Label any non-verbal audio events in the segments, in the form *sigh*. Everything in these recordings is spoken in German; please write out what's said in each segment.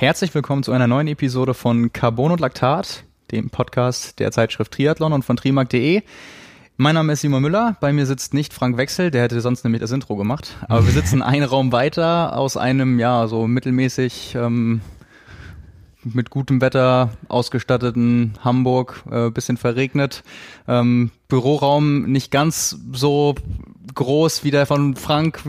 Herzlich willkommen zu einer neuen Episode von Carbon und Laktat, dem Podcast der Zeitschrift Triathlon und von trimark.de. Mein Name ist Simon Müller, bei mir sitzt nicht Frank Wechsel, der hätte sonst nämlich das Intro gemacht, aber wir sitzen einen Raum weiter aus einem, ja, so mittelmäßig ähm, mit gutem Wetter ausgestatteten Hamburg, äh, bisschen verregnet. Ähm, Büroraum nicht ganz so groß wie der von Frank.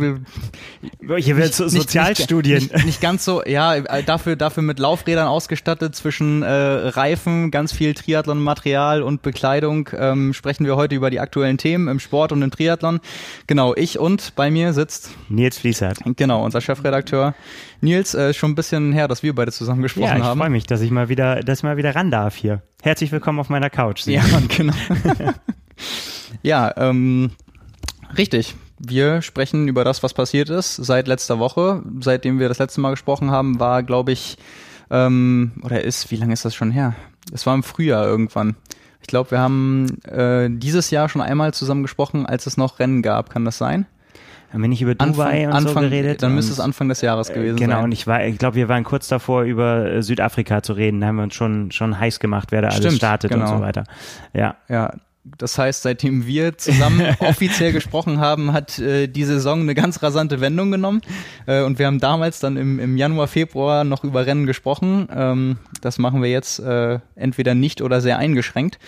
Hier wird so Sozialstudien. Nicht, nicht, nicht, ganz so, ja, dafür, dafür mit Laufrädern ausgestattet zwischen äh, Reifen, ganz viel Triathlon-Material und Bekleidung. Ähm, sprechen wir heute über die aktuellen Themen im Sport und im Triathlon. Genau, ich und bei mir sitzt Nils Fließert. Genau, unser Chefredakteur. Nils, äh, schon ein bisschen her, dass wir beide zusammen gesprochen haben. Ja, ich haben. freue mich, dass ich mal wieder, dass ich mal wieder ran darf hier. Herzlich willkommen auf meiner Couch. Ja, *laughs* genau. *laughs* ja, ähm, richtig. Wir sprechen über das, was passiert ist seit letzter Woche. Seitdem wir das letzte Mal gesprochen haben, war, glaube ich, ähm, oder ist, wie lange ist das schon her? Es war im Frühjahr irgendwann. Ich glaube, wir haben äh, dieses Jahr schon einmal zusammen gesprochen, als es noch Rennen gab. Kann das sein? Haben wir nicht über Dubai Anfang, und Anfang, so geredet? Dann müsste es Anfang des Jahres gewesen genau, sein. Genau, und ich war, ich glaube, wir waren kurz davor, über äh, Südafrika zu reden. Da haben wir uns schon, schon heiß gemacht, wer da alles Stimmt, startet genau. und so weiter. Ja. Ja, das heißt, seitdem wir zusammen *laughs* offiziell gesprochen haben, hat äh, die Saison eine ganz rasante Wendung genommen. Äh, und wir haben damals dann im, im Januar, Februar noch über Rennen gesprochen. Ähm, das machen wir jetzt äh, entweder nicht oder sehr eingeschränkt.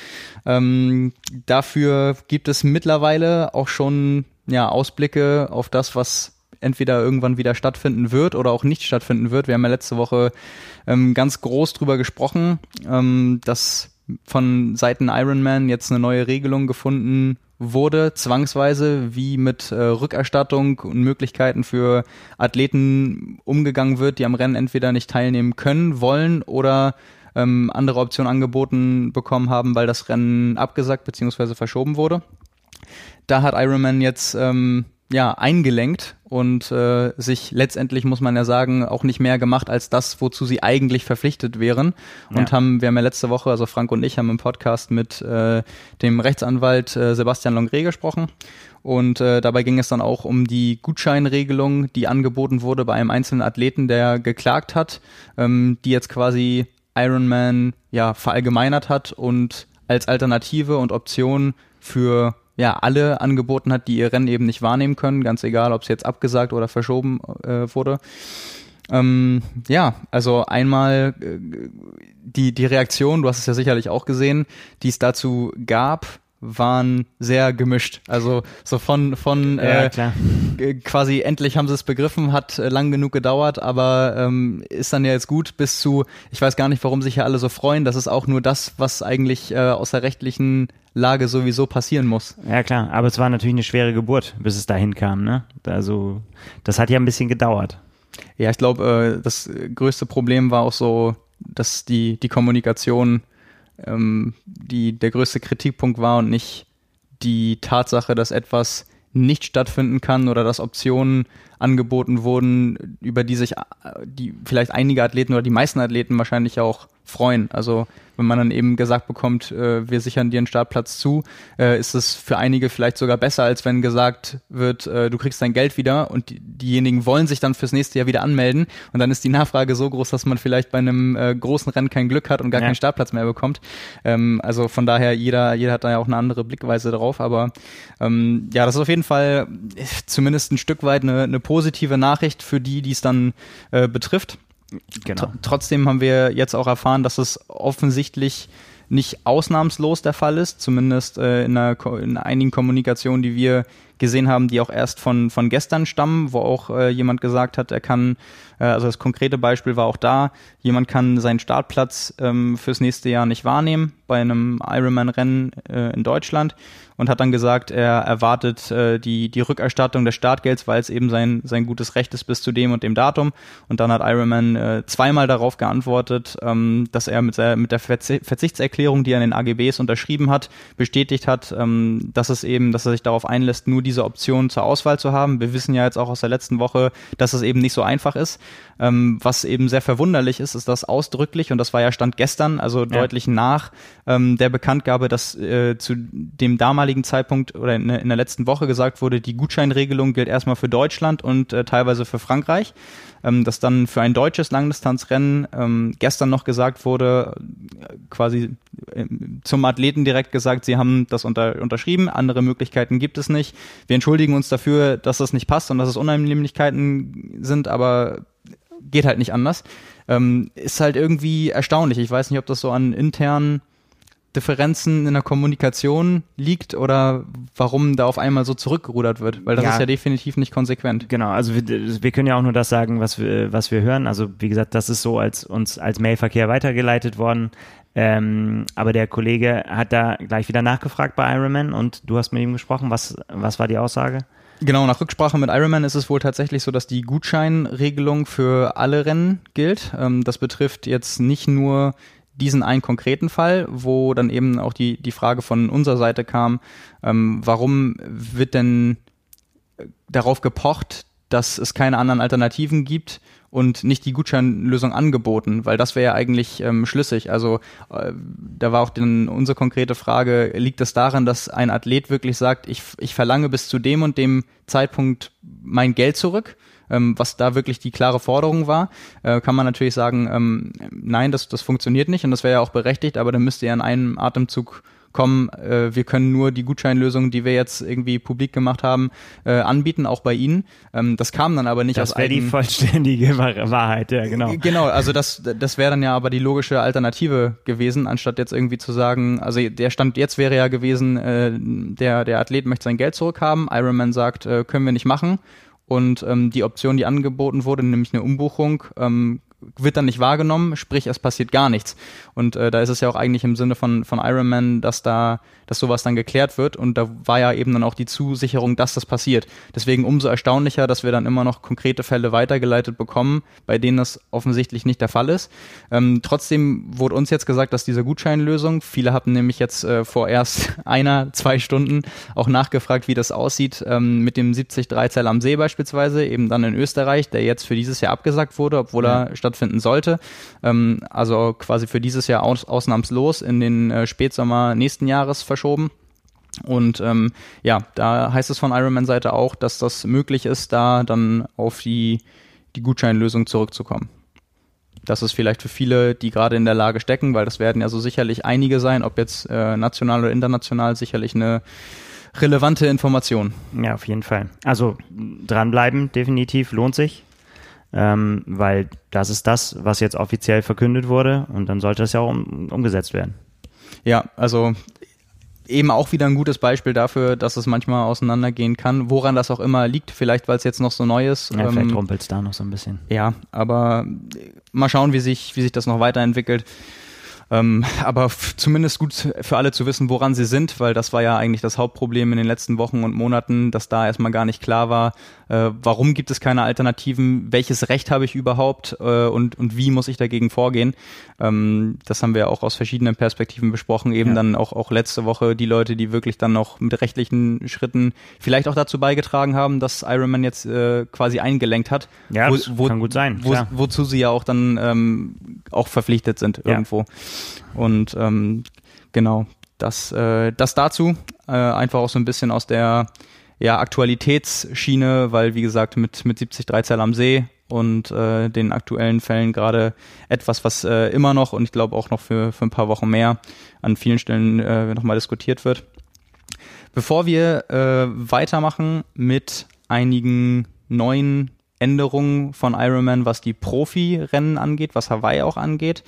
Ähm, dafür gibt es mittlerweile auch schon ja, Ausblicke auf das, was entweder irgendwann wieder stattfinden wird oder auch nicht stattfinden wird. Wir haben ja letzte Woche ähm, ganz groß drüber gesprochen, ähm, dass von Seiten Ironman jetzt eine neue Regelung gefunden wurde, zwangsweise, wie mit äh, Rückerstattung und Möglichkeiten für Athleten umgegangen wird, die am Rennen entweder nicht teilnehmen können, wollen oder ähm, andere Optionen angeboten bekommen haben, weil das Rennen abgesagt bzw. verschoben wurde. Da hat Ironman jetzt ähm, ja eingelenkt und äh, sich letztendlich muss man ja sagen auch nicht mehr gemacht als das, wozu sie eigentlich verpflichtet wären und ja. haben wir haben ja letzte Woche also Frank und ich haben im Podcast mit äh, dem Rechtsanwalt äh, Sebastian Longre gesprochen und äh, dabei ging es dann auch um die Gutscheinregelung, die angeboten wurde bei einem einzelnen Athleten, der geklagt hat, ähm, die jetzt quasi Ironman ja verallgemeinert hat und als Alternative und Option für ja, alle angeboten hat, die ihr Rennen eben nicht wahrnehmen können, ganz egal, ob es jetzt abgesagt oder verschoben äh, wurde. Ähm, ja, also einmal äh, die, die Reaktion, du hast es ja sicherlich auch gesehen, die es dazu gab, waren sehr gemischt. Also so von von ja, äh, quasi endlich haben sie es begriffen, hat äh, lang genug gedauert, aber ähm, ist dann ja jetzt gut bis zu, ich weiß gar nicht, warum sich ja alle so freuen. Das ist auch nur das, was eigentlich äh, aus der rechtlichen Lage sowieso passieren muss. Ja klar, aber es war natürlich eine schwere Geburt, bis es dahin kam. Ne? Also das hat ja ein bisschen gedauert. Ja, ich glaube, äh, das größte Problem war auch so, dass die die Kommunikation ähm, die der größte Kritikpunkt war und nicht die Tatsache, dass etwas nicht stattfinden kann oder dass Optionen angeboten wurden, über die sich äh, die vielleicht einige Athleten oder die meisten Athleten wahrscheinlich auch freuen. Also wenn man dann eben gesagt bekommt, äh, wir sichern dir einen Startplatz zu, äh, ist es für einige vielleicht sogar besser, als wenn gesagt wird, äh, du kriegst dein Geld wieder und die, diejenigen wollen sich dann fürs nächste Jahr wieder anmelden und dann ist die Nachfrage so groß, dass man vielleicht bei einem äh, großen Rennen kein Glück hat und gar ja. keinen Startplatz mehr bekommt. Ähm, also von daher, jeder, jeder hat da ja auch eine andere Blickweise drauf, aber ähm, ja, das ist auf jeden Fall zumindest ein Stück weit eine, eine positive Nachricht für die, die es dann äh, betrifft. Genau. Trotzdem haben wir jetzt auch erfahren, dass es offensichtlich nicht ausnahmslos der Fall ist, zumindest äh, in, einer, in einigen Kommunikationen, die wir gesehen haben, die auch erst von, von gestern stammen, wo auch äh, jemand gesagt hat, er kann, äh, also das konkrete Beispiel war auch da, jemand kann seinen Startplatz ähm, fürs nächste Jahr nicht wahrnehmen bei einem Ironman-Rennen äh, in Deutschland und hat dann gesagt, er erwartet äh, die, die Rückerstattung des Startgelds, weil es eben sein, sein gutes Recht ist bis zu dem und dem Datum. Und dann hat Ironman äh, zweimal darauf geantwortet, ähm, dass er mit, der, mit der Verzichtserklärung, die er in den AGBs unterschrieben hat, bestätigt hat, ähm, dass es eben, dass er sich darauf einlässt, nur diese Option zur Auswahl zu haben. Wir wissen ja jetzt auch aus der letzten Woche, dass es eben nicht so einfach ist. Ähm, was eben sehr verwunderlich ist, ist das ausdrücklich, und das war ja Stand gestern, also ja. deutlich nach ähm, der Bekanntgabe, dass äh, zu dem damaligen Zeitpunkt oder in, in, der letzten Woche gesagt wurde, die Gutscheinregelung gilt erstmal für Deutschland und äh, teilweise für Frankreich. Ähm, dass dann für ein deutsches Langdistanzrennen ähm, gestern noch gesagt wurde, quasi äh, zum Athleten direkt gesagt, sie haben das unter, unterschrieben, andere Möglichkeiten gibt es nicht. Wir entschuldigen uns dafür, dass das nicht passt und dass es Unannehmlichkeiten sind, aber geht halt nicht anders. Ähm, ist halt irgendwie erstaunlich. Ich weiß nicht, ob das so an internen Differenzen in der Kommunikation liegt oder warum da auf einmal so zurückgerudert wird, weil das ja, ist ja definitiv nicht konsequent. Genau, also wir, wir, können ja auch nur das sagen, was wir, was wir hören. Also wie gesagt, das ist so als uns als Mailverkehr weitergeleitet worden. Ähm, aber der Kollege hat da gleich wieder nachgefragt bei Ironman und du hast mit ihm gesprochen. Was, was war die Aussage? Genau, nach Rücksprache mit Ironman ist es wohl tatsächlich so, dass die Gutscheinregelung für alle Rennen gilt. Ähm, das betrifft jetzt nicht nur diesen einen konkreten Fall, wo dann eben auch die, die Frage von unserer Seite kam, ähm, warum wird denn darauf gepocht, dass es keine anderen Alternativen gibt und nicht die Gutscheinlösung angeboten, weil das wäre ja eigentlich ähm, schlüssig. Also äh, da war auch dann unsere konkrete Frage, liegt es daran, dass ein Athlet wirklich sagt, ich, ich verlange bis zu dem und dem Zeitpunkt mein Geld zurück? Ähm, was da wirklich die klare Forderung war, äh, kann man natürlich sagen, ähm, nein, das, das funktioniert nicht und das wäre ja auch berechtigt, aber dann müsste ja in einem Atemzug kommen, äh, wir können nur die Gutscheinlösung, die wir jetzt irgendwie publik gemacht haben, äh, anbieten, auch bei Ihnen. Ähm, das kam dann aber nicht das aus wäre die vollständige Wahrheit, ja, genau. Genau, also das, das wäre dann ja aber die logische Alternative gewesen, anstatt jetzt irgendwie zu sagen, also der Stand jetzt wäre ja gewesen, äh, der, der Athlet möchte sein Geld zurückhaben, Ironman sagt, äh, können wir nicht machen und ähm, die Option, die angeboten wurde, nämlich eine Umbuchung, ähm, wird dann nicht wahrgenommen, sprich es passiert gar nichts. Und äh, da ist es ja auch eigentlich im Sinne von, von Iron Man, dass da, dass sowas dann geklärt wird und da war ja eben dann auch die Zusicherung, dass das passiert. Deswegen umso erstaunlicher, dass wir dann immer noch konkrete Fälle weitergeleitet bekommen, bei denen das offensichtlich nicht der Fall ist. Ähm, trotzdem wurde uns jetzt gesagt, dass diese Gutscheinlösung, viele hatten nämlich jetzt äh, vor erst *laughs* einer, zwei Stunden auch nachgefragt, wie das aussieht ähm, mit dem 70-3-Zell am See beispielsweise, eben dann in Österreich, der jetzt für dieses Jahr abgesagt wurde, obwohl ja. er statt stattfinden sollte. Ähm, also quasi für dieses Jahr aus, ausnahmslos in den äh, Spätsommer nächsten Jahres verschoben. Und ähm, ja, da heißt es von Ironman-Seite auch, dass das möglich ist, da dann auf die, die Gutscheinlösung zurückzukommen. Das ist vielleicht für viele, die gerade in der Lage stecken, weil das werden ja so sicherlich einige sein, ob jetzt äh, national oder international, sicherlich eine relevante Information. Ja, auf jeden Fall. Also dranbleiben, definitiv, lohnt sich ähm, weil das ist das, was jetzt offiziell verkündet wurde und dann sollte das ja auch um, umgesetzt werden. Ja, also eben auch wieder ein gutes Beispiel dafür, dass es manchmal auseinandergehen kann, woran das auch immer liegt. Vielleicht, weil es jetzt noch so neu ist. Ja, vielleicht ähm, rumpelt es da noch so ein bisschen. Ja, aber mal schauen, wie sich, wie sich das noch weiterentwickelt. Ähm, aber zumindest gut für alle zu wissen, woran sie sind, weil das war ja eigentlich das Hauptproblem in den letzten Wochen und Monaten, dass da erstmal gar nicht klar war, äh, warum gibt es keine Alternativen, welches Recht habe ich überhaupt äh, und, und wie muss ich dagegen vorgehen. Ähm, das haben wir auch aus verschiedenen Perspektiven besprochen, eben ja. dann auch, auch letzte Woche die Leute, die wirklich dann noch mit rechtlichen Schritten vielleicht auch dazu beigetragen haben, dass Ironman jetzt äh, quasi eingelenkt hat. Ja, wo, wo, kann gut sein. Wo, wozu sie ja auch dann ähm, auch verpflichtet sind irgendwo. Und ähm, genau, das, äh, das dazu. Äh, einfach auch so ein bisschen aus der ja, Aktualitätsschiene, weil wie gesagt mit, mit 70 Dreizeiler am See und äh, den aktuellen Fällen gerade etwas, was äh, immer noch und ich glaube auch noch für, für ein paar Wochen mehr an vielen Stellen äh, nochmal diskutiert wird. Bevor wir äh, weitermachen mit einigen neuen Änderungen von Ironman, was die Profi-Rennen angeht, was Hawaii auch angeht.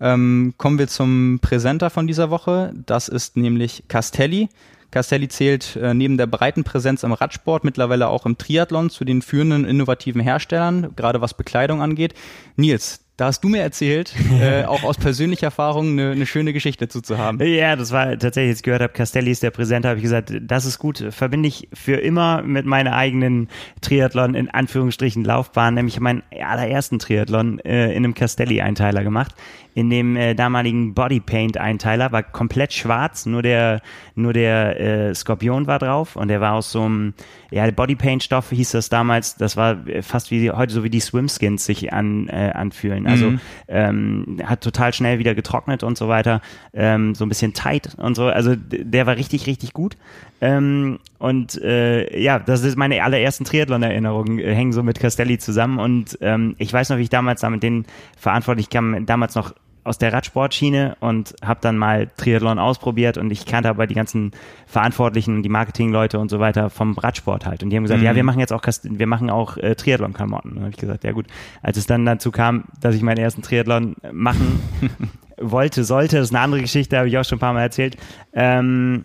Ähm, kommen wir zum Präsenter von dieser Woche. Das ist nämlich Castelli. Castelli zählt äh, neben der breiten Präsenz im Radsport mittlerweile auch im Triathlon zu den führenden innovativen Herstellern, gerade was Bekleidung angeht. Nils, da hast du mir erzählt, *laughs* äh, auch aus persönlicher Erfahrung eine, eine schöne Geschichte dazu zu haben. Ja, das war tatsächlich, als ich gehört habe, Castelli ist der Präsent, habe ich gesagt, das ist gut, verbinde ich für immer mit meiner eigenen Triathlon in Anführungsstrichen Laufbahn, nämlich meinen allerersten Triathlon äh, in einem Castelli-Einteiler gemacht in dem äh, damaligen Bodypaint-Einteiler, war komplett schwarz, nur der, nur der äh, Skorpion war drauf und der war aus so einem, ja, Bodypaint-Stoff hieß das damals, das war fast wie heute so wie die Swimskins sich an, äh, anfühlen. Also mhm. ähm, hat total schnell wieder getrocknet und so weiter, ähm, so ein bisschen tight und so. Also der war richtig, richtig gut. Ähm, und äh, ja, das ist meine allerersten Triathlon-Erinnerungen, äh, hängen so mit Castelli zusammen. Und ähm, ich weiß noch, wie ich damals da mit denen verantwortlich kam, damals noch aus der Radsportschiene und habe dann mal Triathlon ausprobiert und ich kannte aber die ganzen Verantwortlichen, die Marketingleute und so weiter vom Radsport halt. Und die haben gesagt, mhm. ja, wir machen jetzt auch wir machen auch äh, Triathlon-Klamotten. Und habe ich gesagt, ja gut. Als es dann dazu kam, dass ich meinen ersten Triathlon machen *laughs* wollte, sollte, das ist eine andere Geschichte, habe ich auch schon ein paar Mal erzählt, ähm,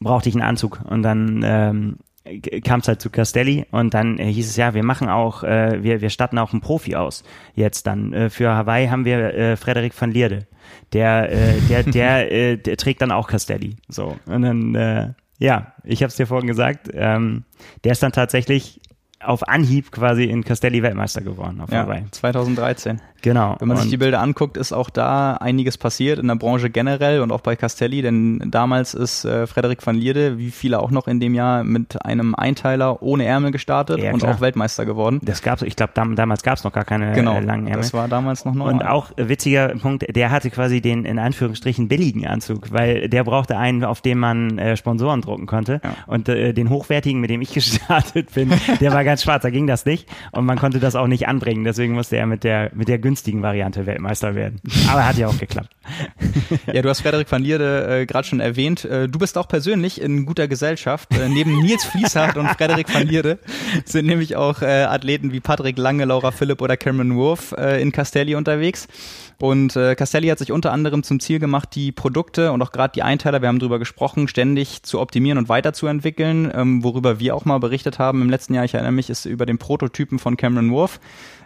brauchte ich einen Anzug. Und dann ähm, kam es halt zu Castelli und dann äh, hieß es ja, wir machen auch, äh, wir, wir statten auch einen Profi aus. Jetzt dann äh, für Hawaii haben wir äh, Frederik van Lierde. Der, äh, der, der, *laughs* äh, der trägt dann auch Castelli. So. Und dann, äh, ja, ich habe es dir vorhin gesagt, ähm, der ist dann tatsächlich auf Anhieb quasi in Castelli Weltmeister geworden auf ja, Hawaii. 2013. Genau. Wenn man und sich die Bilder anguckt, ist auch da einiges passiert in der Branche generell und auch bei Castelli, denn damals ist äh, Frederik van Lierde, wie viele auch noch in dem Jahr, mit einem Einteiler ohne Ärmel gestartet ja, und auch Weltmeister geworden. Das gab's, ich glaube, dam damals gab es noch gar keine genau, äh, langen Ärmel. Das war damals noch neu. Und auch äh, witziger Punkt, der hatte quasi den in Anführungsstrichen billigen Anzug, weil der brauchte einen, auf dem man äh, Sponsoren drucken konnte. Ja. Und äh, den hochwertigen, mit dem ich *laughs* gestartet bin, der war ganz schwarz, da ging das nicht. Und man konnte das auch nicht anbringen. Deswegen musste er mit der mit der günstigen Variante Weltmeister werden. Aber hat ja auch geklappt. *laughs* ja, du hast Frederik van Lierde äh, gerade schon erwähnt. Äh, du bist auch persönlich in guter Gesellschaft. Äh, neben Nils Fließhardt und Frederik van Lierde sind nämlich auch äh, Athleten wie Patrick Lange, Laura Philipp oder Cameron Wolf äh, in Castelli unterwegs. Und äh, Castelli hat sich unter anderem zum Ziel gemacht, die Produkte und auch gerade die Einteiler, wir haben drüber gesprochen, ständig zu optimieren und weiterzuentwickeln. Ähm, worüber wir auch mal berichtet haben im letzten Jahr, ich erinnere mich, ist über den Prototypen von Cameron Wolf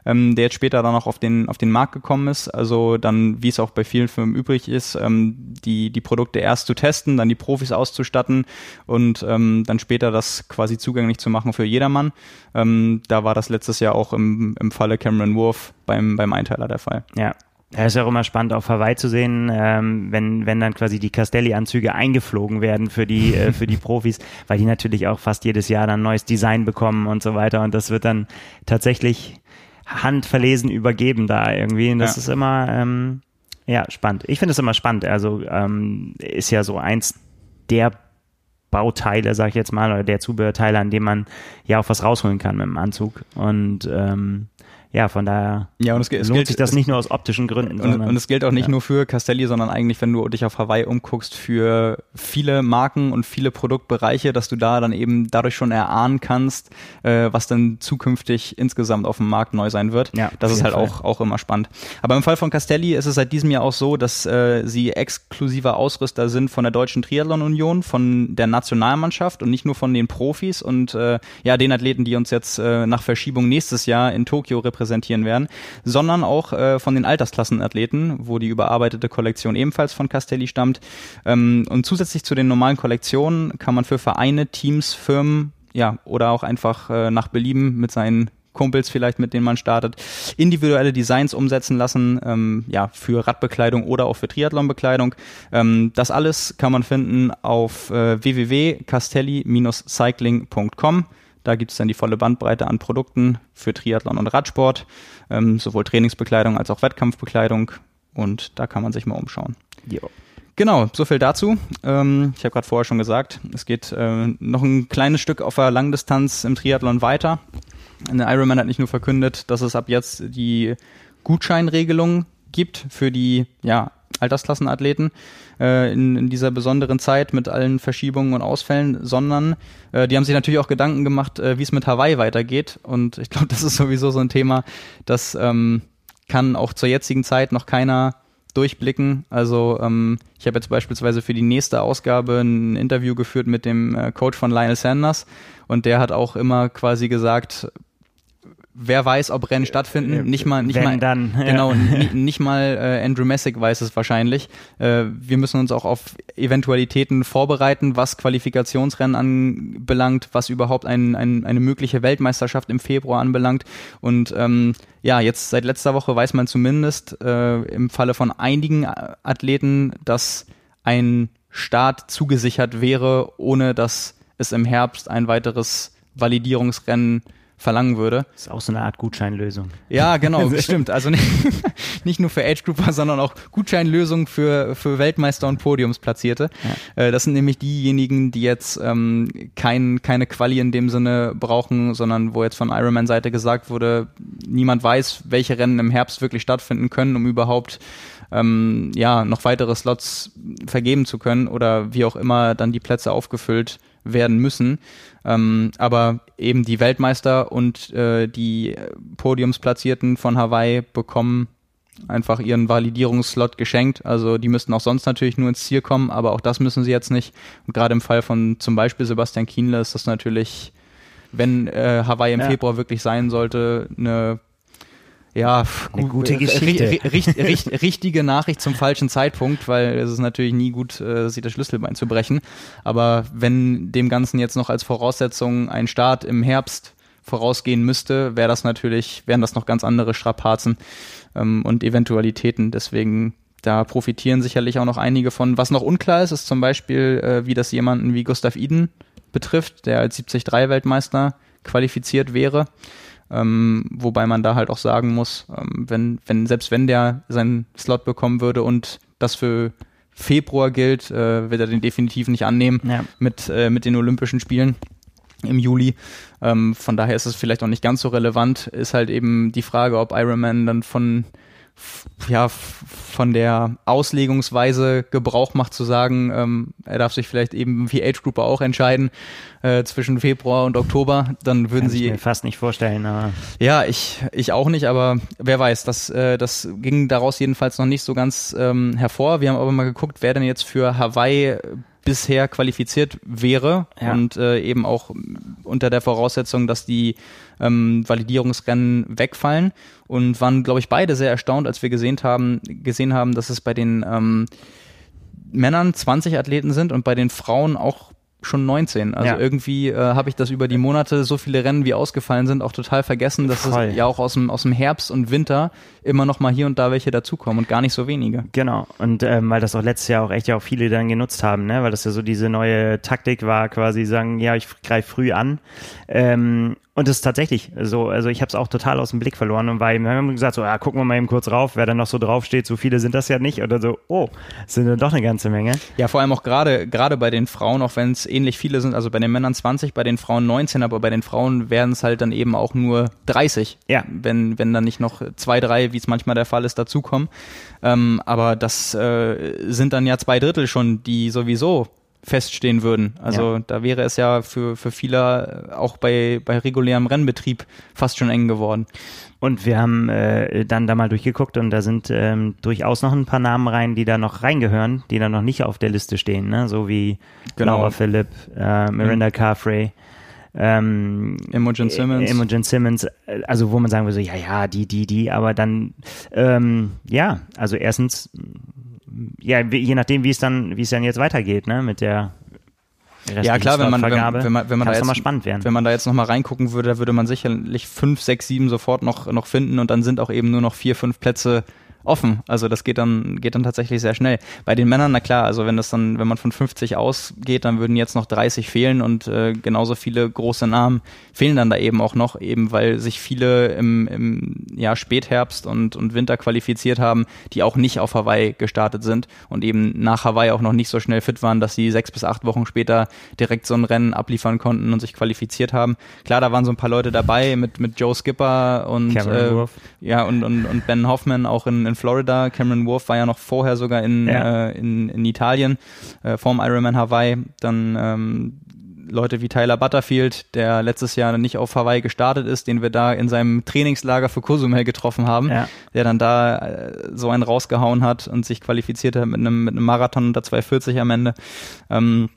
ähm, der jetzt später dann auch auf den, auf den Markt gekommen ist. Also dann, wie es auch bei vielen Firmen übrig ist, ähm, die, die Produkte erst zu testen, dann die Profis auszustatten und ähm, dann später das quasi zugänglich zu machen für jedermann. Ähm, da war das letztes Jahr auch im, im Falle Cameron Wolf beim, beim Einteiler der Fall. Ja, ja, ist ja auch immer spannend auf Hawaii zu sehen, ähm, wenn, wenn dann quasi die Castelli-Anzüge eingeflogen werden für die, äh, für die Profis, *laughs* weil die natürlich auch fast jedes Jahr dann neues Design bekommen und so weiter. Und das wird dann tatsächlich handverlesen übergeben da irgendwie. Und das ja. ist immer, ähm, ja, spannend. Ich finde es immer spannend. Also ähm, ist ja so eins der Bauteile, sag ich jetzt mal, oder der Zubehörteile, an dem man ja auch was rausholen kann mit dem Anzug. Und ähm, ja, von daher ja, und es, es lohnt gilt, sich das nicht nur aus optischen Gründen. Und, sondern, und es gilt auch nicht ja. nur für Castelli, sondern eigentlich, wenn du dich auf Hawaii umguckst, für viele Marken und viele Produktbereiche, dass du da dann eben dadurch schon erahnen kannst, äh, was dann zukünftig insgesamt auf dem Markt neu sein wird. Ja, das ist halt auch, auch immer spannend. Aber im Fall von Castelli ist es seit diesem Jahr auch so, dass äh, sie exklusiver Ausrüster sind von der Deutschen Triathlon Union, von der Nationalmannschaft und nicht nur von den Profis und äh, ja, den Athleten, die uns jetzt äh, nach Verschiebung nächstes Jahr in Tokio repräsentieren präsentieren werden, sondern auch äh, von den Altersklassenathleten, wo die überarbeitete Kollektion ebenfalls von Castelli stammt. Ähm, und zusätzlich zu den normalen Kollektionen kann man für Vereine, Teams, Firmen, ja, oder auch einfach äh, nach Belieben mit seinen Kumpels vielleicht, mit denen man startet, individuelle Designs umsetzen lassen, ähm, ja, für Radbekleidung oder auch für Triathlonbekleidung. Ähm, das alles kann man finden auf äh, www.castelli-cycling.com. Da gibt es dann die volle Bandbreite an Produkten für Triathlon und Radsport, ähm, sowohl Trainingsbekleidung als auch Wettkampfbekleidung. Und da kann man sich mal umschauen. Jo. Genau, so viel dazu. Ähm, ich habe gerade vorher schon gesagt, es geht äh, noch ein kleines Stück auf der Langdistanz im Triathlon weiter. Der Ironman hat nicht nur verkündet, dass es ab jetzt die Gutscheinregelung gibt für die ja, Altersklassenathleten äh, in, in dieser besonderen Zeit mit allen Verschiebungen und Ausfällen, sondern äh, die haben sich natürlich auch Gedanken gemacht, äh, wie es mit Hawaii weitergeht. Und ich glaube, *laughs* das ist sowieso so ein Thema, das ähm, kann auch zur jetzigen Zeit noch keiner durchblicken. Also ähm, ich habe jetzt beispielsweise für die nächste Ausgabe ein Interview geführt mit dem äh, Coach von Lionel Sanders und der hat auch immer quasi gesagt, wer weiß, ob Rennen stattfinden. Äh, nicht mal, nicht Wenn mal, dann. *laughs* Genau, nicht mal äh, Andrew Messick weiß es wahrscheinlich. Äh, wir müssen uns auch auf Eventualitäten vorbereiten, was Qualifikationsrennen anbelangt, was überhaupt ein, ein, eine mögliche Weltmeisterschaft im Februar anbelangt. Und ähm, ja, jetzt seit letzter Woche weiß man zumindest äh, im Falle von einigen Athleten, dass ein Start zugesichert wäre, ohne dass es im Herbst ein weiteres Validierungsrennen verlangen würde. Das ist auch so eine Art Gutscheinlösung. Ja, genau, *laughs* stimmt. Also nicht, *laughs* nicht nur für Age Grouper, sondern auch Gutscheinlösungen für, für Weltmeister und Podiumsplatzierte. Ja. Äh, das sind nämlich diejenigen, die jetzt ähm, kein, keine Quali in dem Sinne brauchen, sondern wo jetzt von Ironman-Seite gesagt wurde, niemand weiß, welche Rennen im Herbst wirklich stattfinden können, um überhaupt ähm, ja noch weitere Slots vergeben zu können oder wie auch immer dann die Plätze aufgefüllt werden müssen. Ähm, aber eben die Weltmeister und äh, die Podiumsplatzierten von Hawaii bekommen einfach ihren Validierungsslot geschenkt. Also die müssten auch sonst natürlich nur ins Ziel kommen, aber auch das müssen sie jetzt nicht. Und gerade im Fall von zum Beispiel Sebastian Kienle ist das natürlich, wenn äh, Hawaii im ja. Februar wirklich sein sollte, eine ja, eine gute Geschichte. Richt, richt, richtige Nachricht zum falschen Zeitpunkt, weil es ist natürlich nie gut, äh, sich das Schlüsselbein zu brechen. Aber wenn dem Ganzen jetzt noch als Voraussetzung ein Start im Herbst vorausgehen müsste, wäre das natürlich, wären das noch ganz andere Strapazen ähm, und Eventualitäten. Deswegen da profitieren sicherlich auch noch einige von. Was noch unklar ist, ist zum Beispiel, äh, wie das jemanden wie Gustav Iden betrifft, der als 73-Weltmeister qualifiziert wäre. Ähm, wobei man da halt auch sagen muss, ähm, wenn, wenn, selbst wenn der seinen Slot bekommen würde und das für Februar gilt, äh, wird er den definitiv nicht annehmen ja. mit, äh, mit den Olympischen Spielen im Juli. Ähm, von daher ist es vielleicht auch nicht ganz so relevant. Ist halt eben die Frage, ob Ironman dann von ja, von der Auslegungsweise Gebrauch macht, zu sagen, ähm, er darf sich vielleicht eben wie Age Grouper auch entscheiden äh, zwischen Februar und Oktober, dann würden Kann sie. Ich mir fast nicht vorstellen, aber. Ja, ich, ich auch nicht, aber wer weiß, das, äh, das ging daraus jedenfalls noch nicht so ganz ähm, hervor. Wir haben aber mal geguckt, wer denn jetzt für Hawaii bisher qualifiziert wäre ja. und äh, eben auch unter der Voraussetzung, dass die ähm, Validierungsrennen wegfallen und waren, glaube ich, beide sehr erstaunt, als wir gesehen haben, gesehen haben, dass es bei den ähm, Männern 20 Athleten sind und bei den Frauen auch schon 19. Also ja. irgendwie äh, habe ich das über die Monate, so viele Rennen wie ausgefallen sind, auch total vergessen, dass Voll. es ja auch aus dem, aus dem Herbst und Winter immer noch mal hier und da welche dazukommen und gar nicht so wenige. Genau. Und ähm, weil das auch letztes Jahr auch echt ja auch viele dann genutzt haben, ne? weil das ja so diese neue Taktik war, quasi sagen, ja, ich greife früh an. Ähm, und das ist tatsächlich so, also ich habe es auch total aus dem Blick verloren und war eben, wir haben gesagt, so, ja, gucken wir mal eben kurz rauf, wer da noch so draufsteht, so viele sind das ja nicht oder so, oh, sind dann doch eine ganze Menge. Ja, vor allem auch gerade gerade bei den Frauen, auch wenn es ähnlich viele sind, also bei den Männern 20, bei den Frauen 19, aber bei den Frauen werden es halt dann eben auch nur 30, ja. wenn, wenn dann nicht noch zwei, drei, wie es manchmal der Fall ist, dazukommen. Ähm, aber das äh, sind dann ja zwei Drittel schon, die sowieso feststehen würden. Also ja. da wäre es ja für, für viele äh, auch bei, bei regulärem Rennbetrieb fast schon eng geworden. Und wir haben äh, dann da mal durchgeguckt und da sind ähm, durchaus noch ein paar Namen rein, die da noch reingehören, die da noch nicht auf der Liste stehen, ne? so wie genau. Laura Philipp, äh, Miranda mhm. Carfrey. Ähm, Imogen Simmons. Imogen Simmons, äh, also wo man sagen würde, so, ja, ja, die, die, die, aber dann, ähm, ja, also erstens ja, je nachdem, wie es dann, wie es dann jetzt weitergeht, ne, mit der ja klar, wenn man, wenn, wenn man, wenn man da jetzt, mal spannend werden. wenn man da jetzt noch mal reingucken würde, da würde man sicherlich fünf, sechs, sieben sofort noch, noch finden und dann sind auch eben nur noch vier, fünf Plätze offen. Also das geht dann, geht dann tatsächlich sehr schnell. Bei den Männern, na klar, also wenn das dann, wenn man von 50 ausgeht, dann würden jetzt noch 30 fehlen und äh, genauso viele große Namen fehlen dann da eben auch noch, eben weil sich viele im, im ja, Spätherbst und, und Winter qualifiziert haben, die auch nicht auf Hawaii gestartet sind und eben nach Hawaii auch noch nicht so schnell fit waren, dass sie sechs bis acht Wochen später direkt so ein Rennen abliefern konnten und sich qualifiziert haben. Klar, da waren so ein paar Leute dabei mit, mit Joe Skipper und, äh, ja, und, und, und Ben Hoffman auch in, in Florida. Cameron Wolf war ja noch vorher sogar in, ja. äh, in, in Italien, äh, vorm Ironman Hawaii. Dann ähm, Leute wie Tyler Butterfield, der letztes Jahr nicht auf Hawaii gestartet ist, den wir da in seinem Trainingslager für Cozumel getroffen haben, ja. der dann da äh, so einen rausgehauen hat und sich qualifiziert hat mit einem, mit einem Marathon unter 240 am Ende. Ähm,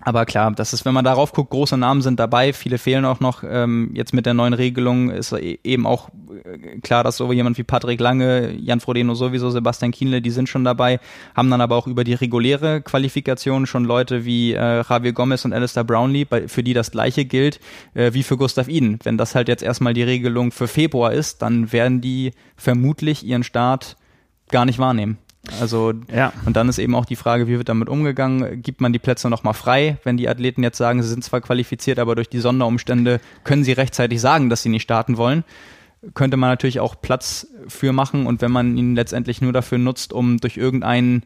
aber klar, das ist, wenn man darauf guckt, große Namen sind dabei, viele fehlen auch noch. Ähm, jetzt mit der neuen Regelung ist e-, eben auch äh, klar, dass so jemand wie Patrick Lange, Jan Frodeno sowieso, Sebastian Kienle, die sind schon dabei, haben dann aber auch über die reguläre Qualifikation schon Leute wie äh, Javier Gomez und Alistair Brownlee, bei, für die das gleiche gilt äh, wie für Gustav Iden. Wenn das halt jetzt erstmal die Regelung für Februar ist, dann werden die vermutlich ihren Start gar nicht wahrnehmen. Also Ja. und dann ist eben auch die Frage, wie wird damit umgegangen? Gibt man die Plätze nochmal frei, wenn die Athleten jetzt sagen, sie sind zwar qualifiziert, aber durch die Sonderumstände können sie rechtzeitig sagen, dass sie nicht starten wollen? Könnte man natürlich auch Platz für machen und wenn man ihn letztendlich nur dafür nutzt, um durch irgendein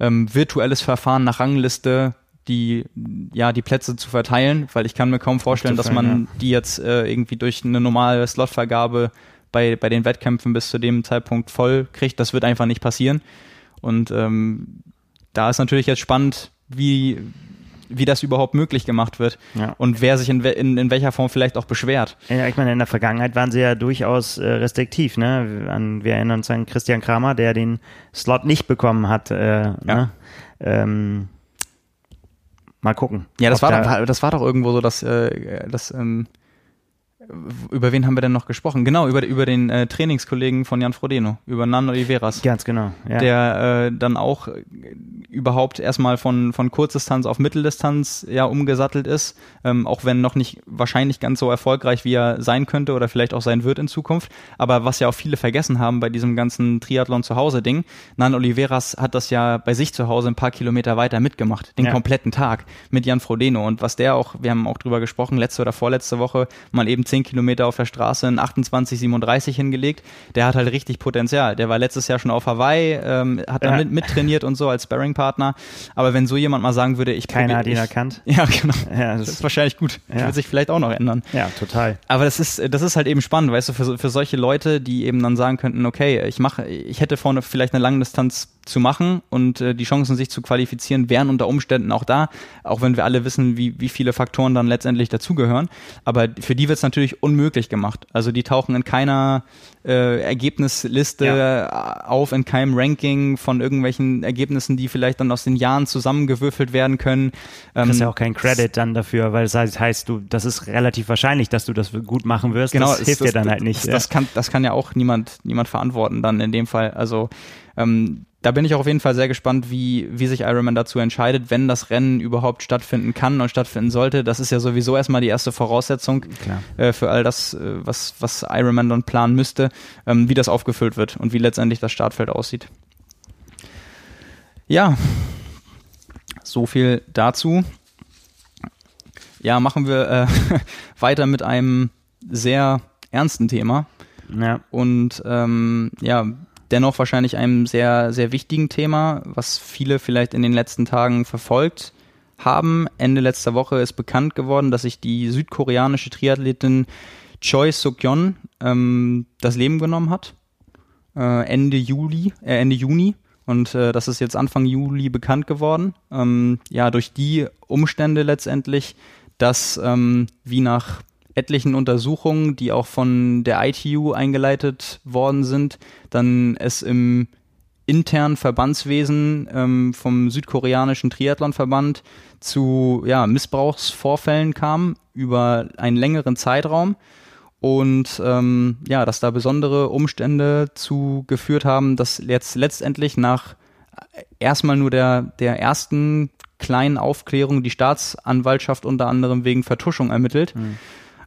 ähm, virtuelles Verfahren nach Rangliste die ja die Plätze zu verteilen, weil ich kann mir kaum vorstellen, dass man die jetzt äh, irgendwie durch eine normale Slotvergabe bei, bei den Wettkämpfen bis zu dem Zeitpunkt voll kriegt. Das wird einfach nicht passieren. Und ähm, da ist natürlich jetzt spannend, wie, wie das überhaupt möglich gemacht wird Ja. und wer sich in, in, in welcher Form vielleicht auch beschwert. Ja, ich meine, in der Vergangenheit waren sie ja durchaus äh, restriktiv. Ne? An, wir erinnern uns an Christian Kramer, der den Slot nicht bekommen hat. Äh, ne? ähm, mal gucken. Ja, das war, da- doch, das war doch irgendwo so, dass, äh, das, ähm, über wen haben wir denn noch gesprochen? Genau, über, über den äh, Trainingskollegen von Jan Frodeno, über Nan Oliveras. Ganz genau. Ja. der äh, dann auch äh, überhaupt erstmal von, von Kurzdistanz auf Mitteldistanz ja umgesattelt ist, ähm, auch wenn noch nicht wahrscheinlich ganz so erfolgreich, wie er sein könnte oder vielleicht auch sein wird in Zukunft. Aber was ja auch viele vergessen haben bei diesem ganzen Triathlon zu Hause Ding, Nan Oliveras hat das ja bei sich zu Hause ein paar Kilometer weiter mitgemacht, den Ja. kompletten Tag mit Jan Frodeno und was der auch, wir haben auch drüber gesprochen, letzte oder vorletzte Woche mal eben 10 Kilometer auf der Straße in 28, 37 hingelegt, der hat halt richtig Potenzial. Der war letztes Jahr schon auf Hawaii, ähm, hat da Ja. mit, mittrainiert und so als Sparringpartner. Aber wenn so jemand mal sagen würde, ich Keiner hat ihn ich, erkannt. *laughs* Ja, genau. Ja, Das das, ist wahrscheinlich gut. Das Ja. wird sich vielleicht auch noch ändern. ja, total. Aber das ist, das ist halt eben spannend, weißt du, für, für solche Leute, die eben dann sagen könnten, okay, ich mache, ich hätte vorne vielleicht eine Langdistanz zu machen und äh, die Chancen, sich zu qualifizieren, wären unter Umständen auch da, auch wenn wir alle wissen, wie, wie viele Faktoren dann letztendlich dazugehören. Aber für die wird es natürlich unmöglich gemacht. Also die tauchen in keiner äh, Ergebnisliste äh, auf, in keinem Ranking von irgendwelchen Ergebnissen, die vielleicht dann aus den Jahren zusammengewürfelt werden können. Du kriegst Ähm, ja auch keinen Credit dann dafür, weil es heißt, heißt, du, das ist relativ wahrscheinlich, dass du das gut machen wirst. Genau, das es- hilft das, dir dann das, halt nicht. Das, das, kann, das kann ja auch niemand, niemand verantworten dann in dem Fall. Also ähm, da bin ich auch auf jeden Fall sehr gespannt, wie, wie sich Ironman dazu entscheidet, wenn das Rennen überhaupt stattfinden kann und stattfinden sollte. Das ist ja sowieso erstmal die erste Voraussetzung äh, für all das, äh, was, was Ironman dann planen müsste, ähm, wie das aufgefüllt wird und wie letztendlich das Startfeld aussieht. Ja, so viel dazu. Ja, machen wir äh, *laughs* weiter mit einem sehr ernsten Thema Ja. und ähm, ja, dennoch wahrscheinlich einem sehr, sehr wichtigen Thema, was viele vielleicht in den letzten Tagen verfolgt haben. Ende letzter Woche ist bekannt geworden, dass sich die südkoreanische Triathletin Choi Suk-yeon ähm, das Leben genommen hat. Äh, Ende Juli, äh, Ende Juni. Und äh, das ist jetzt Anfang Juli bekannt geworden. Ähm, ja, durch die Umstände letztendlich, dass ähm, wie nach etlichen Untersuchungen, die auch von der ITU eingeleitet worden sind, dann es im internen Verbandswesen ähm, vom südkoreanischen Triathlonverband zu ja, Missbrauchsvorfällen kam über einen längeren Zeitraum und ähm, ja, dass da besondere Umstände zu geführt haben, dass jetzt letztendlich nach erstmal nur der, der ersten kleinen Aufklärung die Staatsanwaltschaft unter anderem wegen Vertuschung ermittelt,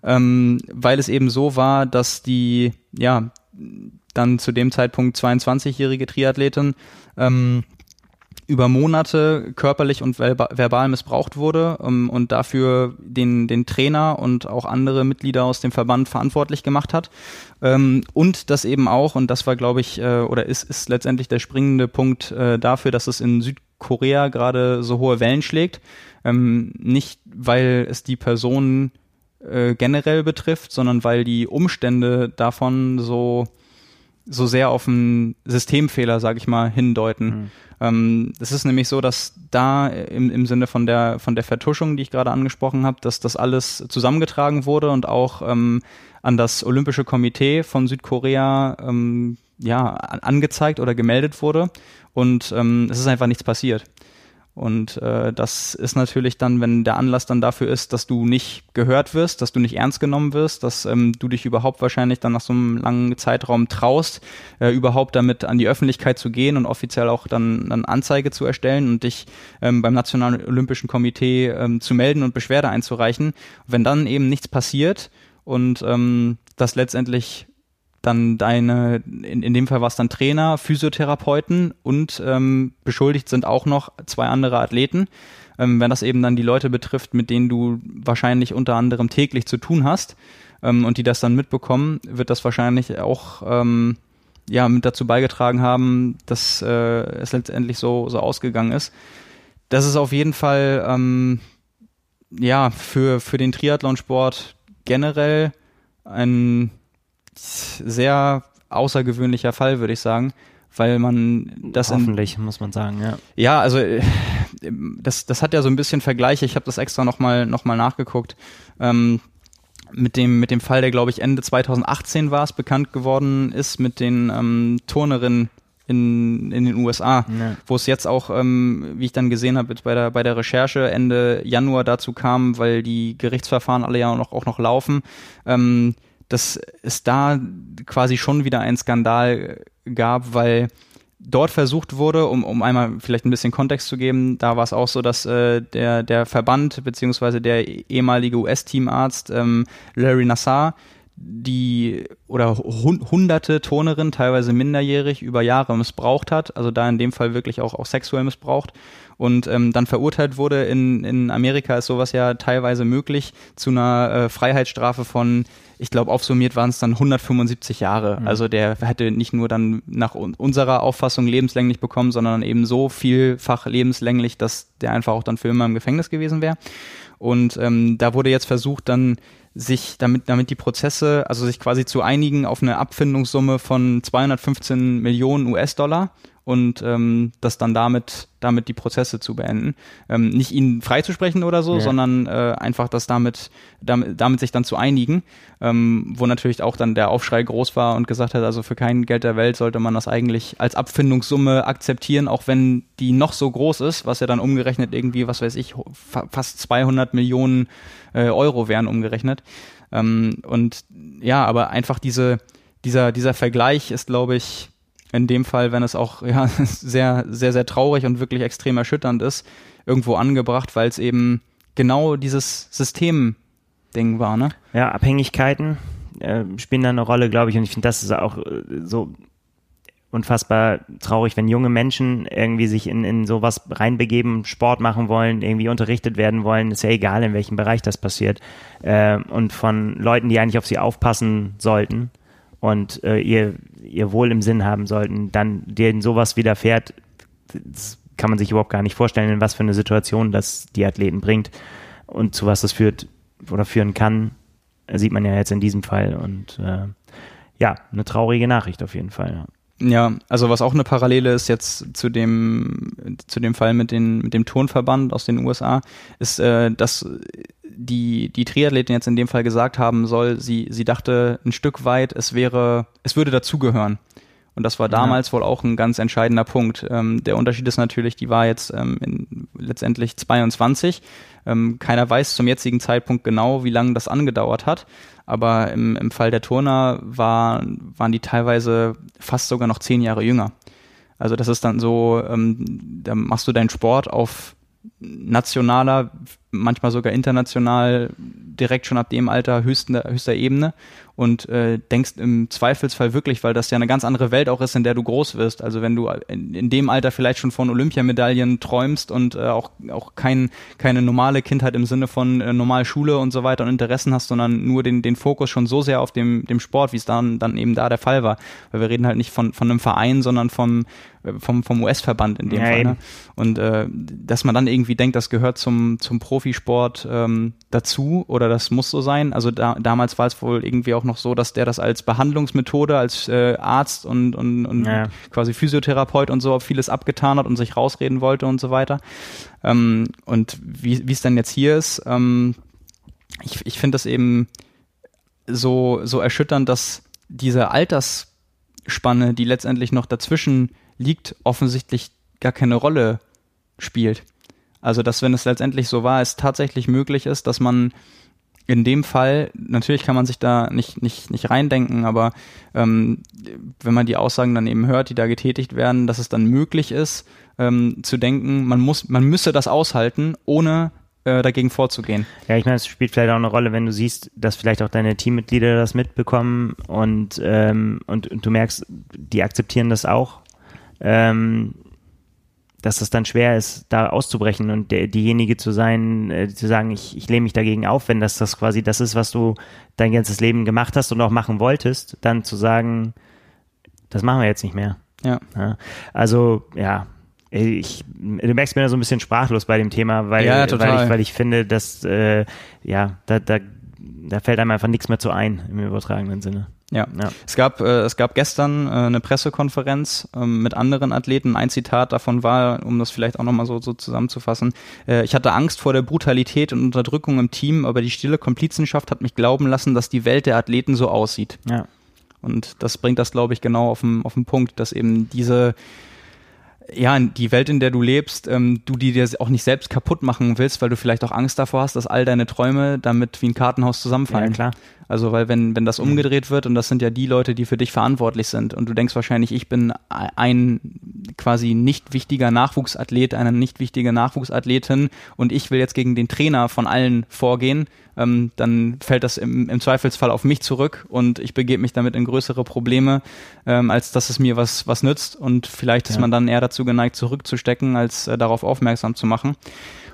ähm, weil es eben so war, dass die, ja, dann zu dem Zeitpunkt 22-jährige Triathletin ähm, über Monate körperlich und verba- verbal missbraucht wurde ähm, und dafür den, den Trainer und auch andere Mitglieder aus dem Verband verantwortlich gemacht hat. Ähm, und das eben auch, und das war, glaube ich, äh, oder ist, ist letztendlich der springende Punkt äh, dafür, dass es in Südkorea gerade so hohe Wellen schlägt. Ähm, nicht, weil es die Person äh, generell betrifft, sondern weil die Umstände davon so so sehr auf einen Systemfehler, sage ich mal, hindeuten. Ähm, es ist nämlich so, dass da im, im Sinne von der von der Vertuschung, die ich gerade angesprochen habe, dass das alles zusammengetragen wurde und auch ähm, an das Olympische Komitee von Südkorea ähm, ja an- angezeigt oder gemeldet wurde und ähm, es ist einfach nichts passiert. Und äh, das ist natürlich dann, wenn der Anlass dann dafür ist, dass du nicht gehört wirst, dass du nicht ernst genommen wirst, dass ähm, du dich überhaupt wahrscheinlich dann nach so einem langen Zeitraum traust, äh, überhaupt damit an die Öffentlichkeit zu gehen und offiziell auch dann, dann Anzeige zu erstellen und dich ähm, beim Nationalen Olympischen Komitee ähm, zu melden und Beschwerde einzureichen. Wenn dann eben nichts passiert und ähm, das letztendlich dann deine, in, in dem Fall war es dann Trainer, Physiotherapeuten und ähm, beschuldigt sind auch noch zwei andere Athleten. Ähm, wenn das eben dann die Leute betrifft, mit denen du wahrscheinlich unter anderem täglich zu tun hast ähm, und die das dann mitbekommen, wird das wahrscheinlich auch ähm, ja mit dazu beigetragen haben, dass äh, es letztendlich so so ausgegangen ist. Das ist auf jeden Fall ähm, ja für für den Triathlonsport generell ein sehr außergewöhnlicher Fall, würde ich sagen, weil man das hoffentlich in, muss man sagen, ja. Ja, also äh, das das hat ja so ein bisschen Vergleiche. Ich habe das extra noch mal noch mal nachgeguckt. Ähm, mit dem mit dem Fall, der glaube ich Ende 2018 war es bekannt geworden ist mit den ähm, Turnerinnen in, in den USA, ja. wo es jetzt auch, ähm, wie ich dann gesehen habe, bei der bei der Recherche Ende Januar dazu kam, weil die Gerichtsverfahren alle ja noch auch noch laufen. Ähm, dass es da quasi schon wieder einen Skandal gab, weil dort versucht wurde, um, um einmal vielleicht ein bisschen Kontext zu geben, da war es auch so, dass äh, der, der Verband beziehungsweise der ehemalige US-Teamarzt ähm, Larry Nassar die oder hunderte Turnerinnen, teilweise minderjährig, über Jahre missbraucht hat, also da in dem Fall wirklich auch, auch sexuell missbraucht und ähm, dann verurteilt wurde. In, in Amerika ist sowas ja teilweise möglich zu einer äh, Freiheitsstrafe von ich glaube, aufsummiert waren es dann 175 Jahre. Mhm. Also der hätte nicht nur dann nach unserer Auffassung lebenslänglich bekommen, sondern eben so vielfach lebenslänglich, dass der einfach auch dann für immer im Gefängnis gewesen wäre. Und ähm, da wurde jetzt versucht, dann sich damit, damit die Prozesse, also sich quasi zu einigen auf eine Abfindungssumme von 215 Millionen US-Dollar und ähm, das dann damit, damit die Prozesse zu beenden. Ähm, nicht ihn freizusprechen oder so, ja. sondern äh, einfach das damit, damit, damit sich dann zu einigen, ähm, wo natürlich auch dann der Aufschrei groß war und gesagt hat, also für kein Geld der Welt sollte man das eigentlich als Abfindungssumme akzeptieren, auch wenn die noch so groß ist, was ja dann umgerechnet irgendwie, was weiß ich, fast 200 Millionen äh, Euro wären umgerechnet. Ähm, und ja, aber einfach diese, dieser, dieser Vergleich ist, glaube ich, in dem Fall, wenn es auch *laughs* ja, sehr, sehr, sehr traurig und wirklich extrem erschütternd ist, irgendwo angebracht, weil es eben genau dieses System-Ding war, ne? Ja, Abhängigkeiten äh, spielen da eine Rolle, glaube ich, und ich finde, das ist auch äh, so unfassbar traurig, wenn junge Menschen irgendwie sich in, in sowas reinbegeben, Sport machen wollen, irgendwie unterrichtet werden wollen, ist ja egal, in welchem Bereich das passiert, äh, und von Leuten, die eigentlich auf sie aufpassen sollten und äh, ihr ihr Wohl im Sinn haben sollten, dann denen sowas widerfährt, kann man sich überhaupt gar nicht vorstellen, in was für eine Situation das die Athleten bringt und zu was das führt oder führen kann, sieht man ja jetzt in diesem Fall. Und äh, ja, eine traurige Nachricht auf jeden Fall. Ja, also was auch eine Parallele ist jetzt zu dem zu dem Fall mit den mit dem Turnverband aus den USA, ist, äh, dass die, die Triathletin jetzt in dem Fall gesagt haben soll, sie, sie dachte ein Stück weit, es wäre, es würde dazugehören. Und das war damals ja. wohl auch ein ganz entscheidender Punkt. Ähm, der Unterschied ist natürlich, die war jetzt ähm, in, letztendlich 22. Ähm, keiner weiß zum jetzigen Zeitpunkt genau, wie lange das angedauert hat. Aber im, im Fall der Turner war, waren die teilweise fast sogar noch zehn Jahre jünger. Also das ist dann so, ähm, da machst du deinen Sport auf nationaler, manchmal sogar international, direkt schon ab dem Alter höchster, höchster Ebene und äh, denkst im Zweifelsfall wirklich, weil das ja eine ganz andere Welt auch ist, in der du groß wirst. Also wenn du in, in dem Alter vielleicht schon von Olympiamedaillen träumst und äh, auch, auch kein, keine normale Kindheit im Sinne von äh, normal Schule und so weiter und Interessen hast, sondern nur den, den Fokus schon so sehr auf dem, dem Sport, wie es dann, dann eben da der Fall war. Weil wir reden halt nicht von, von einem Verein, sondern vom, vom, vom US-Verband in dem ja, Fall. Ne? Und äh, dass man dann irgendwie denkt, das gehört zum, zum Profisport ähm, dazu oder das muss so sein. Also da, damals war es wohl irgendwie auch noch so, dass der das als Behandlungsmethode, als äh, Arzt und, und, und ja. quasi Physiotherapeut und so vieles abgetan hat und sich rausreden wollte und so weiter. Ähm, und wie es dann jetzt hier ist, ähm, ich, ich finde das eben so, so erschütternd, dass diese Altersspanne, die letztendlich noch dazwischen liegt, offensichtlich gar keine Rolle spielt. Also, dass wenn es letztendlich so war, es tatsächlich möglich ist, dass man in dem Fall, natürlich kann man sich da nicht, nicht, nicht reindenken, aber ähm, wenn man die Aussagen dann eben hört, die da getätigt werden, dass es dann möglich ist, ähm, zu denken, man muss, man müsse das aushalten, ohne äh, dagegen vorzugehen. Ja, ich meine, es spielt vielleicht auch eine Rolle, wenn du siehst, dass vielleicht auch deine Teammitglieder das mitbekommen und, ähm, und, und du merkst, die akzeptieren das auch. Ähm, dass das dann schwer ist, da auszubrechen und der, diejenige zu sein, äh, zu sagen, ich, ich lehne mich dagegen auf, wenn das das quasi das ist, was du dein ganzes Leben gemacht hast und auch machen wolltest, dann zu sagen, das machen wir jetzt nicht mehr. Ja. ja. Also, ja, ich, du merkst mir da so ein bisschen sprachlos bei dem Thema, weil, Ja, weil, ich, weil ich finde, dass, äh, ja, da, da, da fällt einem einfach nichts mehr zu ein im übertragenen Sinne. Ja. Ja. Es gab, äh, es gab gestern äh, eine Pressekonferenz ähm, mit anderen Athleten. Ein Zitat davon war, um das vielleicht auch nochmal so, so zusammenzufassen, äh, ich hatte Angst vor der Brutalität und Unterdrückung im Team, aber die stille Komplizenschaft hat mich glauben lassen, dass die Welt der Athleten so aussieht. Ja. Und das bringt das, glaube ich, genau auf den, auf den Punkt, dass eben diese, ja, die Welt, in der du lebst, ähm, du die dir auch nicht selbst kaputt machen willst, weil du vielleicht auch Angst davor hast, dass all deine Träume damit wie ein Kartenhaus zusammenfallen. Ja, klar. Also, weil wenn, wenn das umgedreht wird und das sind ja die Leute, die für dich verantwortlich sind und du denkst wahrscheinlich, ich bin ein quasi nicht wichtiger Nachwuchsathlet, eine nicht wichtige Nachwuchsathletin und ich will jetzt gegen den Trainer von allen vorgehen, ähm, dann fällt das im, im Zweifelsfall auf mich zurück und ich begebe mich damit in größere Probleme, ähm, als dass es mir was, was nützt und vielleicht ist Ja. man dann eher dazu geneigt, zurückzustecken, als äh, darauf aufmerksam zu machen.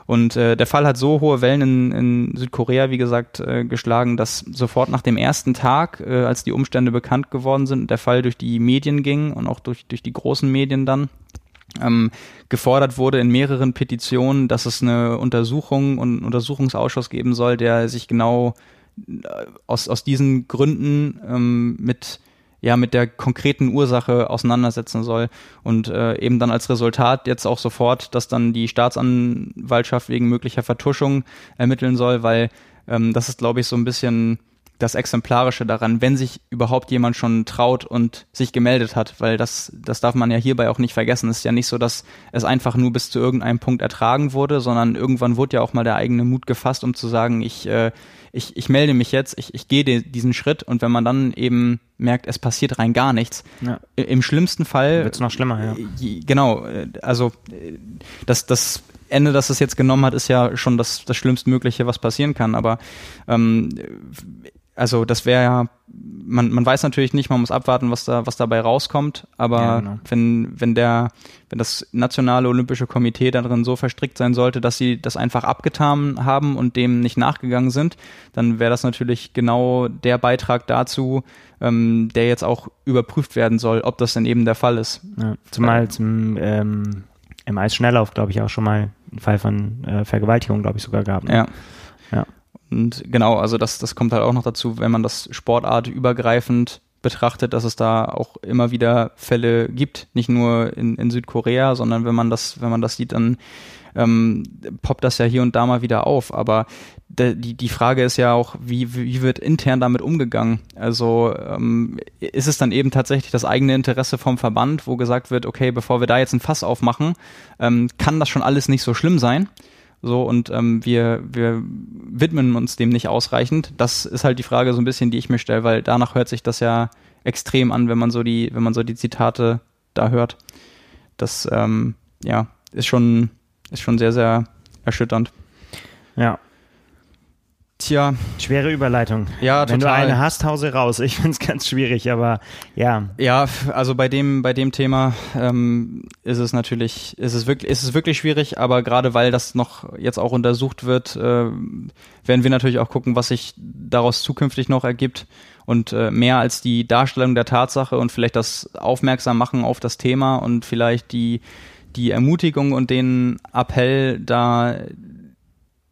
Und äh, der Fall hat so hohe Wellen in, in Südkorea, wie gesagt, äh, geschlagen, dass sofort nach dem ersten Tag, äh, als die Umstände bekannt geworden sind, der Fall durch die Medien ging und auch durch, durch die großen Medien dann, ähm, gefordert wurde in mehreren Petitionen, dass es eine Untersuchung und einen Untersuchungsausschuss geben soll, der sich genau äh, aus, aus diesen Gründen ähm, mit ja mit der konkreten Ursache auseinandersetzen soll und äh, eben dann als Resultat jetzt auch sofort, dass dann die Staatsanwaltschaft wegen möglicher Vertuschung ermitteln soll, weil ähm, das ist glaube ich so ein bisschen das Exemplarische daran, wenn sich überhaupt jemand schon traut und sich gemeldet hat, weil das, das darf man ja hierbei auch nicht vergessen. Es ist ja nicht so, dass es einfach nur bis zu irgendeinem Punkt ertragen wurde, sondern irgendwann wurde ja auch mal der eigene Mut gefasst, um zu sagen, ich, äh, ich, ich melde mich jetzt, ich, ich gehe diesen Schritt und wenn man dann eben merkt, es passiert rein gar nichts, Ja. im schlimmsten Fall Wird's noch schlimmer, ja. J- Genau, äh, also äh, das, das Ende, das es jetzt genommen hat, ist ja schon das, das Schlimmstmögliche, was passieren kann. Aber ähm, also das wäre ja, man, man weiß natürlich nicht, man muss abwarten, was da, was dabei rauskommt, aber Ja, genau. wenn, wenn der, wenn das nationale Olympische Komitee darin so verstrickt sein sollte, dass sie das einfach abgetan haben und dem nicht nachgegangen sind, dann wäre das natürlich genau der Beitrag dazu, ähm, der jetzt auch überprüft werden soll, ob das denn eben der Fall ist. Ja, zumal zum, ähm, im Eisschnelllauf, glaube ich, auch schon mal einen Fall von äh, Vergewaltigung, glaube ich, sogar gab. Ne? Ja. Ja. Und genau, also das, das kommt halt auch noch dazu, wenn man das sportartübergreifend betrachtet, dass es da auch immer wieder Fälle gibt, nicht nur in, in Südkorea, sondern wenn man das, wenn man das sieht, dann ähm, poppt das ja hier und da mal wieder auf. Aber de, die, die Frage ist ja auch, wie, wie wird intern damit umgegangen? Also ähm, ist es dann eben tatsächlich das eigene Interesse vom Verband, wo gesagt wird, okay, bevor wir da jetzt ein Fass aufmachen, ähm, kann das schon alles nicht so schlimm sein? So, und ähm, wir, wir widmen uns dem nicht ausreichend. Das ist halt die Frage so ein bisschen, die ich mir stelle, weil danach hört sich das ja extrem an, wenn man so die, wenn man so die Zitate da hört. Das, ähm, ja, ist schon, ist schon sehr, sehr erschütternd. ja. Tja, Schwere Überleitung. ja, Wenn du total. eine hast, hause raus. Ich finde es ganz schwierig, aber ja. Ja, also bei dem bei dem Thema ähm, ist es natürlich ist es wirklich ist es wirklich schwierig, aber gerade weil das noch jetzt auch untersucht wird, äh, werden wir natürlich auch gucken, was sich daraus zukünftig noch ergibt und äh, mehr als die Darstellung der Tatsache und vielleicht das Aufmerksam machen auf das Thema und vielleicht die die Ermutigung und den Appell da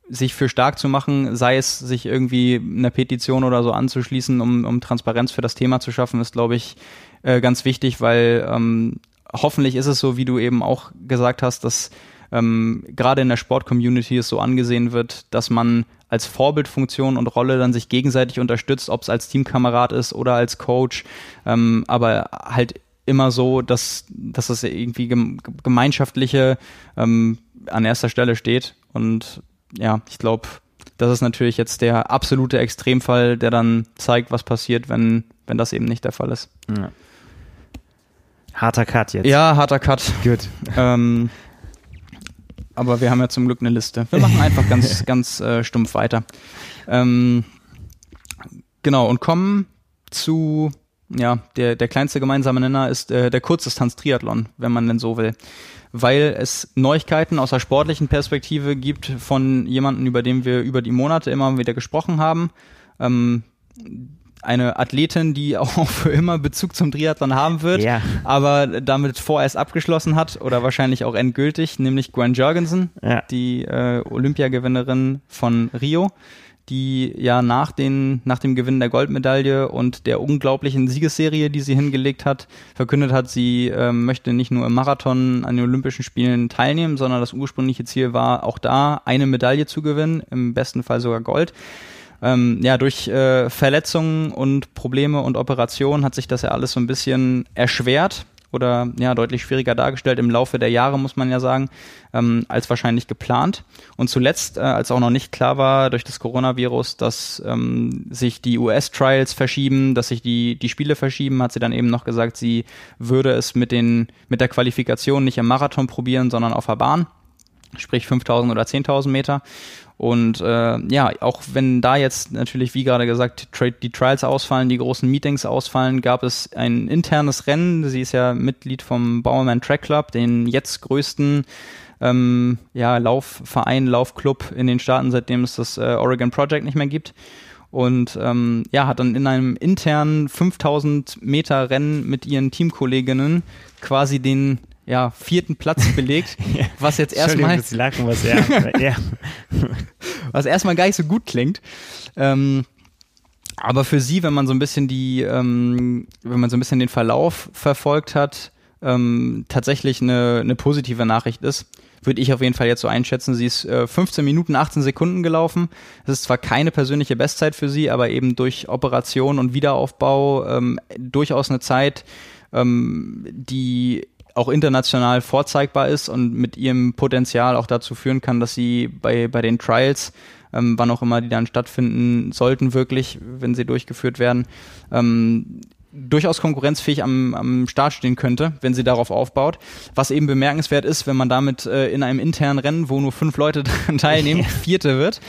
sich für stark zu machen, sei es sich irgendwie einer Petition oder so anzuschließen, um, um Transparenz für das Thema zu schaffen, ist, glaube ich, äh, ganz wichtig, weil ähm, hoffentlich ist es so, wie du eben auch gesagt hast, dass ähm, gerade in der Sport-Community es so angesehen wird, dass man als Vorbildfunktion und Rolle dann sich gegenseitig unterstützt, ob es als Teamkamerad ist oder als Coach, ähm, aber halt immer so, dass, dass es irgendwie gem gemeinschaftliche ähm, an erster Stelle steht und ja, ich glaube, das ist natürlich jetzt der absolute Extremfall, der dann zeigt, was passiert, wenn, wenn das eben nicht der Fall ist. ja. Harter Cut jetzt. Ja, harter Cut. Gut. *laughs* Ähm, aber wir haben ja zum Glück eine Liste. Wir machen einfach ganz, *laughs* ganz äh, stumpf weiter. Ähm, genau, und kommen zu, ja, der, der kleinste gemeinsame Nenner ist äh, der Kurzdistanz-Triathlon, wenn man denn so will. Weil es Neuigkeiten aus der sportlichen Perspektive gibt von jemandem, über den wir über die Monate immer wieder gesprochen haben. Ähm, eine Athletin, die *laughs* auch für immer Bezug zum Triathlon haben wird, Ja. aber damit vorerst abgeschlossen hat oder wahrscheinlich auch endgültig, nämlich Gwen Jorgensen, Ja. die äh, Olympiagewinnerin von Rio, die ja nach, den, nach dem Gewinn der Goldmedaille und der unglaublichen Siegesserie, die sie hingelegt hat, verkündet hat, sie äh, möchte nicht nur im Marathon an den Olympischen Spielen teilnehmen, sondern das ursprüngliche Ziel war, auch da eine Medaille zu gewinnen, im besten Fall sogar Gold. Ähm, ja, durch äh, Verletzungen und Probleme und Operationen hat sich das ja alles so ein bisschen erschwert oder ja deutlich schwieriger dargestellt im Laufe der Jahre, muss man ja sagen, ähm, als wahrscheinlich geplant. Und zuletzt, äh, als auch noch nicht klar war durch das Coronavirus, dass ähm, sich die US-Trials verschieben, dass sich die, die Spiele verschieben, hat sie dann eben noch gesagt, sie würde es mit, den, mit der Qualifikation nicht im Marathon probieren, sondern auf der Bahn sprich 5000 oder 10.000 Meter. Und äh, ja, auch wenn da jetzt natürlich, wie gerade gesagt, die Trials ausfallen, die großen Meetings ausfallen, gab es ein internes Rennen. Sie ist ja Mitglied vom Bowerman Track Club, den jetzt größten ähm, ja, Laufverein, Laufclub in den Staaten, seitdem es das äh, Oregon Project nicht mehr gibt. Und ähm, ja, hat dann in einem internen 5000 Meter Rennen mit ihren Teamkolleginnen quasi den ja, vierten Platz *laughs* belegt, was jetzt erstmal lachen, was ja, ja. *laughs* was erstmal gar nicht so gut klingt. Ähm, aber für sie, wenn man so ein bisschen die, ähm, wenn man so ein bisschen den Verlauf verfolgt hat, ähm, tatsächlich eine, eine positive Nachricht ist, würde ich auf jeden Fall jetzt so einschätzen. Sie ist äh, 15 Minuten 18 Sekunden gelaufen. Das ist zwar keine persönliche Bestzeit für sie, aber eben durch Operation und Wiederaufbau ähm, durchaus eine Zeit, ähm, die auch international vorzeigbar ist und mit ihrem Potenzial auch dazu führen kann, dass sie bei, bei den Trials, ähm, wann auch immer die dann stattfinden sollten, wirklich, wenn sie durchgeführt werden, ähm, durchaus konkurrenzfähig am, am Start stehen könnte, wenn sie darauf aufbaut. Was eben bemerkenswert ist, wenn man damit äh, in einem internen Rennen, wo nur fünf Leute *laughs* teilnehmen, Vierte wird.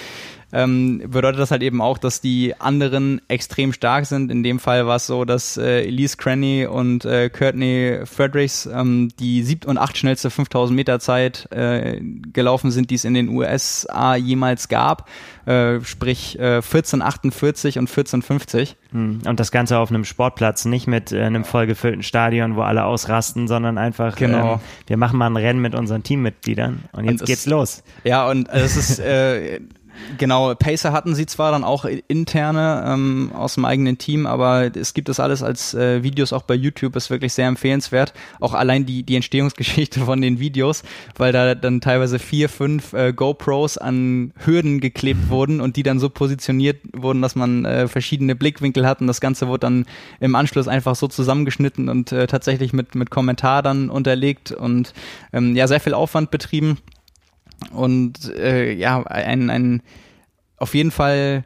Ähm, bedeutet das halt eben auch, dass die anderen extrem stark sind. In dem Fall war es so, dass äh, Elise Cranny und äh, Courtney Fredericks ähm, die siebte und acht schnellste 5000 Meter Zeit äh, gelaufen sind, die es in den USA jemals gab. Äh, sprich äh, 1448 und 1450. Hm. Und das Ganze auf einem Sportplatz, nicht mit äh, einem vollgefüllten Stadion, wo alle ausrasten, sondern einfach, Genau. ähm, wir machen mal ein Rennen mit unseren Teammitgliedern und jetzt das- geht's los. Ja, und es ist äh, genau, Pacer hatten sie zwar dann auch interne ähm, aus dem eigenen Team, aber es gibt das alles als äh, Videos auch bei YouTube, ist wirklich sehr empfehlenswert. Auch allein die, die Entstehungsgeschichte von den Videos, weil da dann teilweise vier, fünf äh, GoPros an Hürden geklebt wurden und die dann so positioniert wurden, dass man äh, verschiedene Blickwinkel hat und das Ganze wurde dann im Anschluss einfach so zusammengeschnitten und äh, tatsächlich mit, mit Kommentar dann unterlegt und ähm, ja, sehr viel Aufwand betrieben und äh, ja, ein, ein auf jeden Fall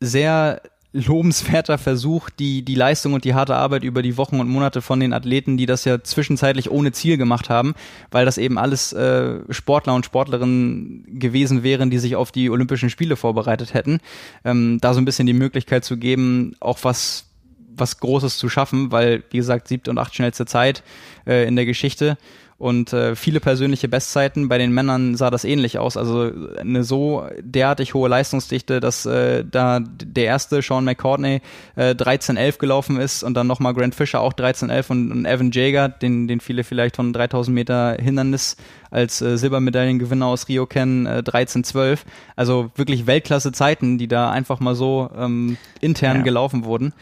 sehr lobenswerter Versuch, die, die Leistung und die harte Arbeit über die Wochen und Monate von den Athleten, die das ja zwischenzeitlich ohne Ziel gemacht haben, weil das eben alles äh, Sportler und Sportlerinnen gewesen wären, die sich auf die Olympischen Spiele vorbereitet hätten, ähm, da so ein bisschen die Möglichkeit zu geben, auch was was Großes zu schaffen, weil, wie gesagt, siebte und acht schnellste Zeit äh, in der Geschichte und äh, viele persönliche Bestzeiten. Bei den Männern sah das ähnlich aus. Also eine so derartig hohe Leistungsdichte, dass äh, da der erste Sean McCourtney äh, 13.11 gelaufen ist und dann nochmal Grant Fisher auch 13.11 und, und Evan Jager, den, den viele vielleicht von 3000 Meter Hindernis als äh, Silbermedaillengewinner aus Rio kennen, äh, 13.12. Also wirklich Weltklasse Zeiten, die da einfach mal so ähm, intern Ja. gelaufen wurden.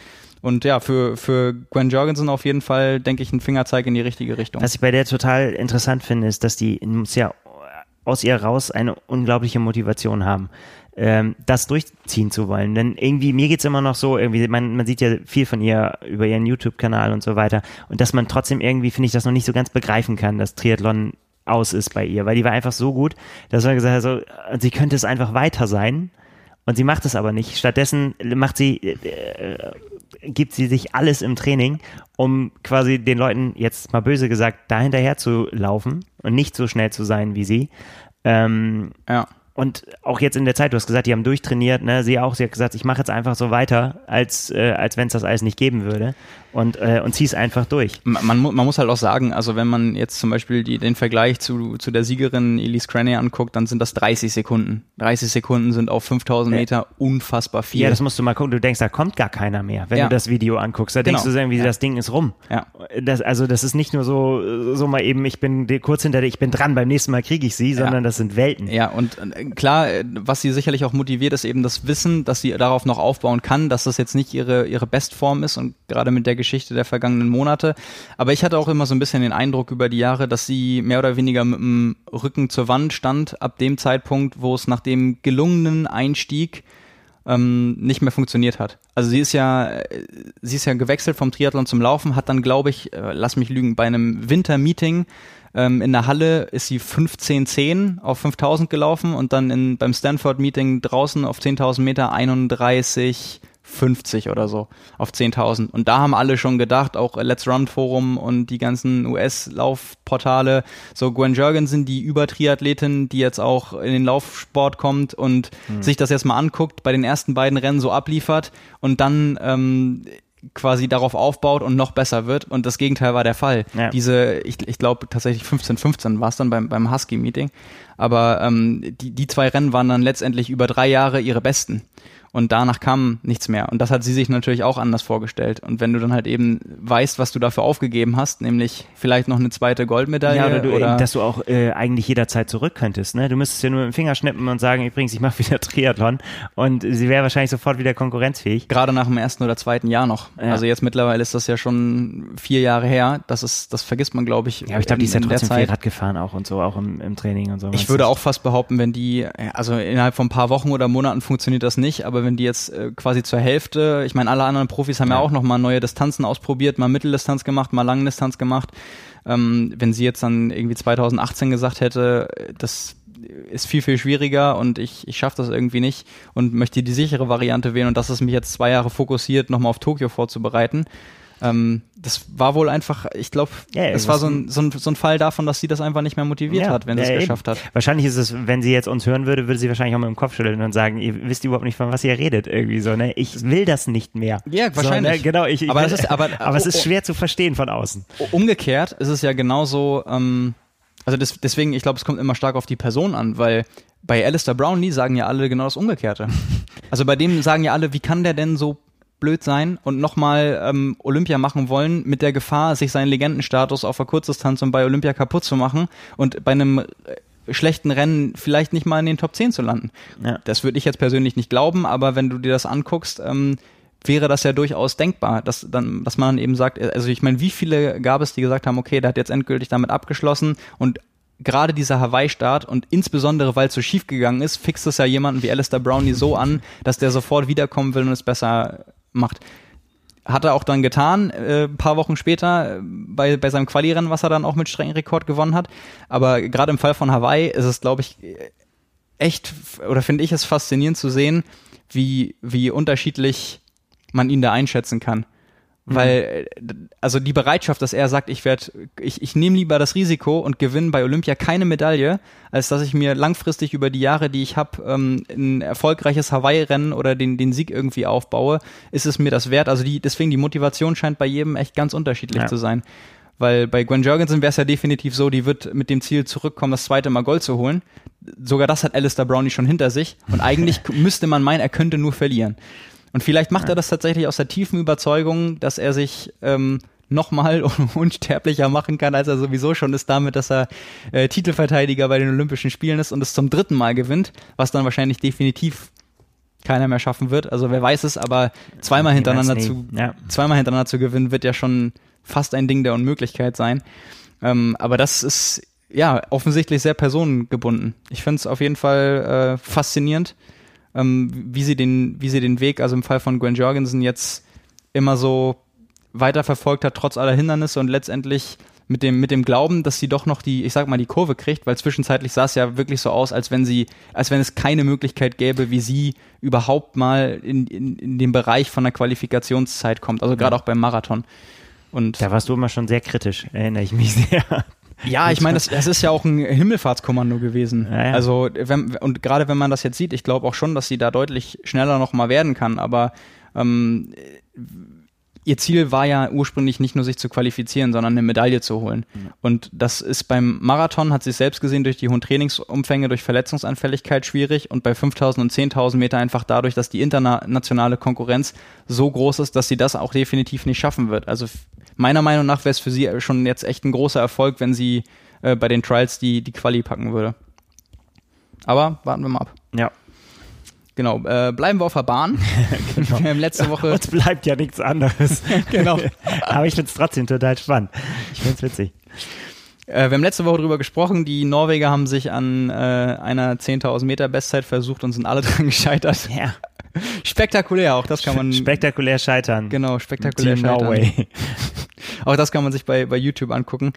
Und ja, für, für Gwen Jorgensen auf jeden Fall, denke ich, ein Fingerzeig in die richtige Richtung. Was ich bei der total interessant finde, ist, dass die ja aus ihr raus eine unglaubliche Motivation haben, ähm, das durchziehen zu wollen. Denn irgendwie, mir geht's immer noch so, irgendwie, man, man sieht ja viel von ihr über ihren YouTube-Kanal und so weiter. Und dass man trotzdem irgendwie, finde ich, das noch nicht so ganz begreifen kann, dass Triathlon aus ist bei ihr, weil die war einfach so gut, dass man gesagt hat, so, sie könnte es einfach weiter sein. Und sie macht es aber nicht. Stattdessen macht sie, äh, gibt sie sich alles im Training, um quasi den Leuten, jetzt mal böse gesagt, da hinterher zu laufen und nicht so schnell zu sein wie sie. Ähm, ja. Und auch jetzt in der Zeit, du hast gesagt, die haben durchtrainiert, ne? Sie auch, sie hat gesagt, ich mache jetzt einfach so weiter, als, äh, als wenn es das alles nicht geben würde und, äh, und zieh es einfach durch. Man, man, muss halt auch sagen, also wenn man jetzt zum Beispiel die, den Vergleich zu, zu der Siegerin Elise Craney anguckt, dann sind das 30 Sekunden. 30 Sekunden sind auf 5000 Meter ja. unfassbar viel. Ja, das musst du mal gucken. Du denkst, da kommt gar keiner mehr, wenn ja. du das Video anguckst. Da denkst genau. du irgendwie, ja. das Ding ist rum. Ja. Das, also das ist nicht nur so, so mal eben, ich bin kurz hinter dir, ich bin dran, beim nächsten Mal kriege ich sie, sondern das sind Welten. Ja, und äh, klar, was sie sicherlich auch motiviert, ist eben das Wissen, dass sie darauf noch aufbauen kann, dass das jetzt nicht ihre, ihre Bestform ist und gerade mit der Geschichte der vergangenen Monate. Aber ich hatte auch immer so ein bisschen den Eindruck über die Jahre, dass sie mehr oder weniger mit dem Rücken zur Wand stand, ab dem Zeitpunkt, wo es nach dem gelungenen Einstieg ähm, nicht mehr funktioniert hat. Also sie ist ja, sie ist ja gewechselt vom Triathlon zum Laufen, hat dann, glaube ich, äh, lass mich lügen, bei einem Wintermeeting ähm, in der Halle ist sie 15,10 auf 5000 gelaufen und dann in, beim Stanford-Meeting draußen auf 10.000 Meter 31 50 oder so auf 10.000. Und da haben alle schon gedacht, auch Let's Run Forum und die ganzen US-Laufportale, so Gwen Jorgensen, die Übertriathletin, die jetzt auch in den Laufsport kommt und mhm. sich das jetzt mal anguckt, bei den ersten beiden Rennen so abliefert und dann ähm, quasi darauf aufbaut und noch besser wird. Und das Gegenteil war der Fall. Ja. Diese, ich, ich glaube tatsächlich 15-15 war es dann beim, beim Husky-Meeting. Aber ähm, die, die zwei Rennen waren dann letztendlich über drei Jahre ihre besten und danach kam nichts mehr. Und das hat sie sich natürlich auch anders vorgestellt. Und wenn du dann halt eben weißt, was du dafür aufgegeben hast, nämlich vielleicht noch eine zweite Goldmedaille. Ja, oder, du, oder dass du auch äh, eigentlich jederzeit zurück könntest. Ne? Du müsstest ja nur mit dem Finger schnippen und sagen, übrigens, ich mache wieder *laughs* Triathlon. Und sie wäre wahrscheinlich sofort wieder konkurrenzfähig. Gerade nach dem ersten oder zweiten Jahr noch. Ja. Also jetzt mittlerweile ist das ja schon vier Jahre her. Das ist, das vergisst man, glaube ich. Ja, aber ich glaube, die ist ja trotzdem viel Rad gefahren auch und so, auch im, im Training und so. Ich würde auch fast behaupten, wenn die, also innerhalb von ein paar Wochen oder Monaten funktioniert das nicht, aber wenn die jetzt äh, quasi zur Hälfte. Ich meine, alle anderen Profis haben ja, ja auch noch mal neue Distanzen ausprobiert, mal Mitteldistanz gemacht, mal Langdistanz gemacht. Ähm, wenn sie jetzt dann irgendwie 2018 gesagt hätte, das ist viel, viel schwieriger und ich, ich schaffe das irgendwie nicht und möchte die sichere Variante wählen und das ist mich jetzt zwei Jahre fokussiert, nochmal auf Tokio vorzubereiten, ähm, das war wohl einfach, ich glaube, ja, es war so ein, so, ein, so ein Fall davon, dass sie das einfach nicht mehr motiviert ja, hat, wenn sie es geschafft hat. Wahrscheinlich ist es, wenn sie jetzt uns hören würde, würde sie wahrscheinlich auch mit dem Kopf schütteln und sagen, ihr wisst überhaupt nicht, von was ihr redet, irgendwie so, ne? Ich will das nicht mehr. Ja, wahrscheinlich. So, ne? Genau, ich, ich aber, will, ist, aber, *laughs* aber es ist oh, oh. schwer zu verstehen von außen. Umgekehrt ist es ja genauso, ähm, also das, deswegen, ich glaube, es kommt immer stark auf die Person an, weil bei Alistair Brownlee sagen ja alle genau das Umgekehrte. *laughs* Also bei dem sagen ja alle, wie kann der denn so blöd sein und nochmal ähm, Olympia machen wollen, mit der Gefahr, sich seinen Legendenstatus auf der Kurzdistanz und bei Olympia kaputt zu machen und bei einem äh, schlechten Rennen vielleicht nicht mal in den Top 10 zu landen. Ja. Das würde ich jetzt persönlich nicht glauben, aber wenn du dir das anguckst, ähm, wäre das ja durchaus denkbar, dass dann, dass man dann eben sagt, also ich meine, wie viele gab es, die gesagt haben, okay, der hat jetzt endgültig damit abgeschlossen und gerade dieser Hawaii-Start und insbesondere, weil es so schief gegangen ist, fixt es ja jemanden wie Alistair Brownie so an, dass der sofort wiederkommen will und es besser macht. Hat er auch dann getan, äh, paar Wochen später äh, bei, bei seinem Quali-Rennen, was er dann auch mit strengen Rekord gewonnen hat. Aber gerade im Fall von Hawaii ist es, glaube ich, echt, oder finde ich es faszinierend zu sehen, wie, wie unterschiedlich man ihn da einschätzen kann. Mhm. Weil, also die Bereitschaft, dass er sagt, ich werde, ich, ich nehme lieber das Risiko und gewinne bei Olympia keine Medaille, als dass ich mir langfristig über die Jahre, die ich habe, ähm, ein erfolgreiches Hawaii-Rennen oder den, den Sieg irgendwie aufbaue, ist es mir das wert. Also die, deswegen die Motivation scheint bei jedem echt ganz unterschiedlich ja. zu sein. Weil bei Gwen Jorgensen wäre es ja definitiv so, die wird mit dem Ziel zurückkommen, das zweite Mal Gold zu holen. Sogar das hat Alistair Brownie schon hinter sich. Und *laughs* eigentlich müsste man meinen, er könnte nur verlieren. Und vielleicht macht ja. er das tatsächlich aus der tiefen Überzeugung, dass er sich ähm, nochmal *laughs* unsterblicher machen kann, als er sowieso schon ist, damit, dass er äh, Titelverteidiger bei den Olympischen Spielen ist und es zum dritten Mal gewinnt, was dann wahrscheinlich definitiv keiner mehr schaffen wird. Also wer weiß es, aber zweimal hintereinander zu ja. zweimal hintereinander zu gewinnen, wird ja schon fast ein Ding der Unmöglichkeit sein. Ähm, aber das ist ja offensichtlich sehr personengebunden. Ich finde es auf jeden Fall äh, faszinierend wie sie den, wie sie den Weg, also im Fall von Gwen Jorgensen jetzt immer so weiterverfolgt hat, trotz aller Hindernisse und letztendlich mit dem, mit dem Glauben, dass sie doch noch die, ich sag mal, die Kurve kriegt, weil zwischenzeitlich sah es ja wirklich so aus, als wenn sie, als wenn es keine Möglichkeit gäbe, wie sie überhaupt mal in, in, in den Bereich von der Qualifikationszeit kommt, also gerade ja. auch beim Marathon. Und da warst du immer schon sehr kritisch, erinnere ich mich sehr. Ja, ich meine, das, das ist ja auch ein Himmelfahrtskommando gewesen. Ja, ja. Also wenn, und gerade wenn man das jetzt sieht, ich glaube auch schon, dass sie da deutlich schneller noch mal werden kann. Aber ähm, ihr Ziel war ja ursprünglich nicht nur sich zu qualifizieren, sondern eine Medaille zu holen. Und das ist beim Marathon, hat sie selbst gesehen, durch die hohen Trainingsumfänge, durch Verletzungsanfälligkeit schwierig und bei 5000 und 10.000 Meter einfach dadurch, dass die internationale Konkurrenz so groß ist, dass sie das auch definitiv nicht schaffen wird. Also meiner Meinung nach wäre es für sie schon jetzt echt ein großer Erfolg, wenn sie äh, bei den Trials die, die Quali packen würde. Aber warten wir mal ab. Ja. Genau, äh, bleiben wir auf der Bahn. *laughs* Wir haben letzte Woche Uns bleibt ja nichts anderes. *laughs* Genau. *laughs* Aber ich finde es trotzdem total spannend. Ich finde es witzig. Äh, wir haben letzte Woche drüber gesprochen. Die Norweger haben sich an äh, einer 10.000 Meter Bestzeit versucht und sind alle *laughs* dran gescheitert. Ja. Spektakulär, auch das kann man. Spektakulär scheitern. genau, spektakulär Team scheitern. Norway. *laughs* Auch das kann man sich bei, bei YouTube angucken.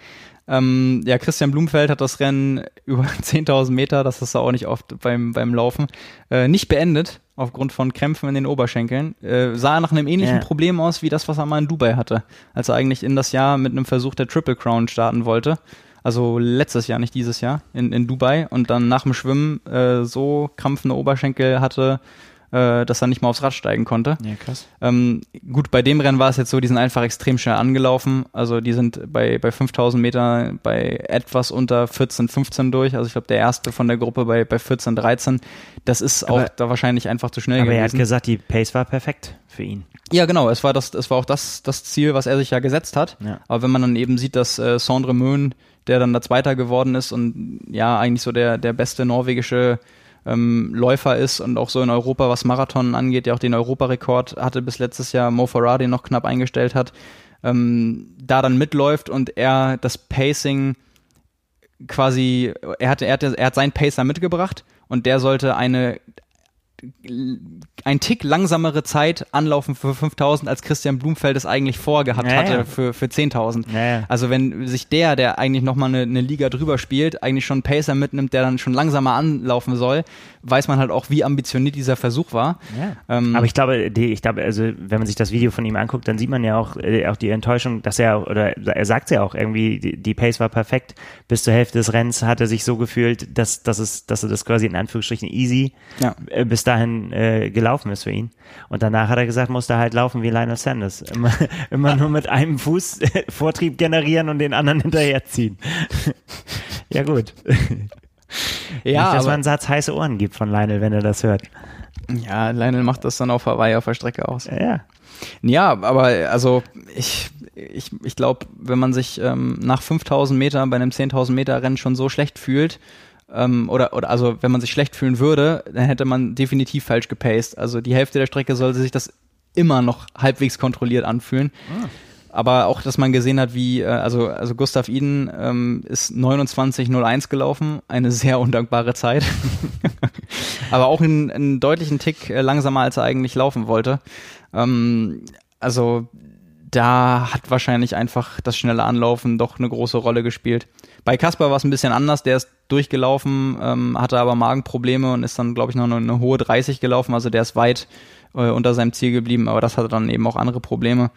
Ähm, ja, Christian Blumfeld hat das Rennen *laughs* über 10.000 Meter, das ist auch nicht oft beim, beim Laufen, äh, nicht beendet, aufgrund von Krämpfen in den Oberschenkeln. Äh, sah nach einem ähnlichen Ja. Problem aus, wie das, was er mal in Dubai hatte, als er eigentlich in das Jahr mit einem Versuch der Triple Crown starten wollte. Also letztes Jahr, nicht dieses Jahr, in, in Dubai und dann nach dem Schwimmen äh, so krampfende Oberschenkel hatte, äh, dass er nicht mal aufs Rad steigen konnte. Ja, krass. Ähm, gut, bei dem Rennen war es jetzt so, die sind einfach extrem schnell angelaufen. Also die sind bei, bei 5000 Meter bei etwas unter 14, 15 durch. Also ich glaube, der erste von der Gruppe bei, bei 14, 13. Das ist auch Aber- da wahrscheinlich einfach zu schnell Aber er hat gewesen. gesagt, die Pace war perfekt für ihn. Ja, genau. Es war das, es war auch das, das Ziel, was er sich ja gesetzt hat. Ja. Aber wenn man dann eben sieht, dass äh, Sandre Möhn, der dann der Zweiter geworden ist und ja eigentlich so der, der beste norwegische ähm, Läufer ist und auch so in Europa, was Marathon angeht, der auch den Europarekord hatte bis letztes Jahr, Mo Farah den noch knapp eingestellt hat, ähm, da dann mitläuft und er das Pacing quasi, er hatte, er hatte, er hat seinen Pacer mitgebracht und der sollte eine ein Tick langsamere Zeit anlaufen für 5000, als Christian Blumfeld es eigentlich vorgehabt Ja, hatte für, für 10.000. Ja, ja. Also wenn sich der, der eigentlich nochmal eine, eine Liga drüber spielt, eigentlich schon einen Pacer mitnimmt, der dann schon langsamer anlaufen soll, weiß man halt auch, wie ambitioniert dieser Versuch war. Ja. Ähm, Aber ich glaube, die, ich glaube, also wenn man sich das Video von ihm anguckt, dann sieht man ja auch, äh, auch die Enttäuschung, dass er, oder er sagt ja auch irgendwie, die, die Pace war perfekt. Bis zur Hälfte des Rennens hat er sich so gefühlt, dass, dass, es, dass er das quasi in Anführungsstrichen easy Ja. äh, bis dahin äh, gelaufen ist für ihn. Und danach hat er gesagt, musste er halt laufen wie Lionel Sanders. Immer, *laughs* immer nur mit einem Fuß *laughs* Vortrieb generieren und den anderen hinterherziehen. *laughs* ja, gut. ja, Nicht, dass man einen Satz heiße Ohren gibt von Lionel, wenn er das hört. ja, Lionel macht das dann auf Hawaii auf der Strecke aus. Ja. Ja, aber also ich, ich, ich glaube, wenn man sich ähm, nach 5000 Metern bei einem 10.000 Meter Rennen schon so schlecht fühlt, ähm, oder, oder also wenn man sich schlecht fühlen würde, dann hätte man definitiv falsch gepaced. Also die Hälfte der Strecke sollte sich das immer noch halbwegs kontrolliert anfühlen. Aber auch, dass man gesehen hat, wie, äh, also, also Gustav Iden ähm, ist 29.01 gelaufen, eine sehr undankbare Zeit. *laughs* Aber auch einen, einen deutlichen Tick äh, langsamer, als er eigentlich laufen wollte. Ähm, also da hat wahrscheinlich einfach das schnelle Anlaufen doch eine große Rolle gespielt. Bei Kasper war es ein bisschen anders, der ist durchgelaufen, ähm, hatte aber Magenprobleme und ist dann, glaube ich, noch eine, eine hohe 30 gelaufen, also der ist weit äh, unter seinem Ziel geblieben, aber das hatte dann eben auch andere Probleme.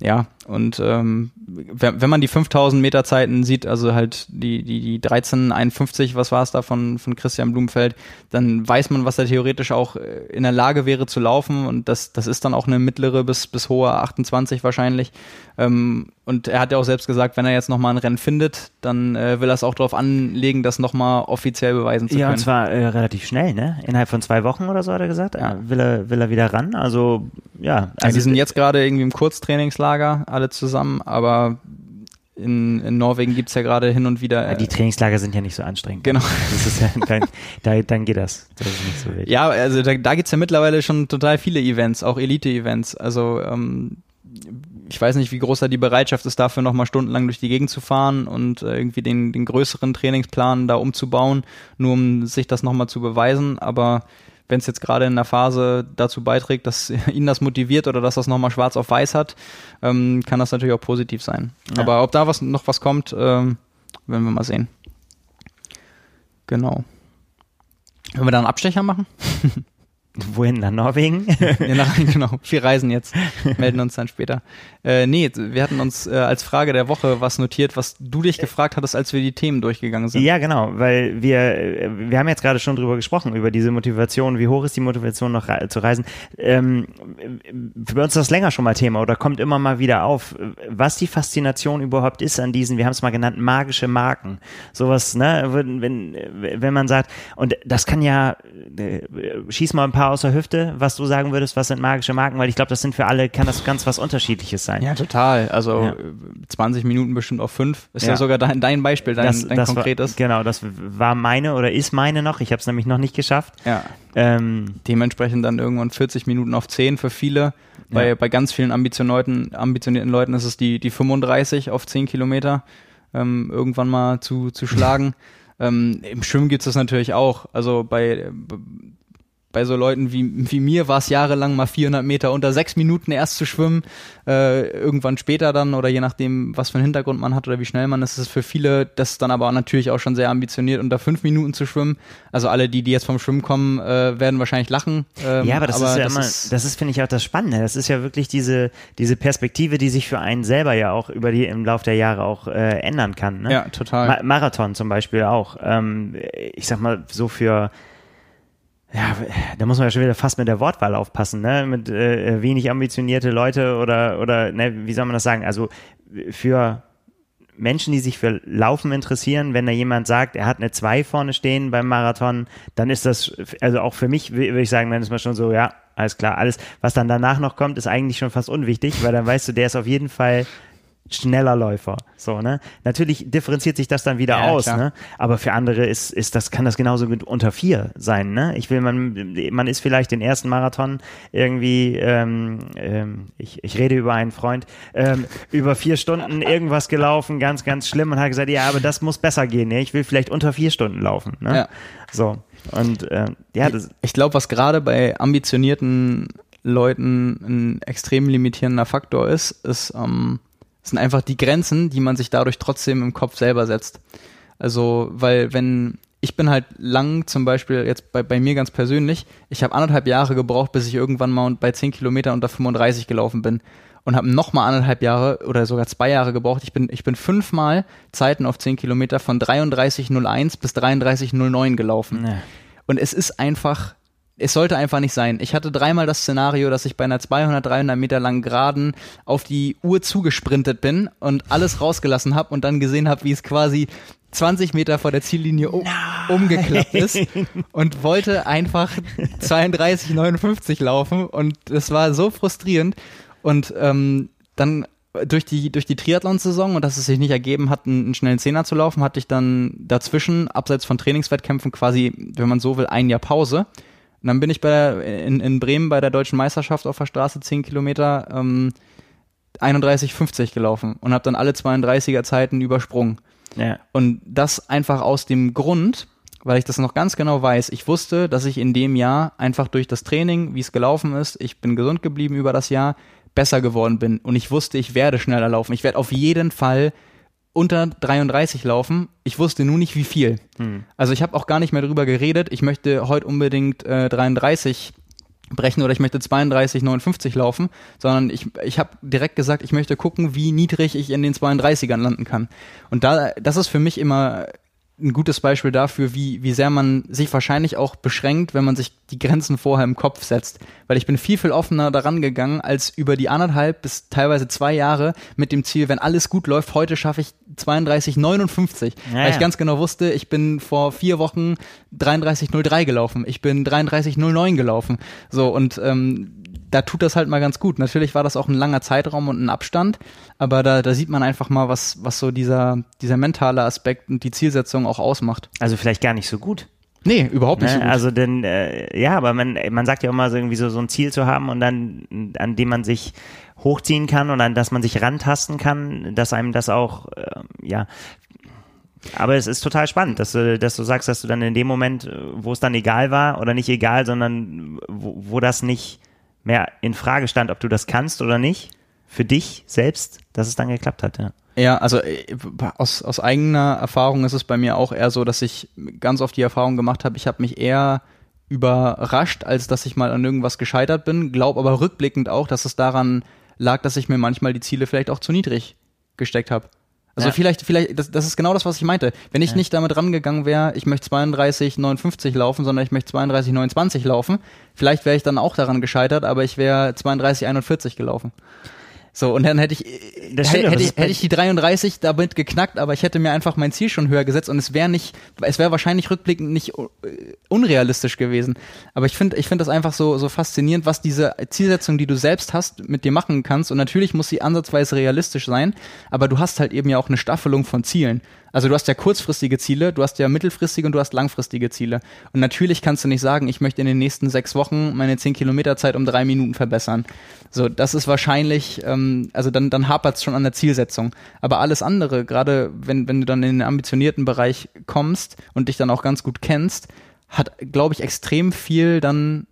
Ja, und ähm, wenn, wenn man die 5000 Meter Zeiten sieht, also halt die, die, die 1351, was war es da von, von Christian Blumfeld, dann weiß man, was er theoretisch auch äh, in der Lage wäre zu laufen und das, das ist dann auch eine mittlere bis, bis hohe 28 wahrscheinlich. Ähm, und er hat ja auch selbst gesagt, wenn er jetzt nochmal ein Rennen findet, dann äh, will er es auch darauf anlegen, das nochmal offiziell beweisen zu Ja, können. und zwar äh, relativ schnell, ne? Innerhalb von zwei Wochen oder so hat er gesagt. Ja. Äh, will, er, will er wieder ran. Also, ja. Also Also, die sind jetzt gerade irgendwie im Kurztrainingslager, alle zusammen, aber in, in Norwegen gibt's ja gerade hin und wieder. Ja, die Trainingslager sind ja nicht so anstrengend. Genau. Ja, dann, da, dann geht das. Das so ja, also da, da gibt's ja mittlerweile schon total viele Events, auch Elite-Events. Also ähm, ich weiß nicht, wie groß da die Bereitschaft ist, dafür nochmal stundenlang durch die Gegend zu fahren und äh, irgendwie den, den größeren Trainingsplan da umzubauen, nur um sich das nochmal zu beweisen. Aber wenn es jetzt gerade in der Phase dazu beiträgt, dass *laughs* ihn das motiviert oder dass das nochmal schwarz auf weiß hat, ähm, kann das natürlich auch positiv sein. Ja. Aber ob da was noch was kommt, ähm, werden wir mal sehen. Genau. Wollen wir da einen Abstecher machen? *laughs* Wohin? Nach Norwegen? *laughs* ja, nach, *laughs* genau. Wir reisen jetzt. Melden uns dann später. Äh, nee, wir hatten uns äh, als Frage der Woche was notiert, was du dich gefragt hattest, als wir die Themen durchgegangen sind. Ja, genau, weil wir, äh, wir haben jetzt gerade schon drüber gesprochen, über diese Motivation. Wie hoch ist die Motivation noch re zu reisen? Ähm, für uns ist das länger schon mal Thema oder kommt immer mal wieder auf, was die Faszination überhaupt ist an diesen, wir haben es mal genannt, magische Marken. Sowas, ne, wenn, wenn, man sagt, und das kann ja, äh, schieß mal ein paar aus der Hüfte, was du sagen würdest, was sind magische Marken, weil ich glaube, das sind für alle, kann das ganz was Unterschiedliches sein. Ja, total. Also ja. 20 Minuten bestimmt auf fünf. Ist ja, ja sogar dein, dein Beispiel, dein, das, dein das konkretes. War, genau, das war meine oder ist meine noch. Ich habe es nämlich noch nicht geschafft. Ja. Ähm, Dementsprechend dann irgendwann 40 Minuten auf 10 für viele. Bei, ja. bei ganz vielen ambitionierten, ambitionierten Leuten ist es die, die 35 auf 10 Kilometer ähm, irgendwann mal zu, zu schlagen. *laughs* ähm, Im Schwimmen gibt es das natürlich auch. Also bei, bei so Leuten wie, wie mir war es jahrelang mal 400 Meter unter sechs Minuten erst zu schwimmen, äh, irgendwann später dann oder je nachdem, was für einen Hintergrund man hat oder wie schnell man ist, ist es für viele das dann aber natürlich auch schon sehr ambitioniert, unter fünf Minuten zu schwimmen. Also alle, die, die jetzt vom Schwimmen kommen, äh, werden wahrscheinlich lachen. Ähm, ja, aber das aber ist ja das immer, ist, das ist, finde ich, auch das Spannende. Das ist ja wirklich diese, diese Perspektive, die sich für einen selber ja auch über die im Laufe der Jahre auch äh, ändern kann. Ne? Ja, total. Ma Marathon zum Beispiel auch. Ähm, ich sag mal, so für ja, da muss man ja schon wieder fast mit der Wortwahl aufpassen, ne? Mit äh, wenig ambitionierte Leute oder oder ne, wie soll man das sagen? Also für Menschen, die sich für Laufen interessieren, wenn da jemand sagt, er hat eine 2 vorne stehen beim Marathon, dann ist das, also auch für mich würde ich sagen, dann ist man schon so, ja, alles klar, alles, was dann danach noch kommt, ist eigentlich schon fast unwichtig, weil dann weißt du, der ist auf jeden Fall schneller Läufer. So, ne? Natürlich differenziert sich das dann wieder ja, aus, klar. ne? Aber für andere ist, ist das, kann das genauso gut unter vier sein, ne? Ich will, man, man ist vielleicht den ersten Marathon irgendwie, ähm, ähm, ich, ich rede über einen Freund, ähm, über vier Stunden irgendwas gelaufen, ganz, ganz schlimm und hat gesagt, ja, aber das muss besser gehen, ne? Ich will vielleicht unter vier Stunden laufen, ne? Ja. So. Und äh, ja, das ich glaube, was gerade bei ambitionierten Leuten ein extrem limitierender Faktor ist, ist ähm, das sind einfach die Grenzen, die man sich dadurch trotzdem im Kopf selber setzt. Also, weil wenn ich bin halt lang zum Beispiel jetzt bei, bei mir ganz persönlich, ich habe anderthalb Jahre gebraucht, bis ich irgendwann mal bei 10 Kilometern unter 35 gelaufen bin und habe nochmal anderthalb Jahre oder sogar zwei Jahre gebraucht. Ich bin, ich bin fünfmal Zeiten auf 10 Kilometer von 33,01 bis 33,09 gelaufen. Nee. Und es ist einfach es sollte einfach nicht sein. Ich hatte dreimal das Szenario, dass ich bei einer 200, 300 Meter langen Geraden auf die Uhr zugesprintet bin und alles rausgelassen habe und dann gesehen habe, wie es quasi 20 Meter vor der Ziellinie um, umgeklappt ist und wollte einfach 32, 59 laufen und es war so frustrierend und ähm, dann durch die, durch die Triathlon-Saison und dass es sich nicht ergeben hat, einen, einen schnellen Zehner zu laufen, hatte ich dann dazwischen, abseits von Trainingswettkämpfen, quasi, wenn man so will, ein Jahr Pause und dann bin ich bei der, in, in Bremen bei der deutschen Meisterschaft auf der Straße 10 Kilometer ähm, 31,50 gelaufen und habe dann alle 32er Zeiten übersprungen. Ja. Und das einfach aus dem Grund, weil ich das noch ganz genau weiß. Ich wusste, dass ich in dem Jahr einfach durch das Training, wie es gelaufen ist, ich bin gesund geblieben über das Jahr, besser geworden bin. Und ich wusste, ich werde schneller laufen. Ich werde auf jeden Fall unter 33 laufen. Ich wusste nur nicht, wie viel. Hm. Also ich habe auch gar nicht mehr darüber geredet. Ich möchte heute unbedingt äh, 33 brechen oder ich möchte 32, 59 laufen, sondern ich, ich habe direkt gesagt, ich möchte gucken, wie niedrig ich in den 32ern landen kann. Und da, das ist für mich immer ein gutes Beispiel dafür, wie, wie sehr man sich wahrscheinlich auch beschränkt, wenn man sich die Grenzen vorher im Kopf setzt. Weil ich bin viel, viel offener daran gegangen, als über die anderthalb bis teilweise zwei Jahre mit dem Ziel, wenn alles gut läuft, heute schaffe ich 32, 59. Ja, weil ich ganz genau wusste, ich bin vor vier Wochen 33,03 gelaufen. Ich bin 33,09 gelaufen. So, und ähm, da tut das halt mal ganz gut. Natürlich war das auch ein langer Zeitraum und ein Abstand, aber da, da sieht man einfach mal, was, was so dieser, dieser mentale Aspekt und die Zielsetzung auch ausmacht. Also vielleicht gar nicht so gut. Nee, überhaupt nicht ne? so. Also denn, äh, ja, aber man, man sagt ja immer so irgendwie so, so ein Ziel zu haben und dann, an dem man sich hochziehen kann und an das man sich rantasten kann, dass einem das auch, äh, ja, aber es ist total spannend, dass du, dass du sagst, dass du dann in dem Moment, wo es dann egal war oder nicht egal, sondern wo, wo das nicht mehr in Frage stand, ob du das kannst oder nicht, für dich selbst, dass es dann geklappt hat, ja. Ja, also äh, aus, aus eigener Erfahrung ist es bei mir auch eher so, dass ich ganz oft die Erfahrung gemacht habe, ich habe mich eher überrascht, als dass ich mal an irgendwas gescheitert bin, glaube aber rückblickend auch, dass es daran lag, dass ich mir manchmal die Ziele vielleicht auch zu niedrig gesteckt habe. Also ja. vielleicht, vielleicht, das, das ist genau das, was ich meinte. Wenn ich ja. nicht damit rangegangen wäre, ich möchte 32, 59 laufen, sondern ich möchte 32, 29 laufen, vielleicht wäre ich dann auch daran gescheitert, aber ich wäre 32, 41 gelaufen. So, und dann hätte ich, das hätte, hätte, hätte ich die 33 damit geknackt, aber ich hätte mir einfach mein Ziel schon höher gesetzt und es wäre nicht, es wäre wahrscheinlich rückblickend nicht äh, unrealistisch gewesen. Aber ich finde, ich finde das einfach so, so faszinierend, was diese Zielsetzung, die du selbst hast, mit dir machen kannst. Und natürlich muss sie ansatzweise realistisch sein, aber du hast halt eben ja auch eine Staffelung von Zielen. Also du hast ja kurzfristige Ziele, du hast ja mittelfristige und du hast langfristige Ziele. Und natürlich kannst du nicht sagen, ich möchte in den nächsten sechs Wochen meine zehn Kilometer Zeit um drei Minuten verbessern. So, das ist wahrscheinlich, ähm, also dann, dann hapert es schon an der Zielsetzung. Aber alles andere, gerade wenn, wenn du dann in den ambitionierten Bereich kommst und dich dann auch ganz gut kennst, hat, glaube ich, extrem viel dann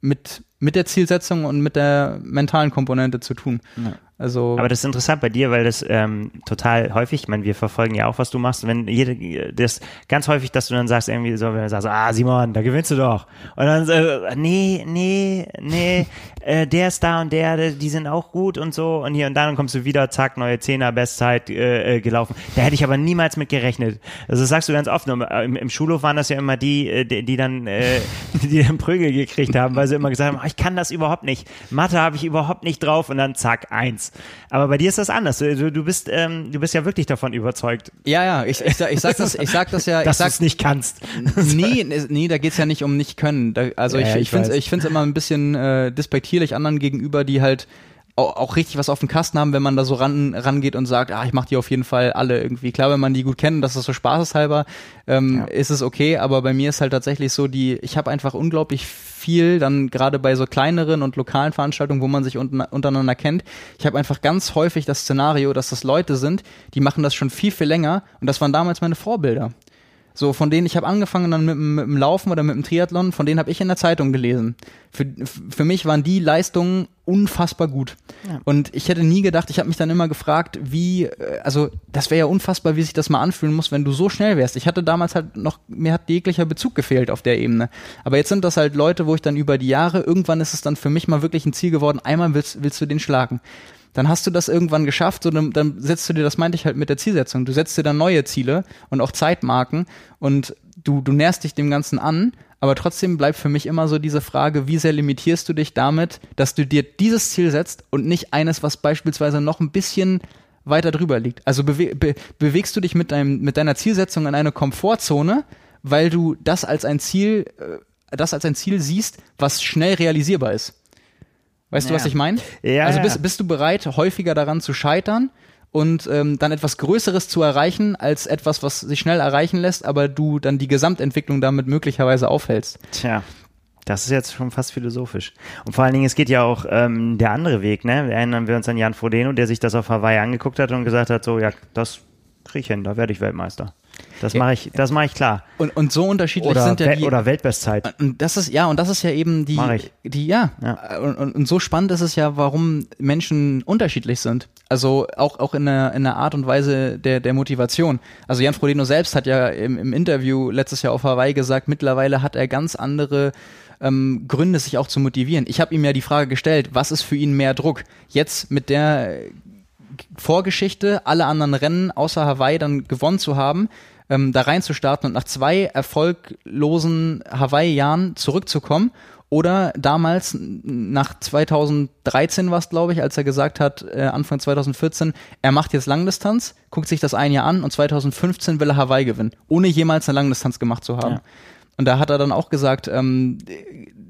mit, mit der Zielsetzung und mit der mentalen Komponente zu tun. Ja. Also aber das ist interessant bei dir, weil das ähm, total häufig, ich meine, wir verfolgen ja auch, was du machst. Wenn jede, das ganz häufig, dass du dann sagst, irgendwie so, wenn du sagst, ah Simon, da gewinnst du doch. Und dann äh, nee, nee, nee, *laughs* äh, der ist da und der, die sind auch gut und so. Und hier und dann kommst du wieder, zack, neue Zehner, Bestzeit äh, äh, gelaufen. Da hätte ich aber niemals mit gerechnet. Also das sagst du ganz oft. Im, Im Schulhof waren das ja immer die, äh, die, die dann, äh, *laughs* die dann Prügel gekriegt haben, weil sie immer gesagt haben, ich kann das überhaupt nicht. Mathe habe ich überhaupt nicht drauf und dann zack, eins. Aber bei dir ist das anders. Du, du bist, ähm, du bist ja wirklich davon überzeugt. Ja, ja, ich, ich, ich sag das, ich sag das ja. Dass du es nicht kannst. *laughs* nee, nee, da geht's ja nicht um nicht können. Da, also ja, ich, ich finde ich finde immer ein bisschen äh, despektierlich anderen gegenüber, die halt auch richtig was auf dem Kasten haben, wenn man da so ran, rangeht und sagt, ah, ich mache die auf jeden Fall alle irgendwie. Klar, wenn man die gut kennt, das ist so spaßeshalber, ähm, ja. ist es okay, aber bei mir ist halt tatsächlich so, die, ich habe einfach unglaublich viel, dann gerade bei so kleineren und lokalen Veranstaltungen, wo man sich unten, untereinander kennt, ich habe einfach ganz häufig das Szenario, dass das Leute sind, die machen das schon viel, viel länger und das waren damals meine Vorbilder. So, von denen ich habe angefangen dann mit, mit dem Laufen oder mit dem Triathlon, von denen habe ich in der Zeitung gelesen. Für, für mich waren die Leistungen unfassbar gut. Ja. Und ich hätte nie gedacht, ich habe mich dann immer gefragt, wie, äh, also das wäre ja unfassbar, wie sich das mal anfühlen muss, wenn du so schnell wärst. Ich hatte damals halt noch, mir hat jeglicher Bezug gefehlt auf der Ebene. Aber jetzt sind das halt Leute, wo ich dann über die Jahre, irgendwann ist es dann für mich mal wirklich ein Ziel geworden, einmal willst, willst du den schlagen dann hast du das irgendwann geschafft, so dann, dann setzt du dir, das meinte ich halt mit der Zielsetzung, du setzt dir dann neue Ziele und auch Zeitmarken und du, du näherst dich dem Ganzen an, aber trotzdem bleibt für mich immer so diese Frage, wie sehr limitierst du dich damit, dass du dir dieses Ziel setzt und nicht eines, was beispielsweise noch ein bisschen weiter drüber liegt. Also bewe be bewegst du dich mit, deinem, mit deiner Zielsetzung in eine Komfortzone, weil du das als ein Ziel, äh, das als ein Ziel siehst, was schnell realisierbar ist. Weißt ja. du, was ich meine? Ja. Also bist, bist du bereit, häufiger daran zu scheitern und ähm, dann etwas Größeres zu erreichen, als etwas, was sich schnell erreichen lässt, aber du dann die Gesamtentwicklung damit möglicherweise aufhältst? Tja. Das ist jetzt schon fast philosophisch. Und vor allen Dingen, es geht ja auch ähm, der andere Weg, ne? Erinnern wir uns an Jan Frodeno, der sich das auf Hawaii angeguckt hat und gesagt hat, so, ja, das kriege ich hin, da werde ich Weltmeister. Das mache ich, das mache ich klar. Und, und so unterschiedlich oder sind ja die, oder Weltbestzeit. Und das ist ja und das ist ja eben die, die ja, ja. Und, und, so spannend ist es ja, warum Menschen unterschiedlich sind. Also auch auch in der in der Art und Weise der der Motivation. Also Jan Frodeno selbst hat ja im, im Interview letztes Jahr auf Hawaii gesagt, mittlerweile hat er ganz andere ähm, Gründe, sich auch zu motivieren. Ich habe ihm ja die Frage gestellt, was ist für ihn mehr Druck? Jetzt mit der Vorgeschichte, alle anderen Rennen außer Hawaii dann gewonnen zu haben, ähm, da reinzustarten und nach zwei erfolglosen Hawaii-Jahren zurückzukommen oder damals nach 2013 war es, glaube ich, als er gesagt hat, äh, Anfang 2014, er macht jetzt Langdistanz, guckt sich das ein Jahr an und 2015 will er Hawaii gewinnen, ohne jemals eine Langdistanz gemacht zu haben. Ja. Und da hat er dann auch gesagt, ähm,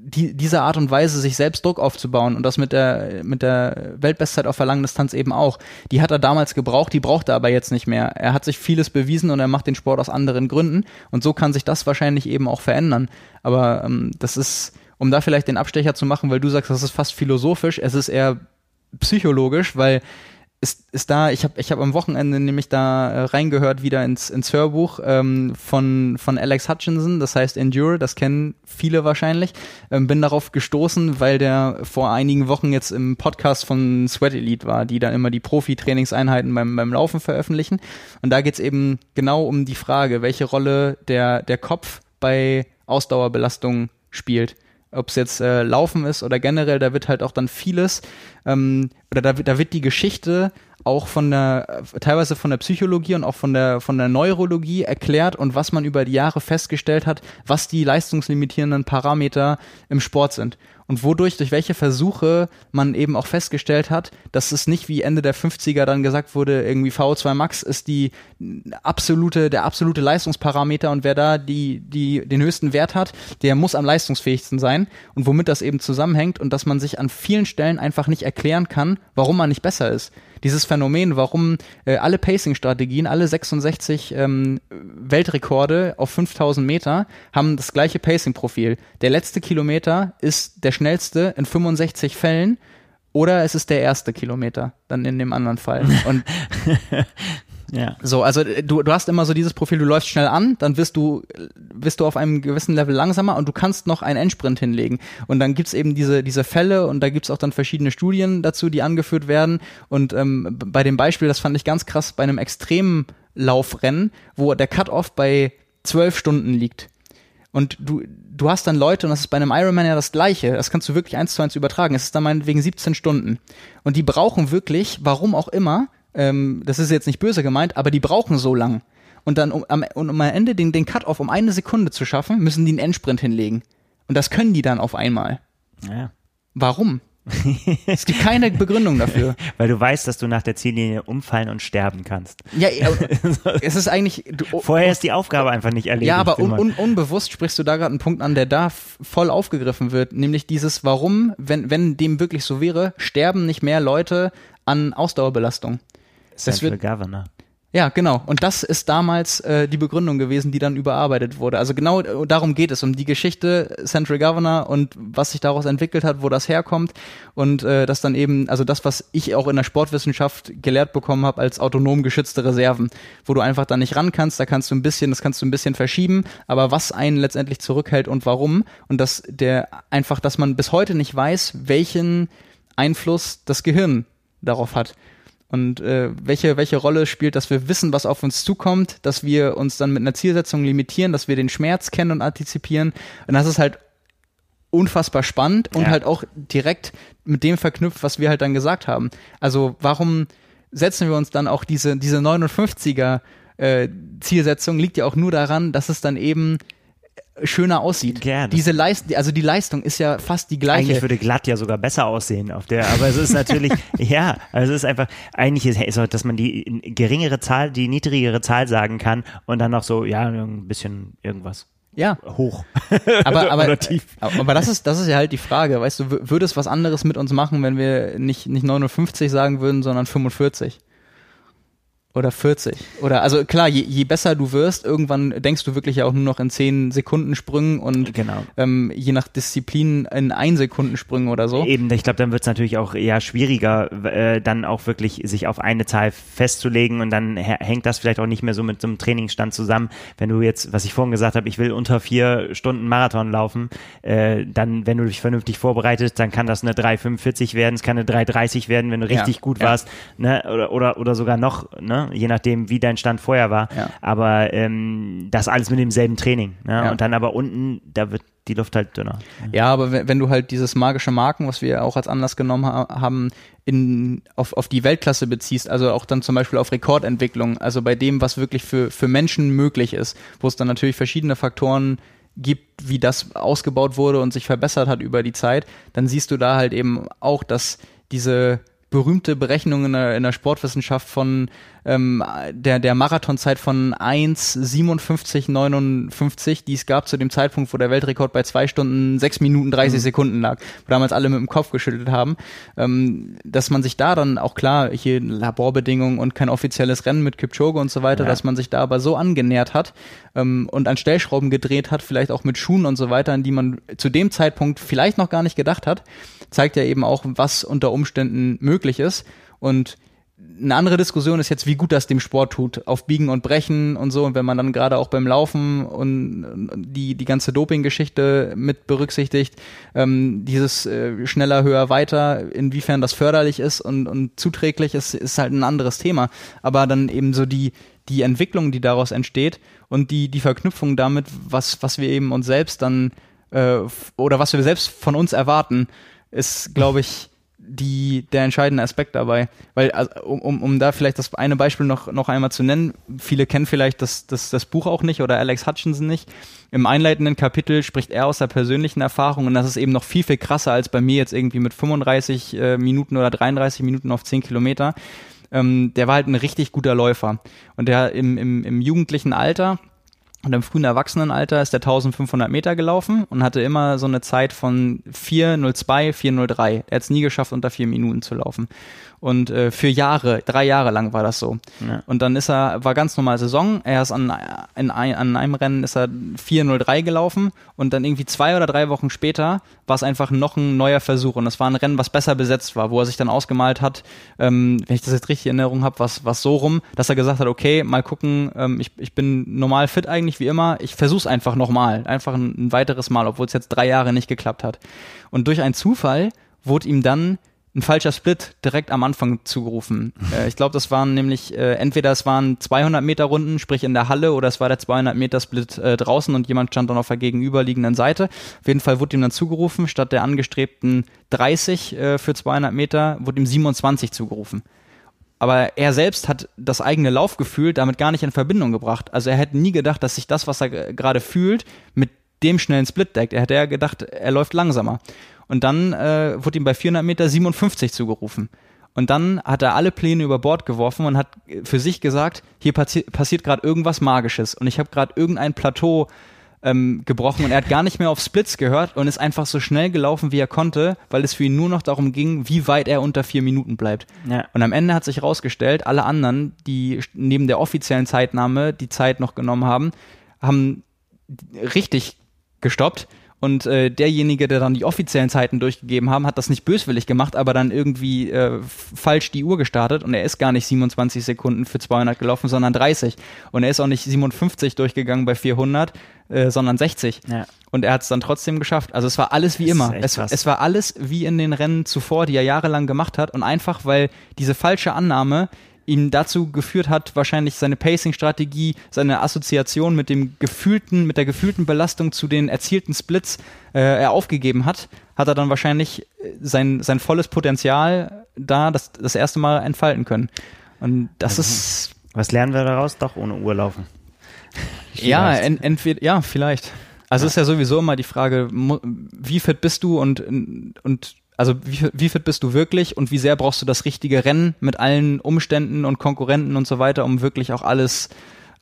die, diese Art und Weise, sich selbst Druck aufzubauen und das mit der, mit der Weltbestzeit auf der langen Distanz eben auch, die hat er damals gebraucht, die braucht er aber jetzt nicht mehr. Er hat sich vieles bewiesen und er macht den Sport aus anderen Gründen und so kann sich das wahrscheinlich eben auch verändern. Aber ähm, das ist, um da vielleicht den Abstecher zu machen, weil du sagst, das ist fast philosophisch, es ist eher psychologisch, weil ist, ist da, ich habe ich hab am Wochenende nämlich da äh, reingehört wieder ins, ins Hörbuch ähm, von, von Alex Hutchinson, das heißt Endure, das kennen viele wahrscheinlich. Ähm, bin darauf gestoßen, weil der vor einigen Wochen jetzt im Podcast von Sweat Elite war, die dann immer die Profi-Trainingseinheiten beim, beim Laufen veröffentlichen. Und da geht's eben genau um die Frage, welche Rolle der, der Kopf bei Ausdauerbelastung spielt ob es jetzt äh, Laufen ist oder generell, da wird halt auch dann vieles, ähm, oder da, da wird die Geschichte auch von der, teilweise von der Psychologie und auch von der, von der Neurologie erklärt und was man über die Jahre festgestellt hat, was die leistungslimitierenden Parameter im Sport sind und wodurch, durch welche Versuche man eben auch festgestellt hat, dass es nicht wie Ende der 50er dann gesagt wurde, irgendwie VO2 Max ist die absolute, der absolute Leistungsparameter und wer da die, die, den höchsten Wert hat, der muss am leistungsfähigsten sein und womit das eben zusammenhängt und dass man sich an vielen Stellen einfach nicht erklären kann, warum man nicht besser ist dieses Phänomen, warum äh, alle Pacing-Strategien, alle 66 ähm, Weltrekorde auf 5000 Meter haben das gleiche Pacing-Profil. Der letzte Kilometer ist der schnellste in 65 Fällen oder es ist der erste Kilometer, dann in dem anderen Fall. *laughs* Und ja. So, also äh, du, du hast immer so dieses Profil, du läufst schnell an, dann wirst du, wirst du auf einem gewissen Level langsamer und du kannst noch einen Endsprint hinlegen. Und dann gibt's eben diese, diese Fälle und da gibt's auch dann verschiedene Studien dazu, die angeführt werden. Und ähm, bei dem Beispiel, das fand ich ganz krass, bei einem Extremlaufrennen, wo der Cut-Off bei zwölf Stunden liegt. Und du, du hast dann Leute, und das ist bei einem Ironman ja das Gleiche, das kannst du wirklich eins zu eins übertragen, es ist dann meinetwegen 17 Stunden. Und die brauchen wirklich, warum auch immer, ähm, das ist jetzt nicht böse gemeint, aber die brauchen so lang. Und dann, um, am, um am Ende den, den Cut-Off um eine Sekunde zu schaffen, müssen die einen Endsprint hinlegen. Und das können die dann auf einmal. Ja. Warum? Es gibt keine Begründung dafür. *laughs* Weil du weißt, dass du nach der Ziellinie umfallen und sterben kannst. Ja, *laughs* es ist eigentlich. Du, Vorher ist die Aufgabe einfach nicht erledigt. Ja, aber un, un, unbewusst sprichst du da gerade einen Punkt an, der da voll aufgegriffen wird, nämlich dieses, warum, wenn, wenn dem wirklich so wäre, sterben nicht mehr Leute an Ausdauerbelastung. Central wird, Governor. Ja, genau. Und das ist damals äh, die Begründung gewesen, die dann überarbeitet wurde. Also genau äh, darum geht es, um die Geschichte Central Governor und was sich daraus entwickelt hat, wo das herkommt und äh, das dann eben, also das, was ich auch in der Sportwissenschaft gelehrt bekommen habe als autonom geschützte Reserven, wo du einfach da nicht ran kannst, da kannst du ein bisschen, das kannst du ein bisschen verschieben, aber was einen letztendlich zurückhält und warum und dass der einfach, dass man bis heute nicht weiß, welchen Einfluss das Gehirn darauf hat. Und äh, welche, welche Rolle spielt, dass wir wissen, was auf uns zukommt, dass wir uns dann mit einer Zielsetzung limitieren, dass wir den Schmerz kennen und antizipieren. Und das ist halt unfassbar spannend und ja. halt auch direkt mit dem verknüpft, was wir halt dann gesagt haben. Also warum setzen wir uns dann auch diese, diese 59er äh, Zielsetzung, liegt ja auch nur daran, dass es dann eben schöner aussieht. Gerne. Diese Leistung, also die Leistung ist ja fast die gleiche. Eigentlich würde glatt ja sogar besser aussehen auf der, aber es ist natürlich, *laughs* ja, also es ist einfach, eigentlich ist, ist dass man die geringere Zahl, die niedrigere Zahl sagen kann und dann noch so, ja, ein bisschen irgendwas. Ja. Hoch. Aber, *laughs* aber, aber das ist, das ist ja halt die Frage. Weißt du, würde es was anderes mit uns machen, wenn wir nicht, nicht 59 sagen würden, sondern 45? Oder 40. Oder also klar, je, je besser du wirst, irgendwann denkst du wirklich ja auch nur noch in 10 Sekunden Sprüngen und genau. ähm, je nach Disziplin in 1 Sekunden Sprüngen oder so. Eben, ich glaube, dann wird es natürlich auch eher schwieriger, äh, dann auch wirklich sich auf eine Zahl festzulegen und dann hängt das vielleicht auch nicht mehr so mit so einem Trainingsstand zusammen. Wenn du jetzt, was ich vorhin gesagt habe, ich will unter vier Stunden Marathon laufen, äh, dann, wenn du dich vernünftig vorbereitest, dann kann das eine 3,45 werden, es kann eine 3,30 werden, wenn du richtig ja, gut ja. warst, ne? oder, oder, oder sogar noch, ne? Je nachdem, wie dein Stand vorher war. Ja. Aber ähm, das alles mit demselben Training. Ne? Ja. Und dann aber unten, da wird die Luft halt dünner. Ja, aber wenn, du halt dieses magische Marken, was wir auch als Anlass genommen ha haben, in, auf, auf die Weltklasse beziehst, also auch dann zum Beispiel auf Rekordentwicklung, also bei dem, was wirklich für, für Menschen möglich ist, wo es dann natürlich verschiedene Faktoren gibt, wie das ausgebaut wurde und sich verbessert hat über die Zeit, dann siehst du da halt eben auch, dass diese berühmte Berechnung in der, in der Sportwissenschaft von ähm, der, der Marathonzeit von 1,57,59, die es gab zu dem Zeitpunkt, wo der Weltrekord bei zwei Stunden, sechs Minuten, 30 mhm. Sekunden lag, wo damals alle mit dem Kopf geschüttelt haben, ähm, dass man sich da dann auch klar, hier Laborbedingungen und kein offizielles Rennen mit Kipchoge und so weiter, ja. dass man sich da aber so angenähert hat ähm, und an Stellschrauben gedreht hat, vielleicht auch mit Schuhen und so weiter, an die man zu dem Zeitpunkt vielleicht noch gar nicht gedacht hat, zeigt ja eben auch, was unter Umständen möglich ist. Und eine andere Diskussion ist jetzt, wie gut das dem Sport tut, auf Biegen und Brechen und so. Und wenn man dann gerade auch beim Laufen und die, die ganze Doping-Geschichte mit berücksichtigt, ähm, dieses äh, schneller, höher, weiter, inwiefern das förderlich ist und, und zuträglich ist, ist halt ein anderes Thema. Aber dann eben so die, die Entwicklung, die daraus entsteht und die, die Verknüpfung damit, was, was wir eben uns selbst dann äh, oder was wir selbst von uns erwarten, ist, glaube ich, die, der entscheidende Aspekt dabei. Weil, also, um, um da vielleicht das eine Beispiel noch, noch einmal zu nennen, viele kennen vielleicht das, das, das Buch auch nicht oder Alex Hutchinson nicht. Im einleitenden Kapitel spricht er aus der persönlichen Erfahrung und das ist eben noch viel, viel krasser als bei mir jetzt irgendwie mit 35 äh, Minuten oder 33 Minuten auf 10 Kilometer. Ähm, der war halt ein richtig guter Läufer. Und der im, im, im jugendlichen Alter, und im frühen Erwachsenenalter ist er 1500 Meter gelaufen und hatte immer so eine Zeit von 4,02, 4,03. Er hat es nie geschafft, unter vier Minuten zu laufen. Und äh, für Jahre, drei Jahre lang war das so. Ja. Und dann ist er, war ganz normal Saison. Er ist an, in, an einem Rennen ist er 4.03 gelaufen und dann irgendwie zwei oder drei Wochen später war es einfach noch ein neuer Versuch. Und das war ein Rennen, was besser besetzt war, wo er sich dann ausgemalt hat, ähm, wenn ich das jetzt richtig in Erinnerung habe, was, was so rum, dass er gesagt hat, okay, mal gucken, ähm, ich, ich bin normal fit eigentlich wie immer, ich versuch's einfach nochmal, einfach ein, ein weiteres Mal, obwohl es jetzt drei Jahre nicht geklappt hat. Und durch einen Zufall wurde ihm dann ein falscher Split direkt am Anfang zugerufen. Äh, ich glaube, das waren nämlich, äh, entweder es waren 200 Meter Runden, sprich in der Halle, oder es war der 200 Meter Split äh, draußen und jemand stand dann auf der gegenüberliegenden Seite. Auf jeden Fall wurde ihm dann zugerufen, statt der angestrebten 30 äh, für 200 Meter, wurde ihm 27 zugerufen. Aber er selbst hat das eigene Laufgefühl damit gar nicht in Verbindung gebracht. Also er hätte nie gedacht, dass sich das, was er gerade fühlt, mit dem schnellen Split deckt. Er hätte ja gedacht, er läuft langsamer. Und dann äh, wurde ihm bei 400 Meter 57 zugerufen. Und dann hat er alle Pläne über Bord geworfen und hat für sich gesagt, hier passi passiert gerade irgendwas Magisches und ich habe gerade irgendein Plateau ähm, gebrochen und er hat gar nicht mehr auf Splits gehört und ist einfach so schnell gelaufen, wie er konnte, weil es für ihn nur noch darum ging, wie weit er unter vier Minuten bleibt. Ja. Und am Ende hat sich herausgestellt, alle anderen, die neben der offiziellen Zeitnahme die Zeit noch genommen haben, haben richtig gestoppt und äh, derjenige, der dann die offiziellen Zeiten durchgegeben haben, hat das nicht böswillig gemacht, aber dann irgendwie äh, falsch die Uhr gestartet und er ist gar nicht 27 Sekunden für 200 gelaufen, sondern 30. Und er ist auch nicht 57 durchgegangen bei 400, äh, sondern 60. Ja. Und er hat es dann trotzdem geschafft. Also es war alles wie immer. Es, es, war alles wie in den Rennen zuvor, die er jahrelang gemacht hat. Und einfach, weil diese falsche Annahme ihn dazu geführt hat, wahrscheinlich seine Pacing-Strategie, seine Assoziation mit dem gefühlten, mit der gefühlten Belastung zu den erzielten Splits äh, er aufgegeben hat, hat er dann wahrscheinlich äh, sein, sein volles Potenzial da das, das erste Mal entfalten können. Und das also, ist. Was lernen wir daraus? Doch ohne Uhr laufen. *laughs* ja, ent, entweder, ja, vielleicht. Also ja. ist ja sowieso immer die Frage, wie fit bist du und, und also wie, wie fit bist du wirklich und wie sehr brauchst du das richtige Rennen mit allen Umständen und Konkurrenten und so weiter, um wirklich auch alles,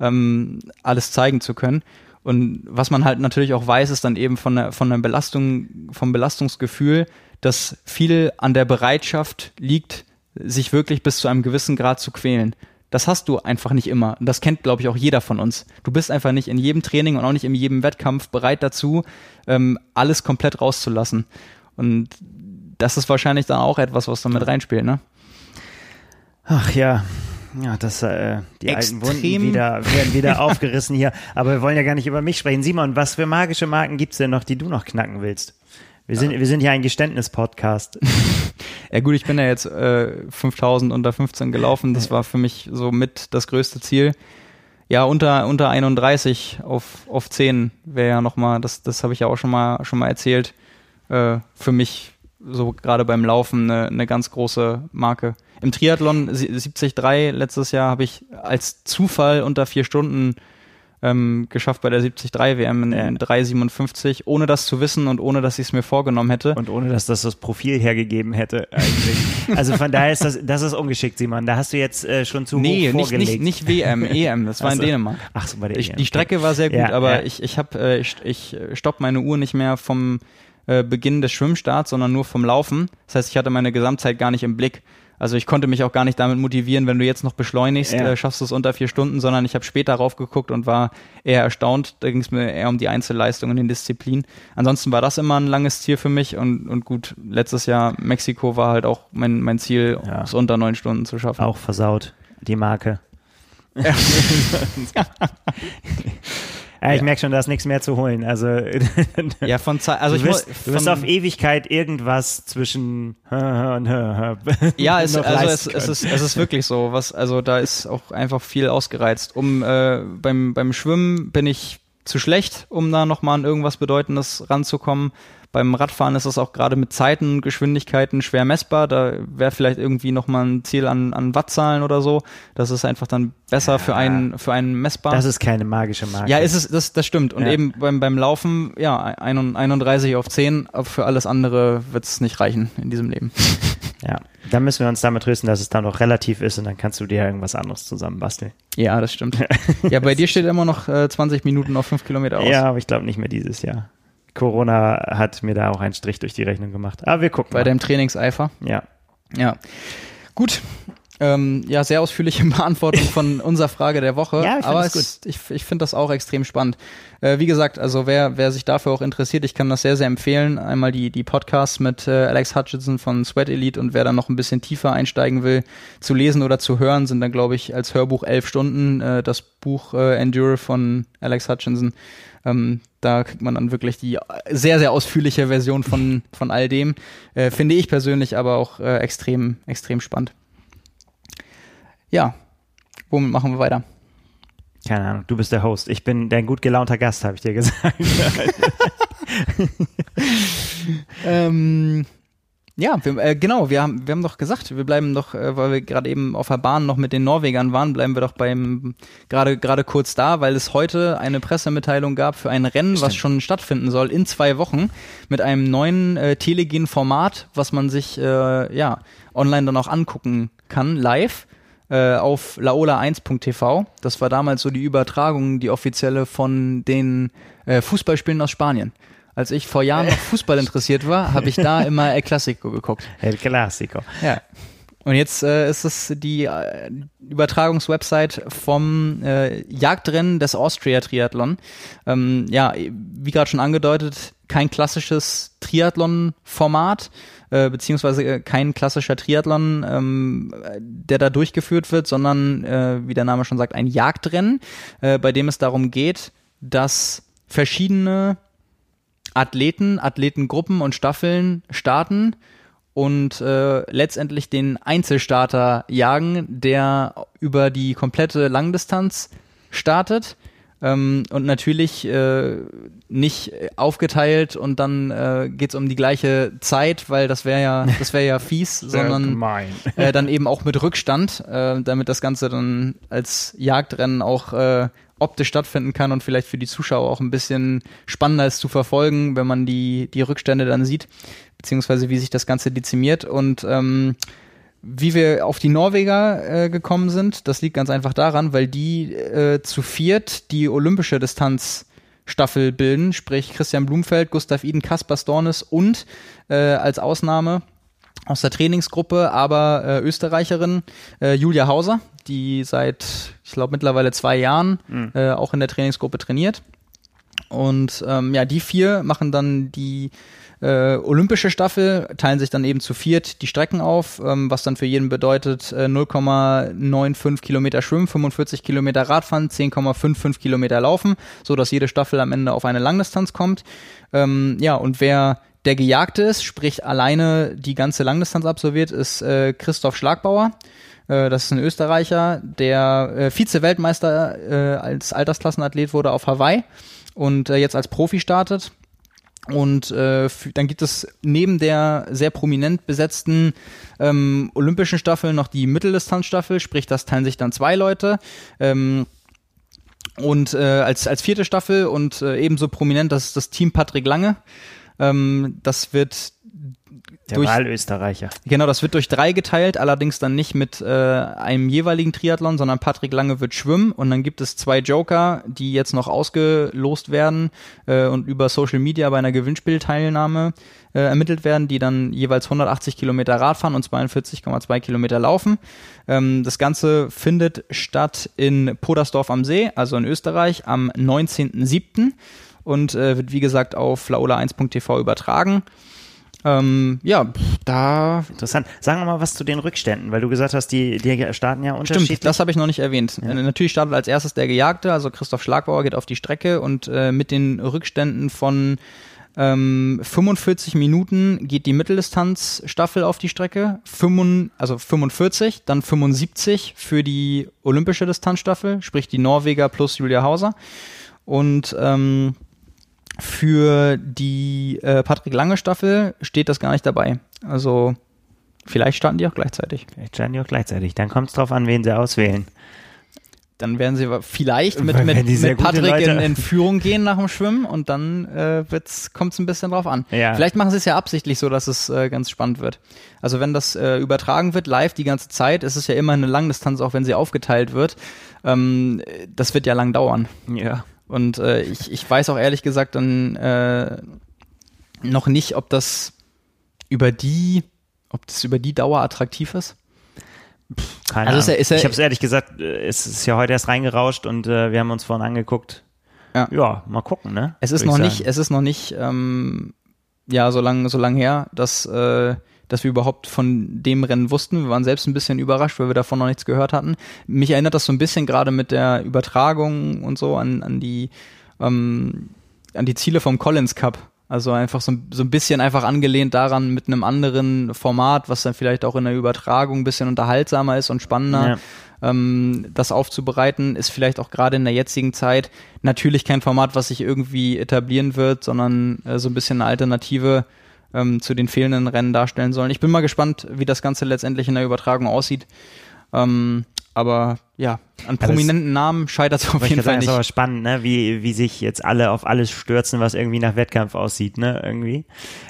ähm, alles zeigen zu können. Und was man halt natürlich auch weiß, ist dann eben von der, von der Belastung, vom Belastungsgefühl, dass viel an der Bereitschaft liegt, sich wirklich bis zu einem gewissen Grad zu quälen. Das hast du einfach nicht immer. Und das kennt, glaube ich, auch jeder von uns. Du bist einfach nicht in jedem Training und auch nicht in jedem Wettkampf bereit dazu, ähm, alles komplett rauszulassen. Und das ist wahrscheinlich dann auch etwas, was damit reinspielt, ne? Ach ja, ja, das, äh, die Extrem. alten Wunden wieder, werden wieder *laughs* aufgerissen hier. Aber wir wollen ja gar nicht über mich sprechen. Simon, was für magische Marken gibt's denn noch, die du noch knacken willst? Wir sind, wir sind ja ein Geständnis-Podcast. *laughs* ja gut, ich bin ja jetzt äh, 5000 unter 15 gelaufen. Das war für mich so mit das größte Ziel. Ja, unter, unter 31 auf, auf 10 wäre ja nochmal, das, das habe ich ja auch schon mal, schon mal erzählt, äh, für mich so gerade beim Laufen eine, eine ganz große Marke. Im Triathlon 73 letztes Jahr habe ich als Zufall unter vier Stunden ähm, geschafft bei der 73 WM in, in 3,57, ohne das zu wissen und ohne, dass ich es mir vorgenommen hätte. Und ohne, dass das das Profil hergegeben hätte eigentlich. *laughs* also von daher ist das, das ist ungeschickt, Simon. Da hast du jetzt äh, schon zu nee, hoch vorgelegt. Nee, nicht, nicht WM, *laughs* EM, das war so. in Dänemark. Ach so, bei der ich, EM. Die Strecke war sehr gut, ja, aber ja. ich, ich habe, äh, ich, ich stopp meine Uhr nicht mehr vom äh, Beginn des Schwimmstarts, sondern nur vom Laufen. Das heißt, ich hatte meine Gesamtzeit gar nicht im Blick. Also ich konnte mich auch gar nicht damit motivieren, wenn du jetzt noch beschleunigst, ja. äh, schaffst du es unter vier Stunden, sondern ich habe später raufgeguckt und war eher erstaunt. Da ging es mir eher um die Einzelleistung in den Disziplinen. Ansonsten war das immer ein langes Ziel für mich und, und gut, letztes Jahr Mexiko war halt auch mein, mein Ziel, ja. es unter neun Stunden zu schaffen. Auch versaut, die Marke. Ja. *laughs* *laughs* *laughs* Ja, ich ja. merke schon, da ist nichts mehr zu holen. Also, *laughs* ja, von Zeit, also du wirst, du wirst auf Ewigkeit irgendwas zwischen und *laughs* Ja, es, also es, es, ist, es ist wirklich so. Was, also da ist auch einfach viel ausgereizt. Um äh, beim, beim Schwimmen bin ich zu schlecht, um da nochmal an irgendwas Bedeutendes ranzukommen. Beim Radfahren ist das auch gerade mit Zeiten und Geschwindigkeiten schwer messbar. Da wäre vielleicht irgendwie nochmal ein Ziel an, an Wattzahlen oder so. Das ist einfach dann besser ja, für einen, für einen messbar. Das ist keine magische Marke. Ja, ist es, das, das stimmt. Und ja. eben beim, beim Laufen, ja, 31 auf 10, aber für alles andere wird es nicht reichen in diesem Leben. *laughs* Ja, dann müssen wir uns damit trösten, dass es dann noch relativ ist und dann kannst du dir irgendwas anderes zusammenbasteln. Ja, das stimmt. *laughs* ja, bei dir steht immer noch äh, 20 Minuten auf 5 Kilometer aus. Ja, aber ich glaube nicht mehr dieses Jahr. Corona hat mir da auch einen Strich durch die Rechnung gemacht. Aber wir gucken. Bei mal. deinem Trainingseifer? Ja. Ja. Gut. Ähm, ja, sehr ausführliche *laughs* Beantwortung von unserer Frage der Woche. ja, ich aber es, ich, ich finde das auch extrem spannend. Äh, wie gesagt, also wer, wer sich dafür auch interessiert, ich kann das sehr, sehr empfehlen. Einmal die, die Podcasts mit äh, Alex Hutchinson von Sweat Elite und wer dann noch ein bisschen tiefer einsteigen will, zu lesen oder zu hören, sind dann, glaube ich, als Hörbuch elf Stunden. Äh, das Buch äh, Endure von Alex Hutchinson ähm, da kriegt man dann wirklich die sehr, sehr ausführliche Version von, von all dem. Äh, finde ich persönlich aber auch äh, extrem, extrem spannend. Ja, womit machen wir weiter? Keine Ahnung, du bist der Host. Ich bin dein gut gelaunter Gast, habe ich dir gesagt. *laughs* ähm, ja, wir, äh, genau, wir haben, wir haben doch gesagt, wir bleiben doch, äh, weil wir gerade eben auf der Bahn noch mit den Norwegern waren, bleiben wir doch beim gerade gerade kurz da, weil es heute eine Pressemitteilung gab für ein Rennen, Stimmt. was schon stattfinden soll in zwei Wochen mit einem neuen äh, Telegen-Format, was man sich äh, ja online dann auch angucken kann, live äh, auf laola1.tv. Das war damals so die Übertragung, die offizielle von den äh, Fußballspielen aus Spanien als ich vor Jahren noch Fußball interessiert war, habe ich da immer El Clasico geguckt. El Clasico. Ja. Und jetzt äh, ist es die äh, Übertragungswebsite vom äh, Jagdrennen des Austria Triathlon. Ähm, ja, wie gerade schon angedeutet, kein klassisches Triathlon-Format, äh, beziehungsweise äh, kein klassischer Triathlon, ähm, der da durchgeführt wird, sondern, äh, wie der Name schon sagt, ein Jagdrennen, äh, bei dem es darum geht, dass verschiedene Athleten, Athletengruppen und Staffeln starten und äh, letztendlich den Einzelstarter jagen, der über die komplette Langdistanz startet ähm, und natürlich äh, nicht aufgeteilt und dann äh, geht um die gleiche Zeit, weil das wäre ja das wäre ja fies, *laughs* sondern äh, dann eben auch mit Rückstand, äh, damit das Ganze dann als Jagdrennen auch äh, optisch stattfinden kann und vielleicht für die Zuschauer auch ein bisschen spannender ist zu verfolgen, wenn man die, die Rückstände dann sieht, beziehungsweise wie sich das Ganze dezimiert. Und ähm, wie wir auf die Norweger äh, gekommen sind, das liegt ganz einfach daran, weil die äh, zu viert die olympische Distanzstaffel bilden, sprich Christian Blumfeld, Gustav Iden, Kaspar Stornes und äh, als Ausnahme aus der Trainingsgruppe, aber äh, Österreicherin äh, Julia Hauser, die seit, ich glaube, mittlerweile zwei Jahren mhm. äh, auch in der Trainingsgruppe trainiert. Und ähm, ja, die vier machen dann die äh, olympische Staffel, teilen sich dann eben zu viert die Strecken auf, ähm, was dann für jeden bedeutet äh, 0,95 Kilometer schwimmen, 45 Kilometer Radfahren, 10,55 Kilometer laufen, so dass jede Staffel am Ende auf eine Langdistanz kommt. Ähm, ja, und wer der Gejagte ist, sprich alleine die ganze Langdistanz absolviert, ist äh, Christoph Schlagbauer. Äh, das ist ein Österreicher, der äh, Vize-Weltmeister äh, als Altersklassenathlet wurde auf Hawaii und jetzt als Profi startet. Und äh, dann gibt es neben der sehr prominent besetzten ähm, olympischen Staffel noch die Mitteldistanzstaffel, sprich, das teilen sich dann zwei Leute. Ähm, und äh, als, als vierte Staffel und äh, ebenso prominent das ist das Team Patrick Lange. Ähm, das wird der durch, Wahlösterreicher. Genau, das wird durch drei geteilt, allerdings dann nicht mit äh, einem jeweiligen Triathlon, sondern Patrick Lange wird schwimmen und dann gibt es zwei Joker, die jetzt noch ausgelost werden äh, und über Social Media bei einer Gewinnspielteilnahme äh, ermittelt werden, die dann jeweils 180 Kilometer Radfahren und 42,2 Kilometer laufen. Ähm, das Ganze findet statt in Podersdorf am See, also in Österreich, am 19.07. und äh, wird wie gesagt auf laola1.tv übertragen. Ähm, ja, da. Interessant. Sagen wir mal was zu den Rückständen, weil du gesagt hast, die, die starten ja unterschiedlich. Stimmt, das habe ich noch nicht erwähnt. Ja. Natürlich startet als erstes der Gejagte, also Christoph Schlagbauer geht auf die Strecke und äh, mit den Rückständen von ähm, 45 Minuten geht die Mitteldistanzstaffel auf die Strecke, 5, also 45, dann 75 für die olympische Distanzstaffel, sprich die Norweger plus Julia Hauser. Und ähm, für die äh, Patrick Lange Staffel steht das gar nicht dabei. Also vielleicht starten die auch gleichzeitig. Vielleicht starten die auch gleichzeitig. Dann kommt es drauf an, wen sie auswählen. Dann werden sie vielleicht mit, mit, mit Patrick in, in, Führung gehen nach dem Schwimmen und dann äh, kommt es ein bisschen drauf an. Ja. Vielleicht machen sie es ja absichtlich so, dass es äh, ganz spannend wird. Also wenn das äh, übertragen wird live die ganze Zeit, ist es ja immer eine Langdistanz, auch wenn sie aufgeteilt wird. Ähm, das wird ja lang dauern. Ja. Und äh, ich, ich weiß auch ehrlich gesagt dann äh, noch nicht, ob das über die, ob das über die Dauer attraktiv ist. Keine also Ahnung. Ist er, ist er, ich habe es ehrlich gesagt, äh, es ist ja heute erst reingerauscht und äh, wir haben uns vorhin angeguckt. Ja. ja, mal gucken, ne? Es ist noch nicht, es ist noch nicht, ähm, ja, so lang, so lang her, dass, äh, dass wir überhaupt von dem Rennen wussten. Wir waren selbst ein bisschen überrascht, weil wir davon noch nichts gehört hatten. Mich erinnert das so ein bisschen gerade mit der Übertragung und so an, an die, ähm, an die Ziele vom Collins Cup also einfach so, so ein bisschen einfach angelehnt daran mit einem anderen Format, was dann vielleicht auch in der Übertragung ein bisschen unterhaltsamer ist und spannender. Ja. Ähm, das aufzubereiten, ist vielleicht auch gerade in der jetzigen Zeit natürlich kein Format, was sich irgendwie etablieren wird, sondern äh, so ein bisschen eine Alternative ähm, zu den fehlenden Rennen darstellen sollen. Ich bin mal gespannt, wie das Ganze letztendlich in der Übertragung aussieht. Ähm, aber ja, an prominenten ja, Namen scheitert es auf jeden Fall sagen, nicht. Das ist aber spannend, ne? wie, wie sich jetzt alle auf alles stürzen, was irgendwie nach Wettkampf aussieht, ne? Irgendwie.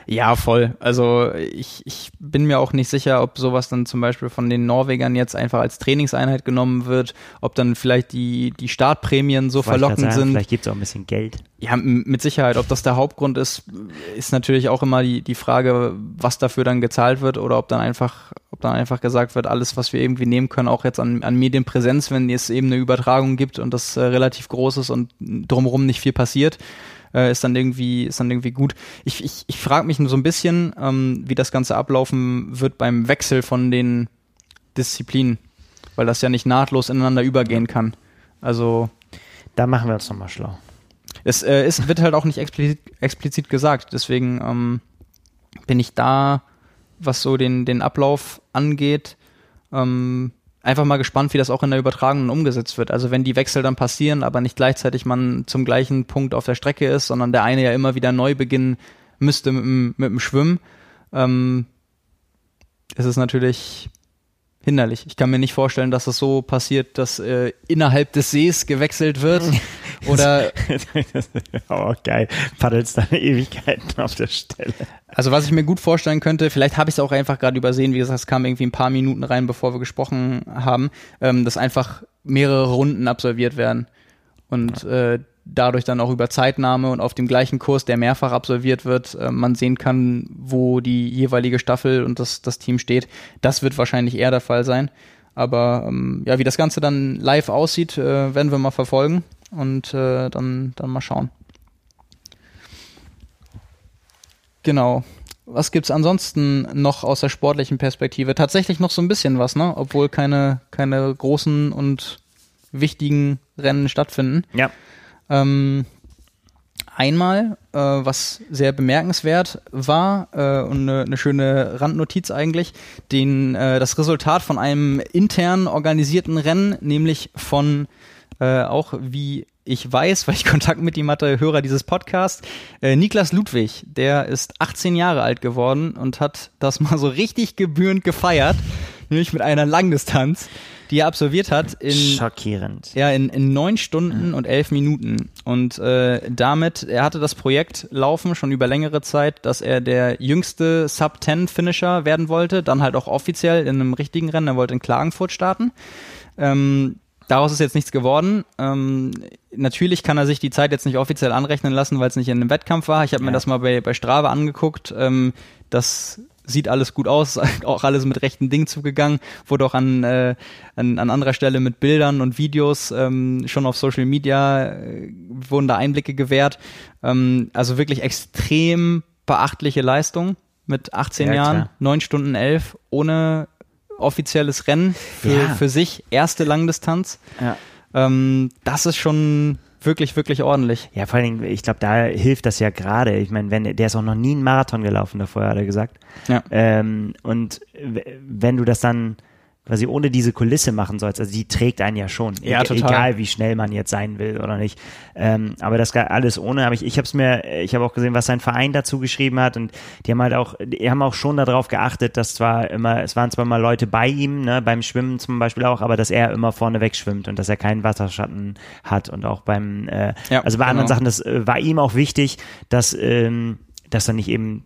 Ja, voll. Also ich, ich bin mir auch nicht sicher, ob sowas dann zum Beispiel von den Norwegern jetzt einfach als Trainingseinheit genommen wird, ob dann vielleicht die, die Startprämien so verlockend sagen, sind. Vielleicht gibt es auch ein bisschen Geld. Ja, mit Sicherheit. Ob das der Hauptgrund ist, ist natürlich auch immer die, die Frage, was dafür dann gezahlt wird oder ob dann einfach, ob dann einfach gesagt wird, alles, was wir irgendwie nehmen können, auch jetzt an, an Medienpräsenz, wenn es eben eine Übertragung gibt und das äh, relativ groß ist und drumherum nicht viel passiert, äh, ist dann irgendwie, ist dann irgendwie gut. Ich, ich, ich frage mich nur so ein bisschen, ähm, wie das Ganze ablaufen wird beim Wechsel von den Disziplinen, weil das ja nicht nahtlos ineinander übergehen kann. Also. Da machen wir uns nochmal schlau. Es, äh, es wird halt auch nicht explizit, explizit gesagt, deswegen ähm, bin ich da, was so den, den Ablauf angeht, ähm, einfach mal gespannt, wie das auch in der Übertragung umgesetzt wird. Also wenn die Wechsel dann passieren, aber nicht gleichzeitig man zum gleichen Punkt auf der Strecke ist, sondern der eine ja immer wieder neu beginnen müsste mit dem, mit dem Schwimmen, ähm, ist es natürlich hinderlich. Ich kann mir nicht vorstellen, dass es so passiert, dass äh, innerhalb des Sees gewechselt wird. *laughs* Oder *laughs* oh, geil. Paddelst dann Ewigkeiten auf der Stelle. Also was ich mir gut vorstellen könnte, vielleicht habe ich es auch einfach gerade übersehen, wie gesagt, es kam irgendwie ein paar Minuten rein, bevor wir gesprochen haben, ähm, dass einfach mehrere Runden absolviert werden. Und ja. äh, dadurch dann auch über Zeitnahme und auf dem gleichen Kurs, der mehrfach absolviert wird, äh, man sehen kann, wo die jeweilige Staffel und das, das Team steht. Das wird wahrscheinlich eher der Fall sein. Aber ähm, ja, wie das Ganze dann live aussieht, äh, werden wir mal verfolgen und äh, dann, dann mal schauen. Genau. Was gibt's ansonsten noch aus der sportlichen Perspektive? Tatsächlich noch so ein bisschen was, ne? Obwohl keine, keine großen und wichtigen Rennen stattfinden. Ja. Ähm, einmal, äh, was sehr bemerkenswert war äh, und eine, eine schöne Randnotiz eigentlich, den, äh, das Resultat von einem intern organisierten Rennen, nämlich von äh, auch wie ich weiß, weil ich *laughs* Kontakt mit ihm hatte, Hörer dieses Podcasts, äh, Niklas Ludwig, der ist 18 Jahre alt geworden und hat das *laughs* mal so richtig gebührend gefeiert, nämlich mit einer Langdistanz die er absolviert hat in schockierend. Ja, in, in neun Stunden ja. und elf Minuten. Und äh, damit, er hatte das Projekt laufen schon über längere Zeit, dass er der jüngste Sub-10-Finisher werden wollte, dann halt auch offiziell in einem richtigen Rennen. Er wollte in Klagenfurt starten. Ähm, Daraus ist jetzt nichts geworden. Ähm, natürlich kann er sich die Zeit jetzt nicht offiziell anrechnen lassen, weil es nicht in einem Wettkampf war. Ich habe ja. mir das mal bei, bei Strava angeguckt. Ähm, das sieht alles gut aus, *laughs* auch alles mit rechten Dingen zugegangen, wurde auch an, äh, an, an anderer Stelle mit Bildern und Videos ähm, schon auf Social Media äh, wurden da Einblicke gewährt. Ähm, also wirklich extrem beachtliche Leistung mit 18 ja, Jahren, klar. 9 Stunden 11, ohne offizielles Rennen für, ja. für sich, erste Langdistanz. Ja. Ähm, das ist schon wirklich, wirklich ordentlich. Ja, vor allen Dingen, ich glaube, da hilft das ja gerade. Ich meine, wenn der ist auch noch nie einen Marathon gelaufen davor, hat er gesagt. Ja. Ähm, und wenn du das dann quasi ohne diese Kulisse machen sollst. Also die trägt einen ja schon, ja, e total. egal wie schnell man jetzt sein will oder nicht. Ähm, aber das alles ohne. Aber ich, ich habe es mir, ich habe auch gesehen, was sein Verein dazu geschrieben hat und die haben halt auch, die haben auch schon darauf geachtet, dass zwar immer, es waren zwar mal Leute bei ihm, ne, beim Schwimmen zum Beispiel auch, aber dass er immer vorne weg schwimmt und dass er keinen Wasserschatten hat und auch beim, äh, Ja, also bei anderen genau. Sachen, das äh, war ihm auch wichtig, dass, ähm, dass er nicht eben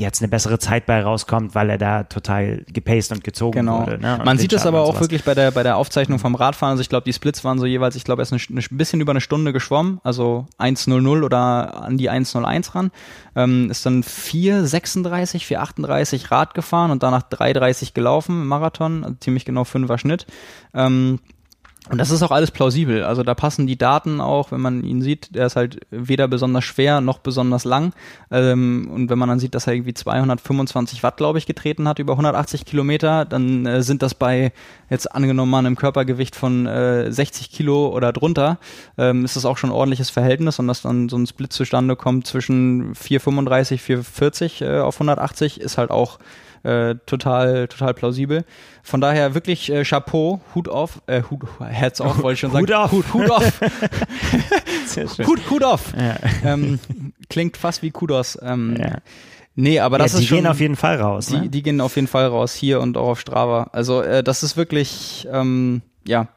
jetzt eine bessere Zeit bei rauskommt, weil er da total gepaced und gezogen Genau. wurde. Ne? Und Man sieht es aber auch wirklich bei der, bei der Aufzeichnung vom Radfahren. Also ich glaube, die Splits waren so jeweils, ich glaube, er ist eine, eine bisschen über eine Stunde geschwommen, also 1.00 oder an die 1.01 ran. Ähm, ist dann 4.36, 4.38 Rad gefahren und danach 3.30 gelaufen im Marathon, also ziemlich genau fünfer Schnitt. Ähm, und das ist auch alles plausibel. Also da passen die Daten auch, wenn man ihn sieht, der ist halt weder besonders schwer noch besonders lang. Ähm, und wenn man dann sieht, dass er irgendwie 225 Watt, glaube ich, getreten hat über 180 Kilometer, dann äh, sind das bei jetzt angenommen mal einem Körpergewicht von äh, 60 Kilo oder drunter, ähm, ist das auch schon ein ordentliches Verhältnis und dass dann so ein Split zustande kommt zwischen 435, 440 äh, auf 180 ist halt auch äh, total, total plausibel. Von daher wirklich äh, Chapeau, Hut auf, äh, Hut, Hats off, wollte ich schon sagen. Hut auf. Hut, Hut auf. *laughs* Hut, Hut auf. Ja. Ähm, klingt fast wie Kudos. Ähm, Ja. Nee, aber das ja, ist die gehen auf jeden Fall raus. die, ne? die gehen auf jeden Fall raus, hier und auch auf Strava. Also äh, das ist wirklich, ähm, ja,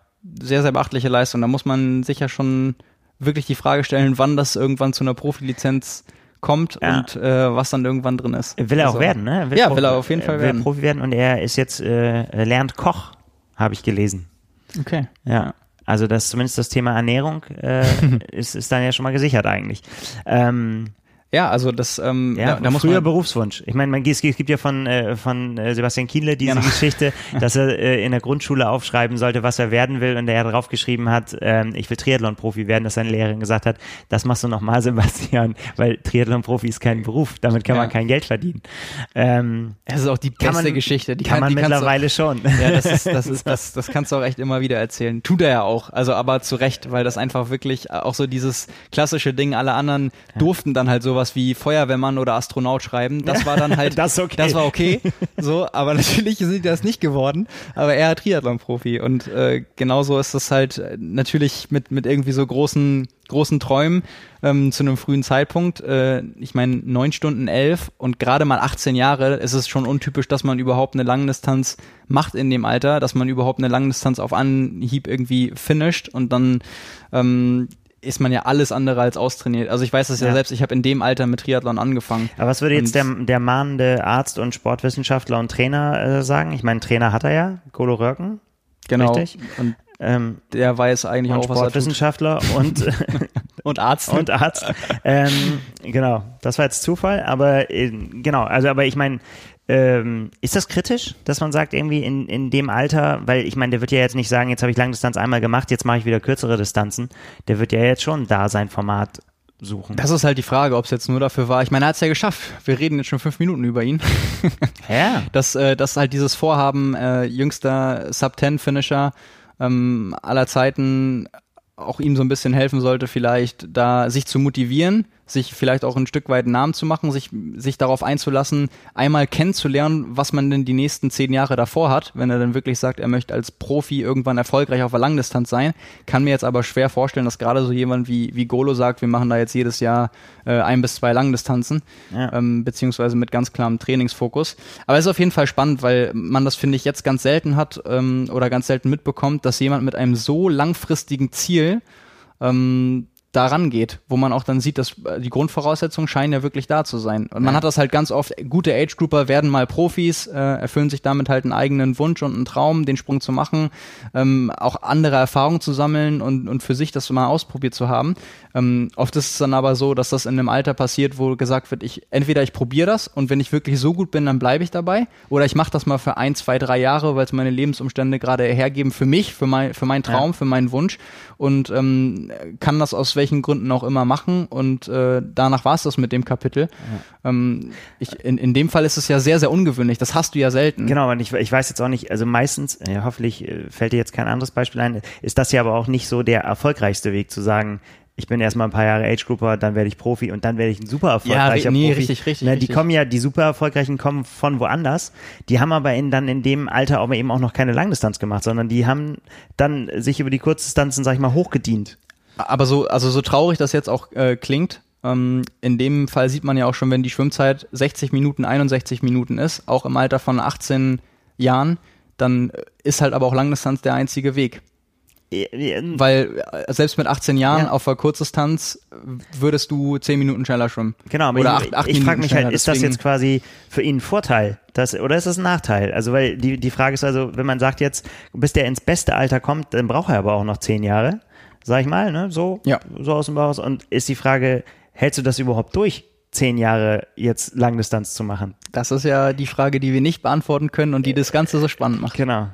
sehr, sehr beachtliche Leistung. Da muss man sich ja schon wirklich die Frage stellen, wann das irgendwann zu einer Profilizenz kommt Ja. und äh, was dann irgendwann drin ist. Will er auch Also, werden, ne? Ja, will er auf jeden Fall will werden. Profi werden und er ist jetzt, äh, er lernt Koch, habe ich gelesen. Okay. Ja. Also das zumindest das Thema Ernährung äh, *laughs* ist, ist dann ja schon mal gesichert eigentlich. Ähm, Ja, also das, ähm, ja, da, da muss früher man, Berufswunsch. Ich meine, man, es gibt ja von, äh, von äh, Sebastian Kienle diese Genau. Geschichte, *laughs* dass er äh, in der Grundschule aufschreiben sollte, was er werden will und er draufgeschrieben hat, ähm, ich will Triathlon-Profi werden, dass seine Lehrerin gesagt hat, das machst du nochmal, *laughs* Sebastian, weil Triathlon-Profi ist kein Beruf, damit kann Ja. man kein Geld verdienen. Ähm, das ist auch die kann beste man, Geschichte. Die kann man kannst du- mittlerweile schon. Ja, das ist, das *laughs* ist, das, das kannst du auch echt immer wieder erzählen. Tut er ja auch. Also, aber zu Recht, weil das einfach wirklich auch so dieses klassische Ding, alle anderen durften dann halt sowas wie Feuerwehrmann oder Astronaut schreiben. Das war dann halt, *laughs* Das ist okay. das war okay. So, aber *laughs* natürlich sind die das nicht geworden. Aber er Triathlon-Profi. Und äh, genauso ist das halt äh, natürlich mit, mit irgendwie so großen, großen Träumen ähm, zu einem frühen Zeitpunkt. Äh, ich meine, neun Stunden elf und gerade mal 18 Jahre ist es schon untypisch, dass man überhaupt eine Langdistanz macht in dem Alter, dass man überhaupt eine Langdistanz auf Anhieb irgendwie finisht und dann ähm, ist man ja alles andere als austrainiert. Also ich weiß das ja, Ja. selbst, ich habe in dem Alter mit Triathlon angefangen. Aber was würde jetzt der, der mahnende Arzt und Sportwissenschaftler und Trainer äh, sagen? Ich meine, Trainer hat er ja, Golo Röcken. Genau. Richtig. Und Ähm, der weiß eigentlich und auch, was er. Sportwissenschaftler *laughs* und, Und Arzt. und Arzt. ähm, genau, das war jetzt Zufall, aber äh, genau, also aber ich meine, ähm, ist das kritisch, dass man sagt, irgendwie in, in dem Alter, weil ich meine, der wird ja jetzt nicht sagen, jetzt habe ich Langdistanz einmal gemacht, jetzt mache ich wieder kürzere Distanzen. Der wird ja jetzt schon da sein Format suchen. Das ist halt die Frage, ob es jetzt nur dafür war. Ich meine, er hat es ja geschafft. Wir reden jetzt schon fünf Minuten über ihn. *laughs* ja. dass, äh, dass halt dieses Vorhaben, äh, jüngster Sub-10-Finisher ähm, aller Zeiten auch ihm so ein bisschen helfen sollte, vielleicht da sich zu motivieren, sich vielleicht auch ein Stück weit Namen zu machen, sich, sich darauf einzulassen, einmal kennenzulernen, was man denn die nächsten zehn Jahre davor hat, wenn er dann wirklich sagt, er möchte als Profi irgendwann erfolgreich auf der Langdistanz sein. Kann mir jetzt aber schwer vorstellen, dass gerade so jemand wie, wie Golo sagt, wir machen da jetzt jedes Jahr äh, ein bis zwei Langdistanzen, Ja. ähm, beziehungsweise mit ganz klarem Trainingsfokus. Aber es ist auf jeden Fall spannend, weil man das, finde ich, jetzt ganz selten hat ähm, oder ganz selten mitbekommt, dass jemand mit einem so langfristigen Ziel ähm, daran geht, wo man auch dann sieht, dass äh, die Grundvoraussetzungen scheinen ja wirklich da zu sein. Und man Ja. hat das halt ganz oft, gute Age-Grouper werden mal Profis, äh, erfüllen sich damit halt einen eigenen Wunsch und einen Traum, den Sprung zu machen, ähm, auch andere Erfahrungen zu sammeln und, und für sich das mal ausprobiert zu haben. Ähm, oft ist es dann aber so, dass das in einem Alter passiert, wo gesagt wird, ich entweder ich probiere das und wenn ich wirklich so gut bin, dann bleibe ich dabei, oder ich mache das mal für ein, zwei, drei Jahre, weil es meine Lebensumstände gerade hergeben für mich, für mein, für meinen Traum, für meinen Wunsch und ähm, kann das aus welchen Gründen auch immer machen und äh, danach war es das mit dem Kapitel. Ähm, ich, in, in dem Fall ist es ja sehr, sehr ungewöhnlich. Das hast du ja selten. Genau, und ich, ich weiß jetzt auch nicht, also meistens, ja, hoffentlich äh, fällt dir jetzt kein anderes Beispiel ein, ist das ja aber auch nicht so der erfolgreichste Weg zu sagen, ich bin erstmal ein paar Jahre Age-Grouper, dann werde ich Profi und dann werde ich ein super erfolgreicher ja, nee, Profi. richtig, richtig, ne, Die richtig. kommen ja, die super erfolgreichen kommen von woanders. Die haben aber in, dann in dem Alter aber eben auch noch keine Langdistanz gemacht, sondern die haben dann sich über die Kurzdistanzen, sag ich mal, hochgedient. Aber so, also so traurig das jetzt auch äh, klingt, ähm, in dem Fall sieht man ja auch schon, wenn die Schwimmzeit 60 Minuten, 61 Minuten ist, auch im Alter von 18 Jahren, dann ist halt aber auch Langdistanz der einzige Weg. Weil äh, selbst mit 18 Jahren Ja. auf der Kurzdistanz äh, würdest du 10 Minuten schneller schwimmen. Genau, aber Oder ich, acht- acht ich frage Minuten mich halt, ist das jetzt quasi für ihn ein Vorteil? Das, oder ist das ein Nachteil? Also, weil die, die Frage ist also, wenn man sagt jetzt, bis der ins beste Alter kommt, dann braucht er aber auch noch zehn Jahre, sag ich mal, ne? So, Ja. so aus dem Bauch. Und ist die Frage, hältst du das überhaupt durch, zehn Jahre jetzt Langdistanz zu machen? Das ist ja die Frage, die wir nicht beantworten können und die das Ganze so spannend macht. Genau.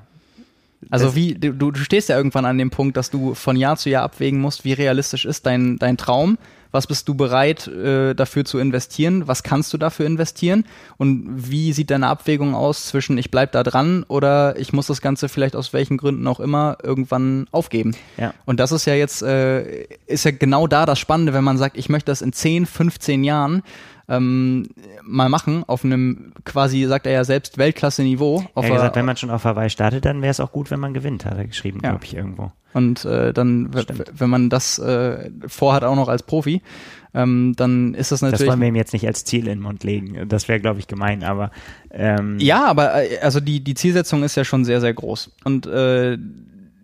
Also wie, du, du stehst ja irgendwann an dem Punkt, dass du von Jahr zu Jahr abwägen musst, wie realistisch ist dein, dein Traum, was bist du bereit äh, dafür zu investieren, was kannst du dafür investieren und wie sieht deine Abwägung aus zwischen ich bleib da dran oder ich muss das Ganze vielleicht aus welchen Gründen auch immer irgendwann aufgeben. Ja. Und das ist ja jetzt, äh, ist ja genau da das Spannende, wenn man sagt, ich möchte das in 10, 15 Jahren ähm, mal machen, auf einem quasi, sagt er ja selbst, Weltklasse-Niveau. Er hat gesagt, wenn man schon auf Hawaii startet, dann wäre es auch gut, wenn man gewinnt, hat er geschrieben, Ja. glaube ich, irgendwo. Und äh, dann, wenn man das äh, vorhat, auch noch als Profi, ähm, dann ist das Das natürlich. wollen wir ihm jetzt nicht als Ziel in den Mund legen. Das wäre, glaube ich, gemein, aber ähm, ja, aber äh, also die, die Zielsetzung ist ja schon sehr, sehr groß. Und äh,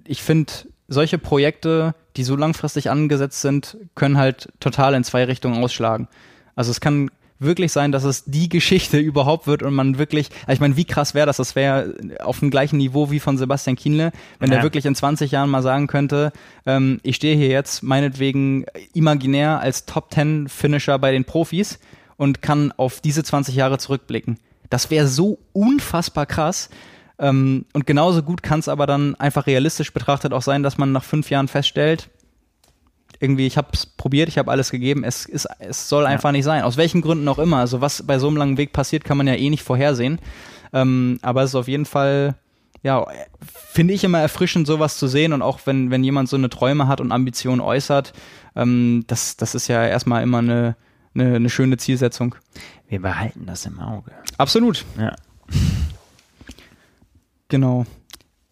ich finde, solche Projekte, die so langfristig angesetzt sind, können halt total in zwei Richtungen ausschlagen. Also es kann wirklich sein, dass es die Geschichte *laughs* überhaupt wird und man wirklich, also ich meine, wie krass wäre das? Das wäre auf dem gleichen Niveau wie von Sebastian Kienle, wenn Ja. der wirklich in 20 Jahren mal sagen könnte, ähm, ich stehe hier jetzt meinetwegen imaginär als Top 10 Finisher bei den Profis und kann auf diese 20 Jahre zurückblicken. Das wäre so unfassbar krass. Ähm, und genauso gut kann es aber dann einfach realistisch betrachtet auch sein, dass man nach fünf Jahren feststellt, irgendwie, ich habe es probiert, ich habe alles gegeben, es, ist, es soll einfach nicht sein. Aus welchen Gründen auch immer. Also was bei so einem langen Weg passiert, kann man ja eh nicht vorhersehen. Ähm, aber es ist auf jeden Fall, ja, finde ich immer erfrischend, sowas zu sehen. Und auch wenn, wenn jemand so eine Träume hat und Ambitionen äußert, ähm, das, das ist ja erstmal immer eine, eine, eine schöne Zielsetzung. wir behalten das im Auge. Absolut. Ja. Genau.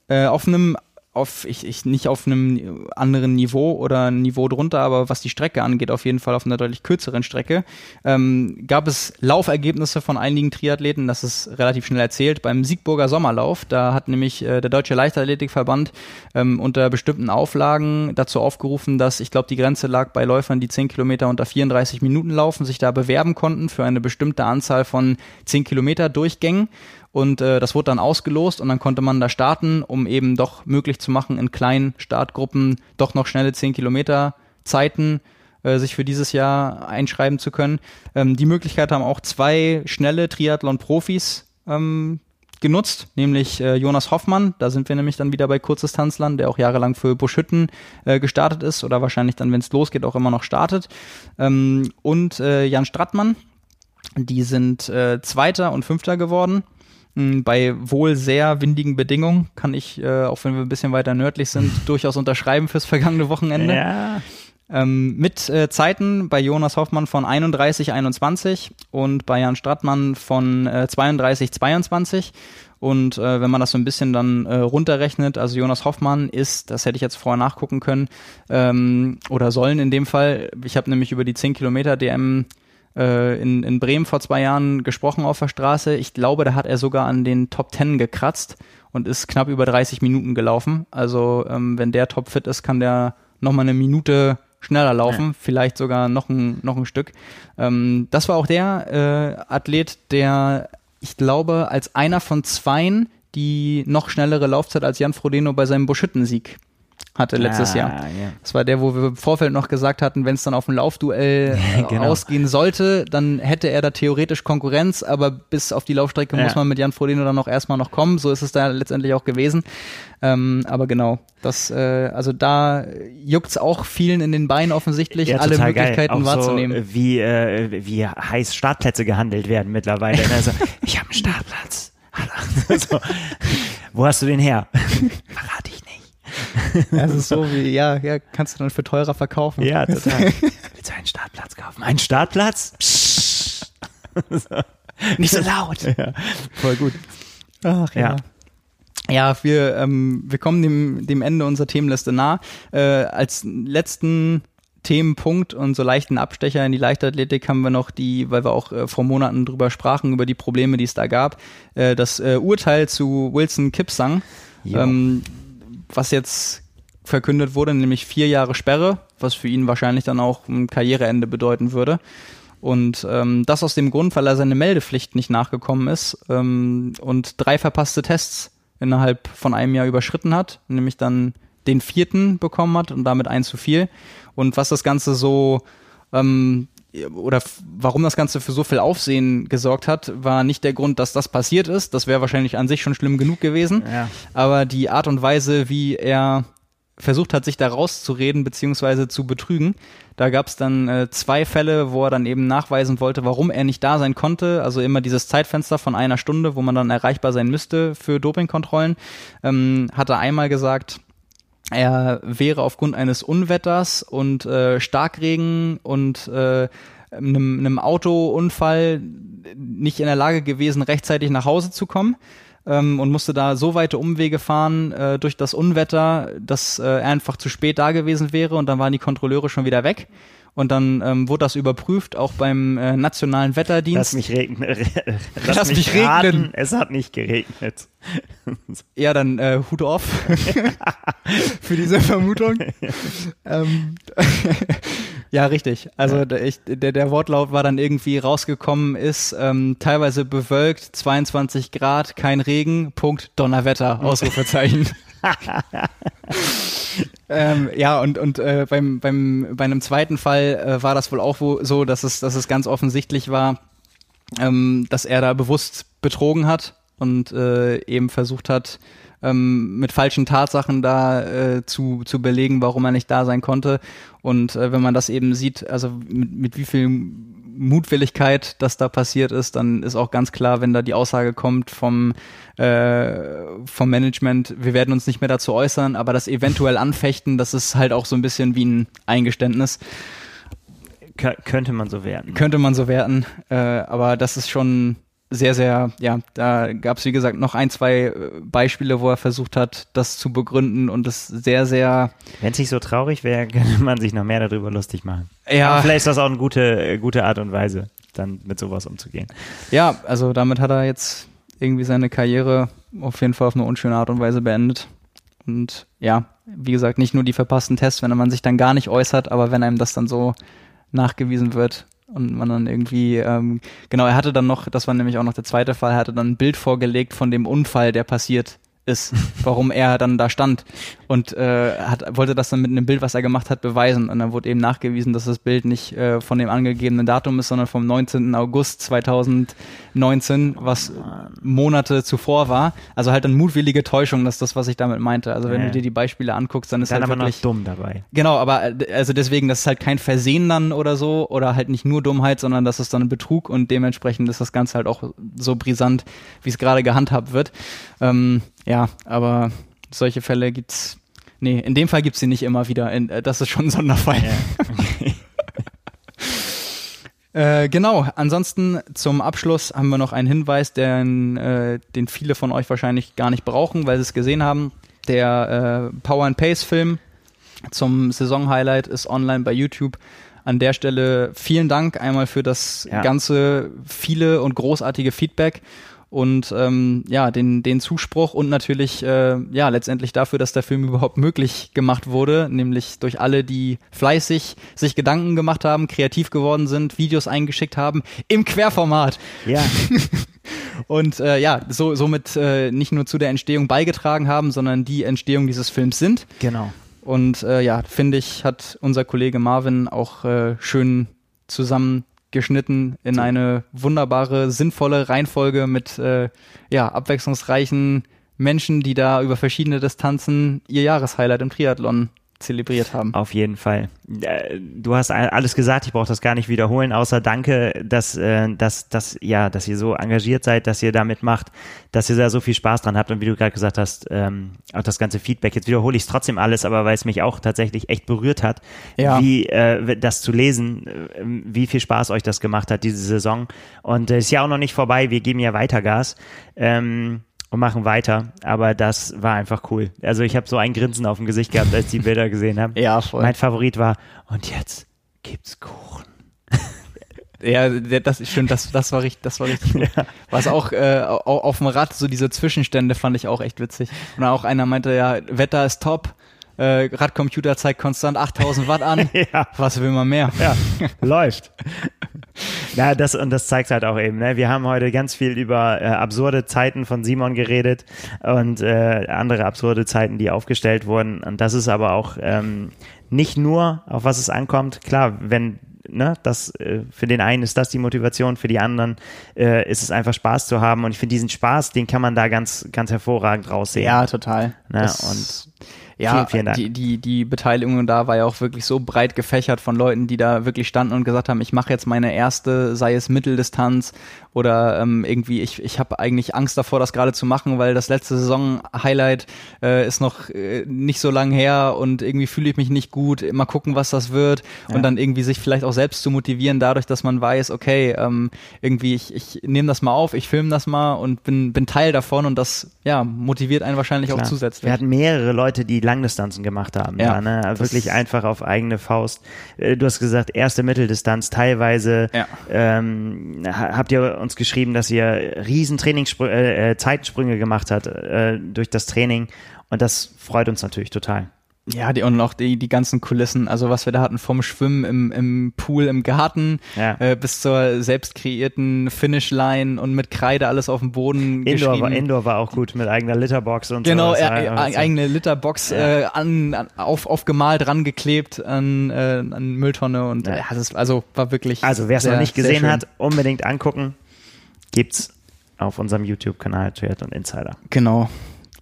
Äh, auf einem, auf, ich, ich, nicht auf einem anderen Niveau oder ein Niveau drunter, aber was die Strecke angeht, auf jeden Fall auf einer deutlich kürzeren Strecke, ähm, gab es Laufergebnisse von einigen Triathleten, das ist relativ schnell erzählt, beim Siegburger Sommerlauf, da hat nämlich äh, der Deutsche Leichtathletikverband ähm, unter bestimmten Auflagen dazu aufgerufen, dass, ich glaube, die Grenze lag bei Läufern, die 10 Kilometer unter 34 Minuten laufen, sich da bewerben konnten für eine bestimmte Anzahl von 10 Kilometer Durchgängen. Und äh, das wurde dann ausgelost und dann konnte man da starten, um eben doch möglich zu machen, in kleinen Startgruppen doch noch schnelle 10 Kilometer Zeiten äh, sich für dieses Jahr einschreiben zu können. Ähm, die Möglichkeit haben auch zwei schnelle Triathlon-Profis ähm, genutzt, nämlich äh, Jonas Hoffmann, da sind wir nämlich dann wieder bei Kurzdistanzlern, der auch jahrelang für Buschhütten äh, gestartet ist oder wahrscheinlich dann, wenn es losgeht, auch immer noch startet. Ähm, und äh, Jan Strattmann, die sind äh, Zweiter und Fünfter geworden. Mm, Bei wohl sehr windigen Bedingungen kann ich, äh, auch wenn wir ein bisschen weiter nördlich sind, *laughs* durchaus unterschreiben fürs vergangene Wochenende. Ja. Ähm, mit äh, Zeiten bei Jonas Hoffmann von 31,21 und bei Jan Strattmann von äh, 32,22. Und äh, wenn man das so ein bisschen dann äh, runterrechnet, also Jonas Hoffmann ist, das hätte ich jetzt vorher nachgucken können, ähm, oder sollen in dem Fall, ich habe nämlich über die 10 Kilometer DM äh, in, in Bremen vor zwei Jahren gesprochen auf der Straße. Ich glaube, da hat er sogar an den Top 10 gekratzt und ist knapp über 30 Minuten gelaufen. Also ähm, wenn der topfit ist, kann der nochmal eine Minute schneller laufen, vielleicht sogar noch ein, noch ein Stück. Ähm, das war auch der äh, Athlet, der, ich glaube, als einer von zweien die noch schnellere Laufzeit als Jan Frodeno bei seinem Buschüttensieg hatte letztes Ah, Jahr. ja. Das war der, wo wir im Vorfeld noch gesagt hatten, wenn es dann auf ein Laufduell *laughs* äh, Genau. ausgehen sollte, dann hätte er da theoretisch Konkurrenz, aber bis auf die Laufstrecke Ja. muss man mit Jan Frodeno dann noch erstmal noch kommen. So ist es da letztendlich auch gewesen. Ähm, aber genau, das, äh, also da juckt's auch vielen in den Beinen offensichtlich, alle Möglichkeiten. Auch wahrzunehmen. So, wie, äh, wie heiß Startplätze gehandelt werden mittlerweile. Also, *laughs* ich habe einen Startplatz. *laughs* so. Wo hast du den her? Verrate ich *laughs* ist so wie, ja, ja, kannst du dann für teurer verkaufen. Ja, *laughs* total. Willst du einen Startplatz kaufen? Einen Startplatz? Psst. Nicht so laut. *laughs* Ja, voll gut. Ach ja. Ja, wir, ähm, wir kommen dem, dem Ende unserer Themenliste nah. Äh, als letzten Themenpunkt und so leichten Abstecher in die Leichtathletik haben wir noch die, weil wir auch äh, vor Monaten drüber sprachen, über die Probleme, die es da gab, äh, das äh, Urteil zu Wilson Kipsang, ähm, was jetzt verkündet wurde, nämlich vier Jahre Sperre, was für ihn wahrscheinlich dann auch ein Karriereende bedeuten würde. Und ähm, das aus dem Grund, weil er seine Meldepflicht nicht nachgekommen ist ähm, und drei verpasste Tests innerhalb von einem Jahr überschritten hat, nämlich dann den vierten bekommen hat und damit ein zu viel. Und was das Ganze so ähm, oder warum das Ganze für so viel Aufsehen gesorgt hat, war nicht der Grund, dass das passiert ist. Das wäre wahrscheinlich an sich schon schlimm genug gewesen. Ja. Aber die Art und Weise, wie er versucht hat, sich da rauszureden beziehungsweise zu betrügen. Da gab es dann äh, zwei Fälle, wo er dann eben nachweisen wollte, warum er nicht da sein konnte. Also immer dieses Zeitfenster von einer Stunde, wo man dann erreichbar sein müsste für Dopingkontrollen. Ähm, hat er einmal gesagt, er wäre aufgrund eines Unwetters und äh, Starkregen und äh, einem, einem Autounfall nicht in der Lage gewesen, rechtzeitig nach Hause zu kommen ähm, und musste da so weite Umwege fahren äh, durch das Unwetter, dass äh, er einfach zu spät da gewesen wäre und dann waren die Kontrolleure schon wieder weg. Und dann ähm, wurde das überprüft, auch beim äh, nationalen Wetterdienst. Lass mich regnen. *laughs* Lass, Lass mich, mich raten, regnen. Es hat nicht geregnet. *laughs* Ja, dann äh, Hut off *laughs* für diese Vermutung. ähm, ja, richtig. Also der, ich, der, der Wortlaut war dann irgendwie rausgekommen, ist ähm, teilweise bewölkt, 22 Grad, kein Regen, Punkt, Donnerwetter, Ausrufezeichen. Ähm, ja, und, und äh, beim, beim, bei einem zweiten Fall äh, war das wohl auch wo, so, dass es, dass es ganz offensichtlich war, ähm, dass er da bewusst betrogen hat und äh, eben versucht hat, ähm, mit falschen Tatsachen da äh, zu, zu belegen, warum er nicht da sein konnte. Und äh, wenn man das eben sieht, also mit, mit wie viel Mutwilligkeit das da passiert ist, dann ist auch ganz klar, wenn da die Aussage kommt vom, äh, vom Management, wir werden uns nicht mehr dazu äußern, aber das eventuell anfechten, das ist halt auch so ein bisschen wie ein Eingeständnis. Kö könnte man so werten. Könnte man so werten, äh, aber das ist schon sehr, sehr, ja, da gab es wie gesagt noch ein, zwei äh, Beispiele, wo er versucht hat, das zu begründen und es sehr, sehr. Wenn es nicht so traurig wäre, *laughs* könnte man sich noch mehr darüber lustig machen. Ja. Aber vielleicht ist das auch eine gute, gute Art und Weise, dann mit sowas umzugehen. Ja, also damit hat er jetzt irgendwie seine Karriere auf jeden Fall auf eine unschöne Art und Weise beendet. Und ja, wie gesagt, nicht nur die verpassten Tests, wenn man sich dann gar nicht äußert, aber wenn einem das dann so nachgewiesen wird, und man dann irgendwie, ähm, genau, er hatte dann noch, das war nämlich auch noch der zweite Fall, er hatte dann ein Bild vorgelegt von dem Unfall, der passiert ist, warum er dann da stand und äh, hat, wollte das dann mit einem Bild, was er gemacht hat, beweisen und dann wurde eben nachgewiesen, dass das Bild nicht äh, von dem angegebenen Datum ist, sondern vom 19. August 2019, was Monate zuvor war. Also halt dann mutwillige Täuschung, das ist das, was ich damit meinte. Also wenn Ja. du dir die Beispiele anguckst, dann ist Dann halt aber wirklich dumm dabei. Genau, aber äh, also deswegen, das ist halt kein Versehen dann oder so oder halt nicht nur Dummheit, sondern das ist dann ein Betrug und dementsprechend ist das Ganze halt auch so brisant, wie es gerade gehandhabt wird. Ähm, ja, aber solche Fälle gibt's. Nee, in dem Fall gibt's sie nicht immer wieder. In, äh, das ist schon ein Sonderfall. *laughs* Äh, genau, ansonsten zum Abschluss haben wir noch einen Hinweis, den, äh, den viele von euch wahrscheinlich gar nicht brauchen, weil sie es gesehen haben. Der äh, Power and Pace Film zum Saisonhighlight ist online bei YouTube. An der Stelle vielen Dank einmal für das Ja. ganze viele und großartige Feedback und ähm, ja den den Zuspruch und natürlich äh, ja letztendlich dafür, dass der Film überhaupt möglich gemacht wurde, nämlich durch alle, die fleißig sich Gedanken gemacht haben, kreativ geworden sind, Videos eingeschickt haben im Querformat Ja, *laughs* und äh, ja so somit äh, nicht nur zu der Entstehung beigetragen haben, sondern die Entstehung dieses Films sind. genau. Und äh, ja, finde ich, hat unser Kollege Marvin auch äh, schön zusammengeschnitten in eine wunderbare, sinnvolle Reihenfolge mit äh, ja, abwechslungsreichen Menschen, die da über verschiedene Distanzen ihr Jahreshighlight im Triathlon zelebriert haben. Auf jeden Fall. Äh, du hast alles gesagt, ich brauche das gar nicht wiederholen, außer danke, dass, äh, dass, dass, ja, dass ihr so engagiert seid, dass ihr damit macht, dass ihr da so viel Spaß dran habt und wie du gerade gesagt hast, ähm, auch das ganze Feedback. Jetzt wiederhole ich es trotzdem alles, aber weil es mich auch tatsächlich echt berührt hat, ja. wie äh, das zu lesen, wie viel Spaß euch das gemacht hat, diese Saison. Und es ist ja auch noch nicht vorbei, wir geben ja weiter Gas. Ähm, und machen weiter. Aber das war einfach cool. Also ich habe so ein Grinsen auf dem Gesicht gehabt, als ich die Bilder gesehen habe. *laughs* ja, voll. Mein Favorit war, und jetzt gibt's Kuchen. *laughs* Ja, das ist schön, das, das war richtig, das war richtig gut. *laughs* Ja. Was auch äh, auf dem Rad, so diese Zwischenstände fand ich auch echt witzig. Und auch einer meinte, ja, Wetter ist top, äh, Radcomputer zeigt konstant 8000 Watt an. ja. Was will man mehr? Ja, läuft. *laughs* Ja, das und das zeigt halt auch eben. Ne? Wir haben heute ganz viel über äh, absurde Zeiten von Simon geredet und äh, andere absurde Zeiten, die aufgestellt wurden. Und das ist aber auch ähm, nicht nur, auf was es ankommt. Klar, wenn ne, das äh, für den einen ist das die Motivation, für die anderen äh, ist es einfach Spaß zu haben. Und ich finde diesen Spaß, den kann man da ganz, ganz hervorragend raussehen. Ja, total. Ne? und ja, vielen, vielen Dank. Die, die, die Beteiligung da war ja auch wirklich so breit gefächert von Leuten, die da wirklich standen und gesagt haben, ich mache jetzt meine erste, sei es Mitteldistanz oder ähm, irgendwie, ich, ich habe eigentlich Angst davor, das gerade zu machen, weil das letzte Saison-Highlight äh, ist noch äh, nicht so lang her und irgendwie fühle ich mich nicht gut. Mal gucken, was das wird ja. und dann irgendwie sich vielleicht auch selbst zu motivieren, dadurch, dass man weiß, okay, ähm, irgendwie, ich, ich nehme das mal auf, ich filme das mal und bin, bin Teil davon und das ja motiviert einen wahrscheinlich Klar. auch zusätzlich. Wir hatten mehrere Leute, die Langdistanzen gemacht haben. Ja, da, ne? Wirklich einfach auf eigene Faust. Äh, du hast gesagt, erste Mitteldistanz, teilweise ja. ähm, habt ihr uns geschrieben, dass ihr riesen Trainingssprünge, äh, äh, Zeitensprünge gemacht habt äh, durch das Training. Und das freut uns natürlich total. Ja, die, und auch die, die ganzen Kulissen, also was wir da hatten, vom Schwimmen im, im Pool im Garten ja. äh, bis zur selbst kreierten Finishline und mit Kreide alles auf dem Boden Indoor war, Indoor war auch gut, mit eigener Litterbox und Genau, sowas, äh, äh, eigene Litterbox ja. äh, an, an, auf, aufgemalt, rangeklebt an, äh, an Mülltonne und ja. ist, also war wirklich Also wer es noch nicht gesehen hat, unbedingt angucken, gibt's auf unserem YouTube-Kanal Triathlon Insider. Genau.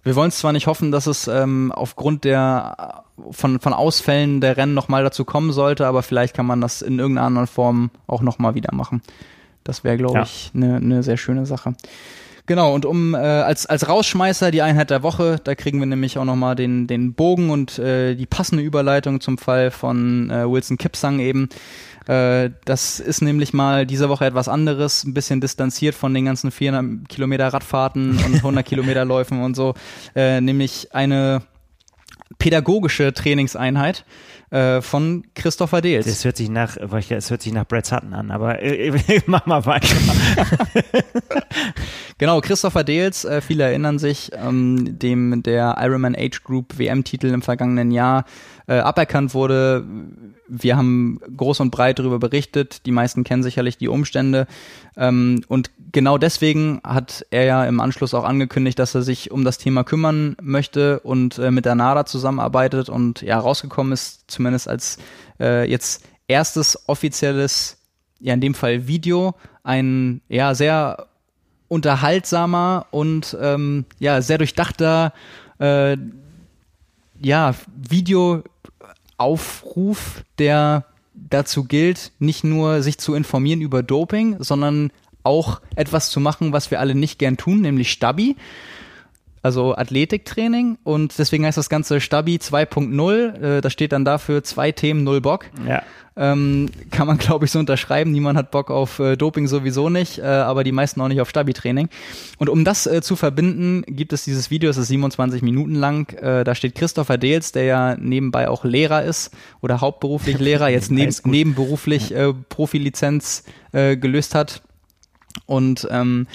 Wir wollen zwar nicht hoffen, dass es ähm, aufgrund der von, von Ausfällen der Rennen nochmal dazu kommen sollte, aber vielleicht kann man das in irgendeiner anderen Form auch nochmal wieder machen. Das wäre, glaube ja. ich, eine ne sehr schöne Sache. Genau, und um äh, als, als Rausschmeißer die Einheit der Woche, da kriegen wir nämlich auch nochmal den, den Bogen und äh, die passende Überleitung zum Fall von äh, Wilson Kipsang eben. Äh, das ist nämlich mal diese Woche etwas anderes, ein bisschen distanziert von den ganzen 400 Kilometer Radfahrten und 100 *laughs* Kilometer Läufen und so, äh, nämlich eine pädagogische Trainingseinheit äh, von Christopher Deels. Es hört sich nach, es hört sich nach Brad Sutton an, aber äh, *laughs* mach mal weiter. *laughs* genau, Christopher Deels, äh, viele erinnern sich, ähm, dem der Ironman Age Group WM-Titel im vergangenen Jahr äh, aberkannt wurde. Wir haben groß und breit darüber berichtet. Die meisten kennen sicherlich die Umstände. Ähm, und genau deswegen hat er ja im Anschluss auch angekündigt, dass er sich um das Thema kümmern möchte und äh, mit der NADA zusammenarbeitet und ja rausgekommen ist, zumindest als äh, jetzt erstes offizielles, ja in dem Fall Video, ein ja sehr unterhaltsamer und ähm, ja sehr durchdachter äh, ja Video Aufruf, der dazu gilt, nicht nur sich zu informieren über Doping, sondern auch etwas zu machen, was wir alle nicht gern tun, nämlich Stabi also Athletiktraining und deswegen heißt das Ganze Stabi 2.0. Äh, das steht dann dafür zwei Themen, null Bock. Ja. Ähm, kann man, *laughs* glaube ich, so unterschreiben. Niemand hat Bock auf äh, Doping sowieso nicht, äh, aber die meisten auch nicht auf Stabi-Training. Und um das äh, zu verbinden, gibt es dieses Video, es ist 27 Minuten lang. Äh, da steht Christopher Deels, der ja nebenbei auch Lehrer ist oder hauptberuflich *laughs* Lehrer, jetzt neben, nebenberuflich äh, Profilizenz äh, gelöst hat. Und ähm,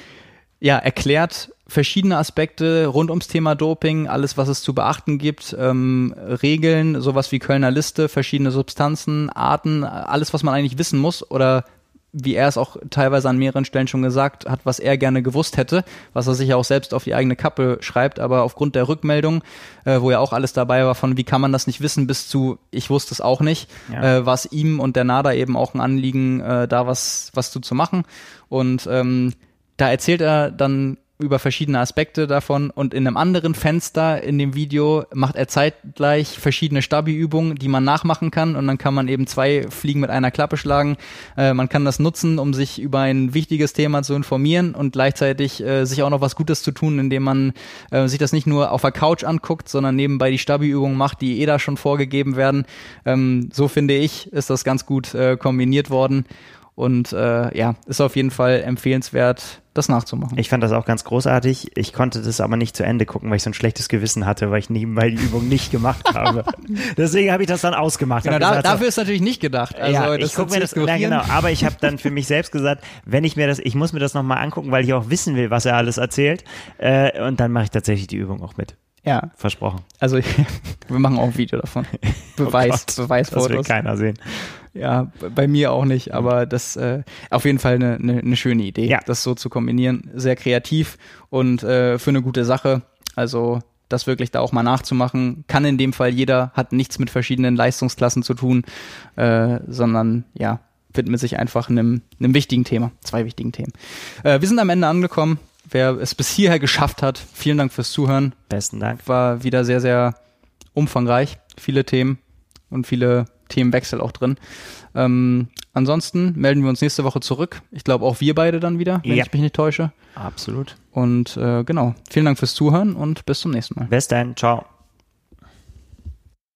ja, erklärt verschiedene Aspekte rund ums Thema Doping, alles, was es zu beachten gibt, ähm, Regeln, sowas wie Kölner Liste, verschiedene Substanzen, Arten, alles, was man eigentlich wissen muss oder wie er es auch teilweise an mehreren Stellen schon gesagt hat, was er gerne gewusst hätte, was er sich ja auch selbst auf die eigene Kappe schreibt, aber aufgrund der Rückmeldung, äh, wo ja auch alles dabei war von, wie kann man das nicht wissen, bis zu, ich wusste es auch nicht, ja. äh, war es ihm und der NADA eben auch ein Anliegen, äh, da was, was zu, zu machen. Und ähm, da erzählt er dann über verschiedene Aspekte davon und in einem anderen Fenster in dem Video macht er zeitgleich verschiedene Stabi-Übungen, die man nachmachen kann und dann kann man eben zwei Fliegen mit einer Klappe schlagen. Äh, man kann das nutzen, um sich über ein wichtiges Thema zu informieren und gleichzeitig äh, sich auch noch was Gutes zu tun, indem man äh, sich das nicht nur auf der Couch anguckt, sondern nebenbei die Stabi-Übungen macht, die eh da schon vorgegeben werden. Ähm, so finde ich, ist das ganz gut äh, kombiniert worden und äh, ja, ist auf jeden Fall empfehlenswert, das nachzumachen. Ich fand das auch ganz großartig. Ich konnte das aber nicht zu Ende gucken, weil ich so ein schlechtes Gewissen hatte, weil ich nebenbei die Übung nicht gemacht *laughs* habe. Deswegen habe ich das dann ausgemacht. Genau, da, gesagt, dafür ist natürlich nicht gedacht. Also, ja, ich gucke mir das, ja, genau, aber ich habe dann für mich selbst gesagt, wenn ich mir das, ich muss mir das nochmal angucken, weil ich auch wissen will, was er alles erzählt. Äh, und dann mache ich tatsächlich die Übung auch mit. Ja. Versprochen. Also *laughs* wir machen auch ein Video davon. *laughs* Beweis, oh Beweisfotos. Das will keiner sehen. Ja, bei mir auch nicht, aber das äh, auf jeden Fall eine, eine, eine schöne Idee, Ja. das so zu kombinieren. Sehr kreativ und äh, für eine gute Sache. Also das wirklich da auch mal nachzumachen, kann in dem Fall jeder, hat nichts mit verschiedenen Leistungsklassen zu tun, äh, sondern ja, widmet sich einfach einem, einem wichtigen Thema, zwei wichtigen Themen. Äh, wir sind am Ende angekommen. Wer es bis hierher geschafft hat, vielen Dank fürs Zuhören. Besten Dank. War wieder sehr, sehr umfangreich. Viele Themen und viele Themenwechsel auch drin. Ähm, ansonsten melden wir uns nächste Woche zurück. Ich glaube auch wir beide dann wieder, wenn Ja. ich mich nicht täusche. Absolut. Und äh, genau, vielen Dank fürs Zuhören und bis zum nächsten Mal. Bis dann. Ciao.